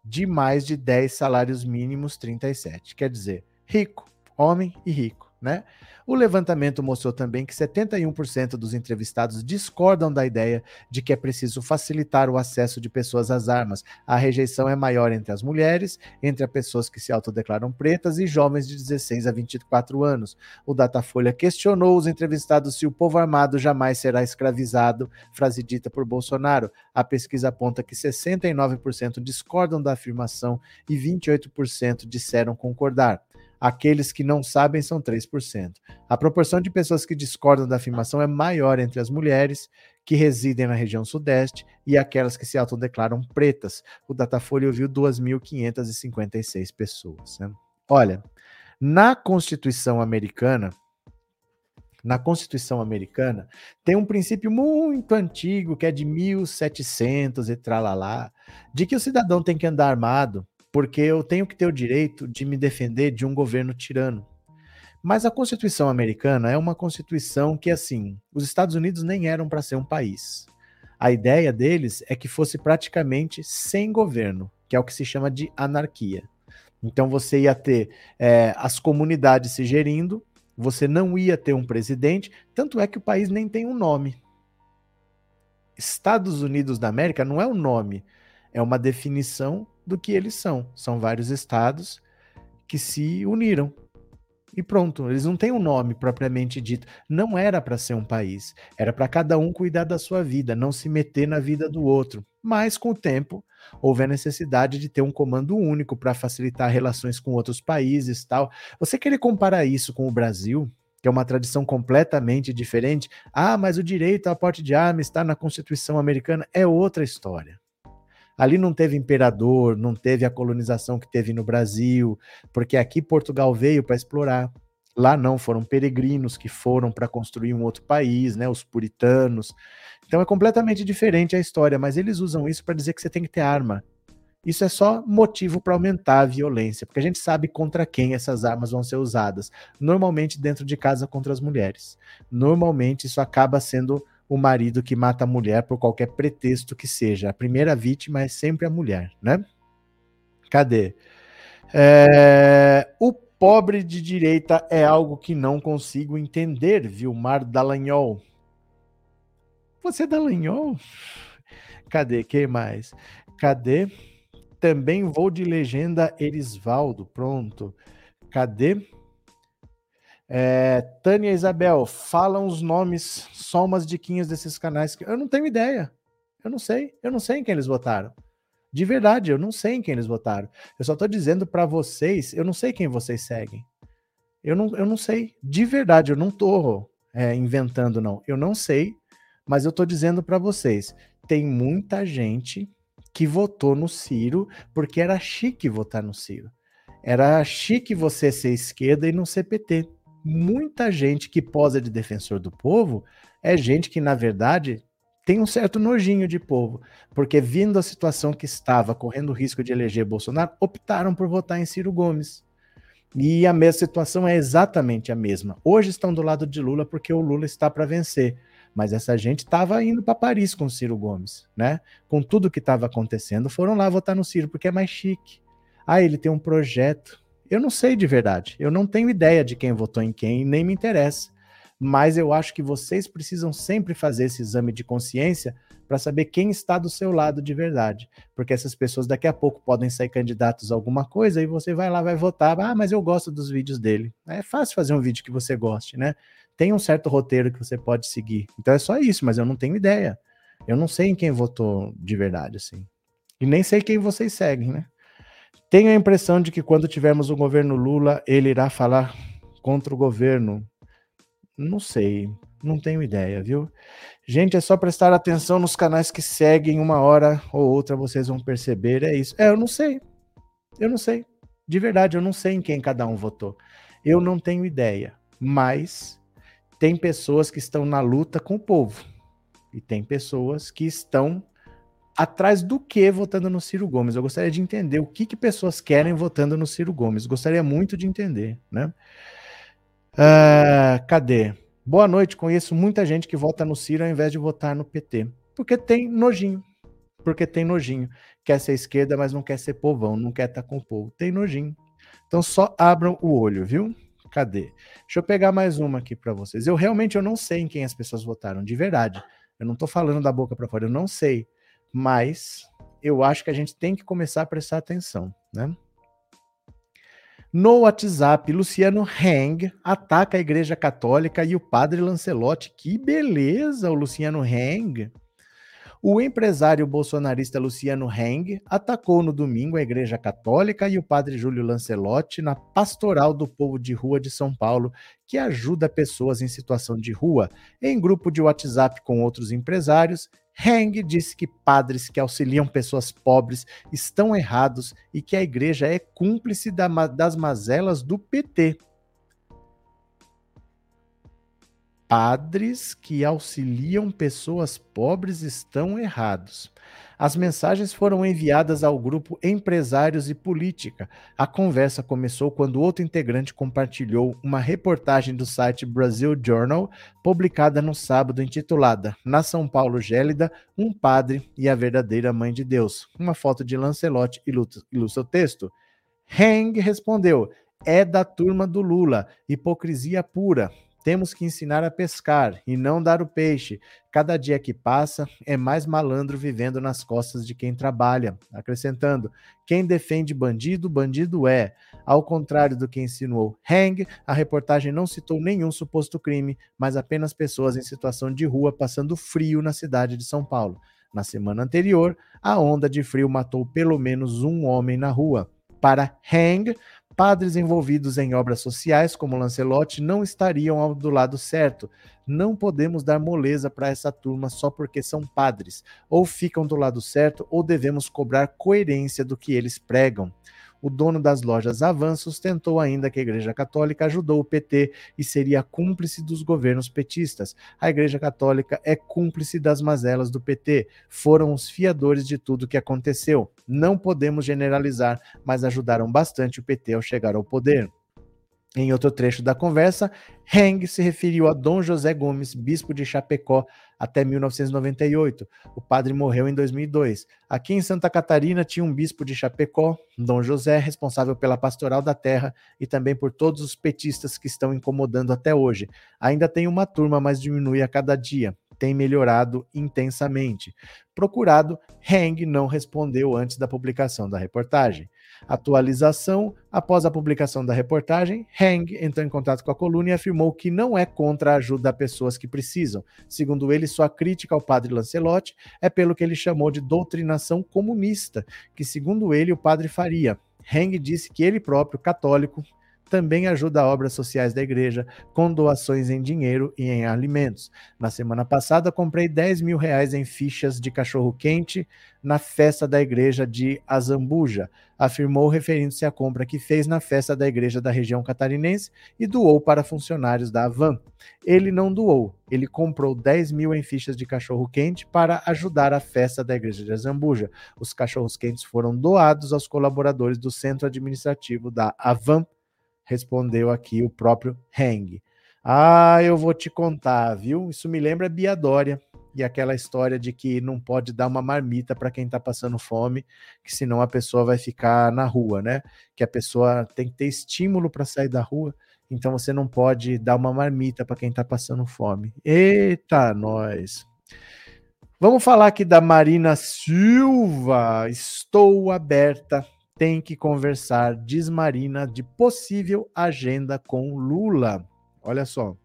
de mais de 10 salários mínimos, 37. Quer dizer, rico, homem e rico, né? O levantamento mostrou também que 71% dos entrevistados discordam da ideia de que é preciso facilitar o acesso de pessoas às armas. A rejeição é maior entre as mulheres, entre as pessoas que se autodeclaram pretas e jovens de 16 a 24 anos. O Datafolha questionou os entrevistados se o povo armado jamais será escravizado, frase dita por Bolsonaro. A pesquisa aponta que 69% discordam da afirmação e 28% disseram concordar. Aqueles que não sabem são 3%. A proporção de pessoas que discordam da afirmação é maior entre as mulheres que residem na região sudeste e aquelas que se autodeclaram pretas. O Datafolha ouviu 2.556 pessoas. Né? Olha, na Constituição americana, na Constituição americana, tem um princípio muito antigo, que é de 1700 e tralalá, de que o cidadão tem que andar armado porque eu tenho que ter o direito de me defender de um governo tirano. Mas a Constituição americana é uma Constituição que, assim, os Estados Unidos nem eram para ser um país. A ideia deles é que fosse praticamente sem governo, que é o que se chama de anarquia. Então você ia ter é, as comunidades se gerindo, você não ia ter um presidente, tanto é que o país nem tem um nome. Estados Unidos da América não é um nome, é uma definição do que eles são. São vários estados que se uniram. E pronto, eles não têm um nome propriamente dito. Não era para ser um país. Era para cada um cuidar da sua vida, não se meter na vida do outro. Mas, com o tempo, houve a necessidade de ter um comando único para facilitar relações com outros países tal. Você querer comparar isso com o Brasil, que é uma tradição completamente diferente, ah, mas o direito à porte de arma está na Constituição americana, é outra história. Ali não teve imperador, não teve a colonização que teve no Brasil, porque aqui Portugal veio para explorar. Lá não, foram peregrinos que foram para construir um outro país, né, os puritanos. Então é completamente diferente a história, mas eles usam isso para dizer que você tem que ter arma. Isso é só motivo para aumentar a violência, porque a gente sabe contra quem essas armas vão ser usadas. Normalmente dentro de casa contra as mulheres. Normalmente isso acaba sendo o marido que mata a mulher por qualquer pretexto que seja. A primeira vítima é sempre a mulher, né? Cadê? É, o pobre de direita é algo que não consigo entender, Vilmar Dallagnol. Você é Dallagnol? Cadê? Quem mais? Cadê? Também vou de legenda Erisvaldo. Pronto. Cadê? É, Tânia Isabel, falam os nomes, só umas diquinhas desses canais. que Eu não tenho ideia. Eu não sei. Eu não sei em quem eles votaram. De verdade, eu não sei em quem eles votaram. Eu só tô dizendo para vocês, eu não sei quem vocês seguem. Eu não, eu não sei. De verdade, eu não tô é, inventando, não. Eu não sei, mas eu tô dizendo para vocês. Tem muita gente que votou no Ciro porque era chique votar no Ciro. Era chique você ser esquerda e não ser PT. Muita gente que posa de defensor do povo é gente que, na verdade, tem um certo nojinho de povo, porque vindo a situação que estava, correndo o risco de eleger Bolsonaro, optaram por votar em Ciro Gomes. E a mesma situação é exatamente a mesma. Hoje estão do lado de Lula porque o Lula está para vencer. Mas essa gente estava indo para Paris com Ciro Gomes, né? Com tudo que estava acontecendo, foram lá votar no Ciro porque é mais chique. Ah, ele tem um projeto. Eu não sei de verdade. Eu não tenho ideia de quem votou em quem, nem me interessa mas eu acho que vocês precisam sempre fazer esse exame de consciência para saber quem está do seu lado de verdade, porque essas pessoas daqui a pouco podem sair candidatos a alguma coisa e você vai lá, vai votar, ah, mas eu gosto dos vídeos dele. É fácil fazer um vídeo que você goste, né? Tem um certo roteiro que você pode seguir. Então é só isso, mas eu não tenho ideia. Eu não sei em quem votou de verdade, assim. E nem sei quem vocês seguem, né? Tenho a impressão de que quando tivermos o governo Lula, ele irá falar contra o governo não sei, não tenho ideia, viu? Gente, é só prestar atenção nos canais que seguem, uma hora ou outra vocês vão perceber, é isso. É, eu não sei. Eu não sei. De verdade, eu não sei em quem cada um votou. Eu não tenho ideia. Mas tem pessoas que estão na luta com o povo. E tem pessoas que estão atrás do que votando no Ciro Gomes. Eu gostaria de entender o que, que pessoas querem votando no Ciro Gomes. Gostaria muito de entender, né? Uh, cadê? Boa noite. Conheço muita gente que vota no Ciro ao invés de votar no PT. Porque tem nojinho. Porque tem nojinho. Quer ser esquerda, mas não quer ser povão, não quer estar tá com o povo. Tem nojinho. Então só abram o olho, viu? Cadê? Deixa eu pegar mais uma aqui para vocês. Eu realmente eu não sei em quem as pessoas votaram, de verdade. Eu não tô falando da boca para fora, eu não sei. Mas eu acho que a gente tem que começar a prestar atenção, né? No WhatsApp, Luciano Heng ataca a Igreja Católica e o padre Lancelotti. Que beleza, o Luciano Heng. O empresário bolsonarista Luciano Heng atacou no domingo a Igreja Católica e o padre Júlio Lancelotti na Pastoral do Povo de Rua de São Paulo, que ajuda pessoas em situação de rua, em grupo de WhatsApp com outros empresários Heng disse que padres que auxiliam pessoas pobres estão errados e que a igreja é cúmplice das mazelas do PT. Padres que auxiliam pessoas pobres estão errados. As mensagens foram enviadas ao grupo Empresários e Política. A conversa começou quando outro integrante compartilhou uma reportagem do site Brasil Journal, publicada no sábado, intitulada Na São Paulo Gélida, um padre e a verdadeira mãe de Deus. Uma foto de Lancelotti ilustra o texto. Heng respondeu: é da turma do Lula, hipocrisia pura. Temos que ensinar a pescar e não dar o peixe. Cada dia que passa é mais malandro vivendo nas costas de quem trabalha. Acrescentando: quem defende bandido, bandido é. Ao contrário do que insinuou Hang, a reportagem não citou nenhum suposto crime, mas apenas pessoas em situação de rua passando frio na cidade de São Paulo. Na semana anterior, a onda de frio matou pelo menos um homem na rua. Para Hang, Padres envolvidos em obras sociais, como Lancelotti, não estariam do lado certo. Não podemos dar moleza para essa turma só porque são padres. Ou ficam do lado certo, ou devemos cobrar coerência do que eles pregam. O dono das lojas Avanços tentou ainda que a Igreja Católica ajudou o PT e seria cúmplice dos governos petistas. A Igreja Católica é cúmplice das mazelas do PT. Foram os fiadores de tudo que aconteceu. Não podemos generalizar, mas ajudaram bastante o PT ao chegar ao poder. Em outro trecho da conversa, Heng se referiu a Dom José Gomes, bispo de Chapecó, até 1998. O padre morreu em 2002. Aqui em Santa Catarina tinha um bispo de Chapecó, Dom José, responsável pela pastoral da terra e também por todos os petistas que estão incomodando até hoje. Ainda tem uma turma, mas diminui a cada dia. tem melhorado intensamente. Procurado, Heng não respondeu antes da publicação da reportagem. Atualização: após a publicação da reportagem, Heng entrou em contato com a coluna e afirmou que não é contra a ajuda a pessoas que precisam. Segundo ele, sua crítica ao padre Lancelotti é pelo que ele chamou de doutrinação comunista, que, segundo ele, o padre faria. Heng disse que ele próprio, católico, também ajuda obras sociais da igreja com doações em dinheiro e em alimentos. Na semana passada, comprei 10 mil reais em fichas de cachorro-quente na festa da igreja de Azambuja, afirmou referindo-se à compra que fez na festa da igreja da região catarinense e doou para funcionários da Avan. Ele não doou, ele comprou 10 mil em fichas de cachorro-quente para ajudar a festa da igreja de Azambuja. Os cachorros-quentes foram doados aos colaboradores do centro administrativo da Avan respondeu aqui o próprio Heng. Ah, eu vou te contar, viu? Isso me lembra Bia Dória e aquela história de que não pode dar uma marmita para quem está passando fome, que senão a pessoa vai ficar na rua, né? Que a pessoa tem que ter estímulo para sair da rua, então você não pode dar uma marmita para quem está passando fome. Eita, nós! Vamos falar aqui da Marina Silva. Estou aberta tem que conversar, diz Marina, de possível agenda com Lula. Olha só.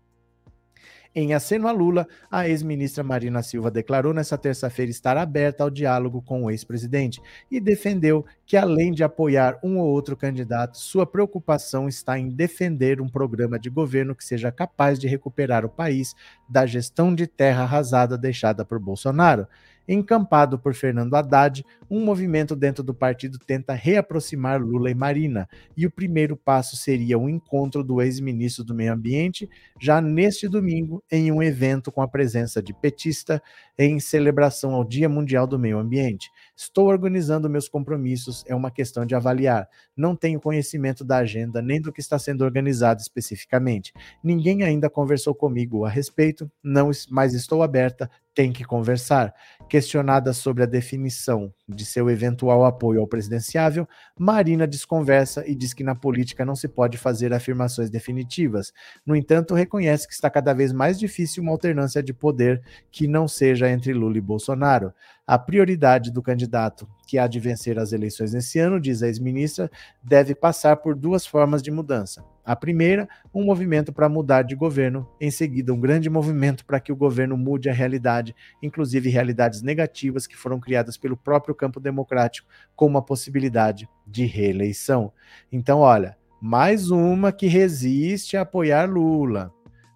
Em aceno a Lula, a ex-ministra Marina Silva declarou nesta terça-feira estar aberta ao diálogo com o ex-presidente e defendeu que, além de apoiar um ou outro candidato, sua preocupação está em defender um programa de governo que seja capaz de recuperar o país da gestão de terra arrasada deixada por Bolsonaro. Encampado por Fernando Haddad, um movimento dentro do partido tenta reaproximar Lula e Marina, e o primeiro passo seria o encontro do ex-ministro do Meio Ambiente, já neste domingo, em um evento com a presença de petista em celebração ao Dia Mundial do Meio Ambiente. Estou organizando meus compromissos, é uma questão de avaliar. Não tenho conhecimento da agenda nem do que está sendo organizado especificamente. Ninguém ainda conversou comigo a respeito, não, mas estou aberta tem que conversar. Questionada sobre a definição de seu eventual apoio ao presidenciável, Marina desconversa e diz que na política não se pode fazer afirmações definitivas. No entanto, reconhece que está cada vez mais difícil uma alternância de poder que não seja entre Lula e Bolsonaro. A prioridade do candidato que há de vencer as eleições nesse ano, diz a ex-ministra, deve passar por duas formas de mudança. A primeira, um movimento para mudar de governo, em seguida, um grande movimento para que o governo mude a realidade, inclusive realidades negativas que foram criadas pelo próprio campo democrático, com uma possibilidade de reeleição. Então, olha, mais uma que resiste a apoiar Lula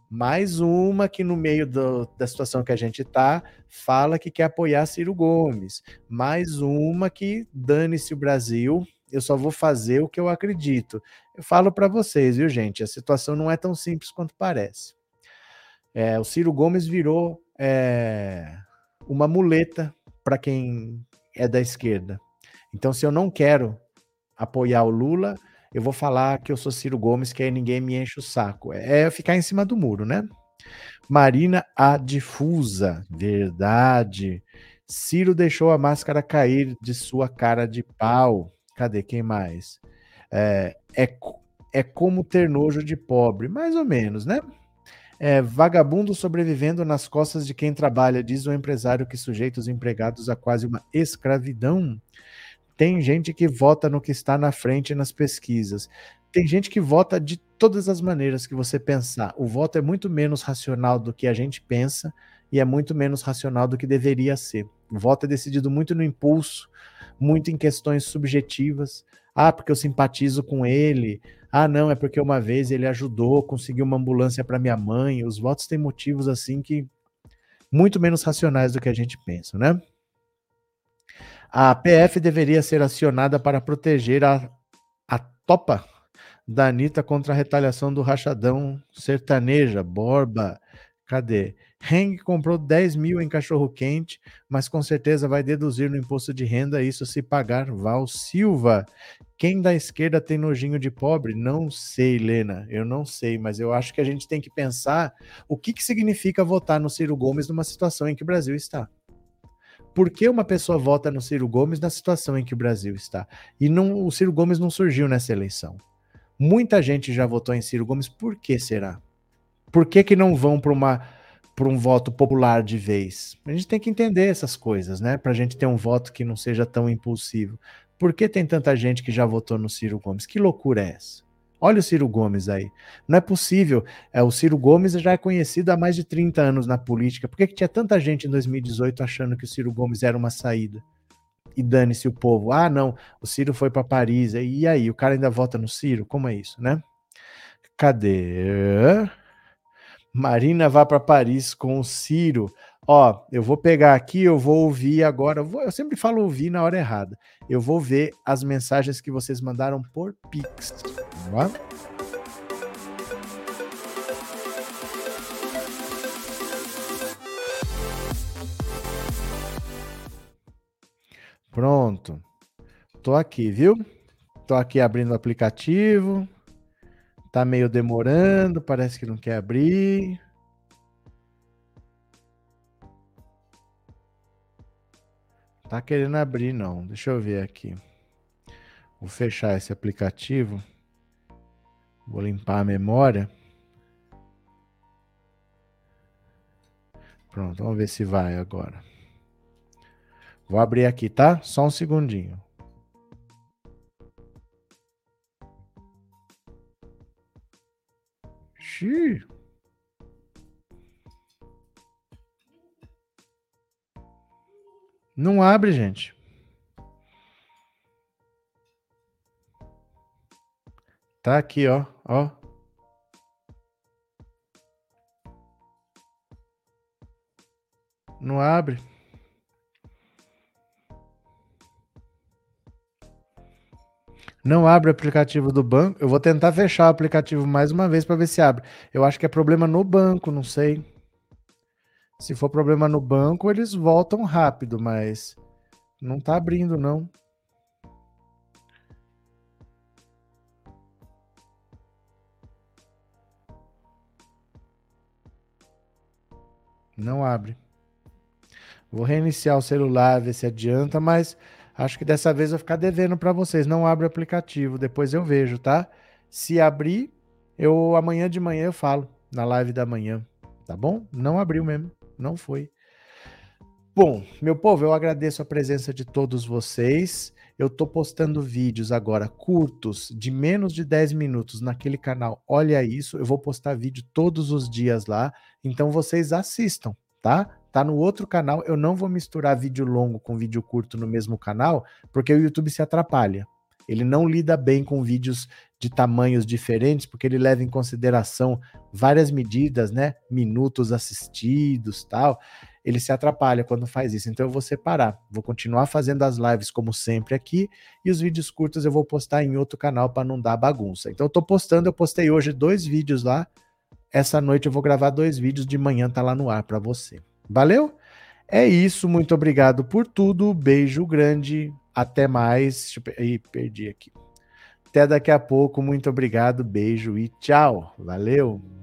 mais uma que, no meio do, da situação que a gente está, fala que quer apoiar Ciro Gomes. Mais uma que dane-se o Brasil. Eu só vou fazer o que eu acredito. Eu falo para vocês, viu, gente? A situação não é tão simples quanto parece. É, o Ciro Gomes virou é, uma muleta para quem é da esquerda. Então, se eu não quero apoiar o Lula, eu vou falar que eu sou Ciro Gomes, que aí ninguém me enche o saco. É, é ficar em cima do muro, né? Marina a difusa, verdade. Ciro deixou a máscara cair de sua cara de pau. Cadê quem mais? É, é, é como ter nojo de pobre, mais ou menos, né? É, vagabundo sobrevivendo nas costas de quem trabalha, diz o empresário que sujeita os empregados a quase uma escravidão. Tem gente que vota no que está na frente nas pesquisas. Tem gente que vota de todas as maneiras que você pensar. O voto é muito menos racional do que a gente pensa e é muito menos racional do que deveria ser. O voto é decidido muito no impulso, muito em questões subjetivas. Ah, porque eu simpatizo com ele. Ah, não, é porque uma vez ele ajudou, conseguiu uma ambulância para minha mãe. Os votos têm motivos assim que muito menos racionais do que a gente pensa, né? A PF deveria ser acionada para proteger a, a topa da Anitta contra a retaliação do rachadão sertaneja, Borba. Cadê? Heng comprou 10 mil em cachorro-quente, mas com certeza vai deduzir no imposto de renda isso se pagar. Val Silva. Quem da esquerda tem nojinho de pobre? Não sei, Helena. Eu não sei, mas eu acho que a gente tem que pensar o que, que significa votar no Ciro Gomes numa situação em que o Brasil está por que uma pessoa vota no Ciro Gomes na situação em que o Brasil está? E não, o Ciro Gomes não surgiu nessa eleição. Muita gente já votou em Ciro Gomes, por que será? Por que, que não vão para uma por um voto popular de vez? A gente tem que entender essas coisas, né? Para a gente ter um voto que não seja tão impulsivo. Por que tem tanta gente que já votou no Ciro Gomes? Que loucura é essa? Olha o Ciro Gomes aí. Não é possível. É, o Ciro Gomes já é conhecido há mais de 30 anos na política. Por que, que tinha tanta gente em 2018 achando que o Ciro Gomes era uma saída? E dane-se o povo. Ah, não, o Ciro foi para Paris. E aí, o cara ainda vota no Ciro? Como é isso, né? Cadê? Marina vai para Paris com o Ciro. Ó, eu vou pegar aqui, eu vou ouvir agora. Eu, vou, eu, sempre falo ouvir na hora errada. Eu vou ver as mensagens que vocês mandaram por Pix. Vamos lá? Pronto. Tô aqui, viu? Tô aqui abrindo o aplicativo. Tá meio demorando, parece que não quer abrir. Tá querendo abrir, não. Deixa eu ver aqui. Vou fechar esse aplicativo. Vou limpar a memória. Pronto, vamos ver se vai agora. Vou abrir aqui, tá? Só um segundinho. Não abre, gente. Tá aqui, ó, ó. Não abre. Não abre o aplicativo do banco. Eu vou tentar fechar o aplicativo mais uma vez para ver se abre. Eu acho que é problema no banco, não sei. Se for problema no banco, eles voltam rápido, mas não tá abrindo não. Não abre. Vou reiniciar o celular, ver se adianta, mas Acho que dessa vez eu vou ficar devendo para vocês. Não abre o aplicativo, depois eu vejo, tá? Se abrir, eu amanhã de manhã eu falo na live da manhã, tá bom? Não abriu mesmo, não foi. Bom, meu povo, eu agradeço a presença de todos vocês. Eu tô postando vídeos agora curtos, de menos de 10 minutos naquele canal. Olha isso, eu vou postar vídeo todos os dias lá, então vocês assistam, tá? Tá no outro canal. Eu não vou misturar vídeo longo com vídeo curto no mesmo canal, porque o YouTube se atrapalha. Ele não lida bem com vídeos de tamanhos diferentes, porque ele leva em consideração várias medidas, né? Minutos assistidos, tal. Ele se atrapalha quando faz isso. Então eu vou separar. Vou continuar fazendo as lives como sempre aqui e os vídeos curtos eu vou postar em outro canal para não dar bagunça. Então eu tô postando, eu postei hoje dois vídeos lá. Essa noite eu vou gravar dois vídeos de manhã tá lá no ar para você. Valeu? É isso, muito obrigado por tudo. Beijo grande, até mais. Ih, perdi aqui. Até daqui a pouco, muito obrigado, beijo e tchau. Valeu!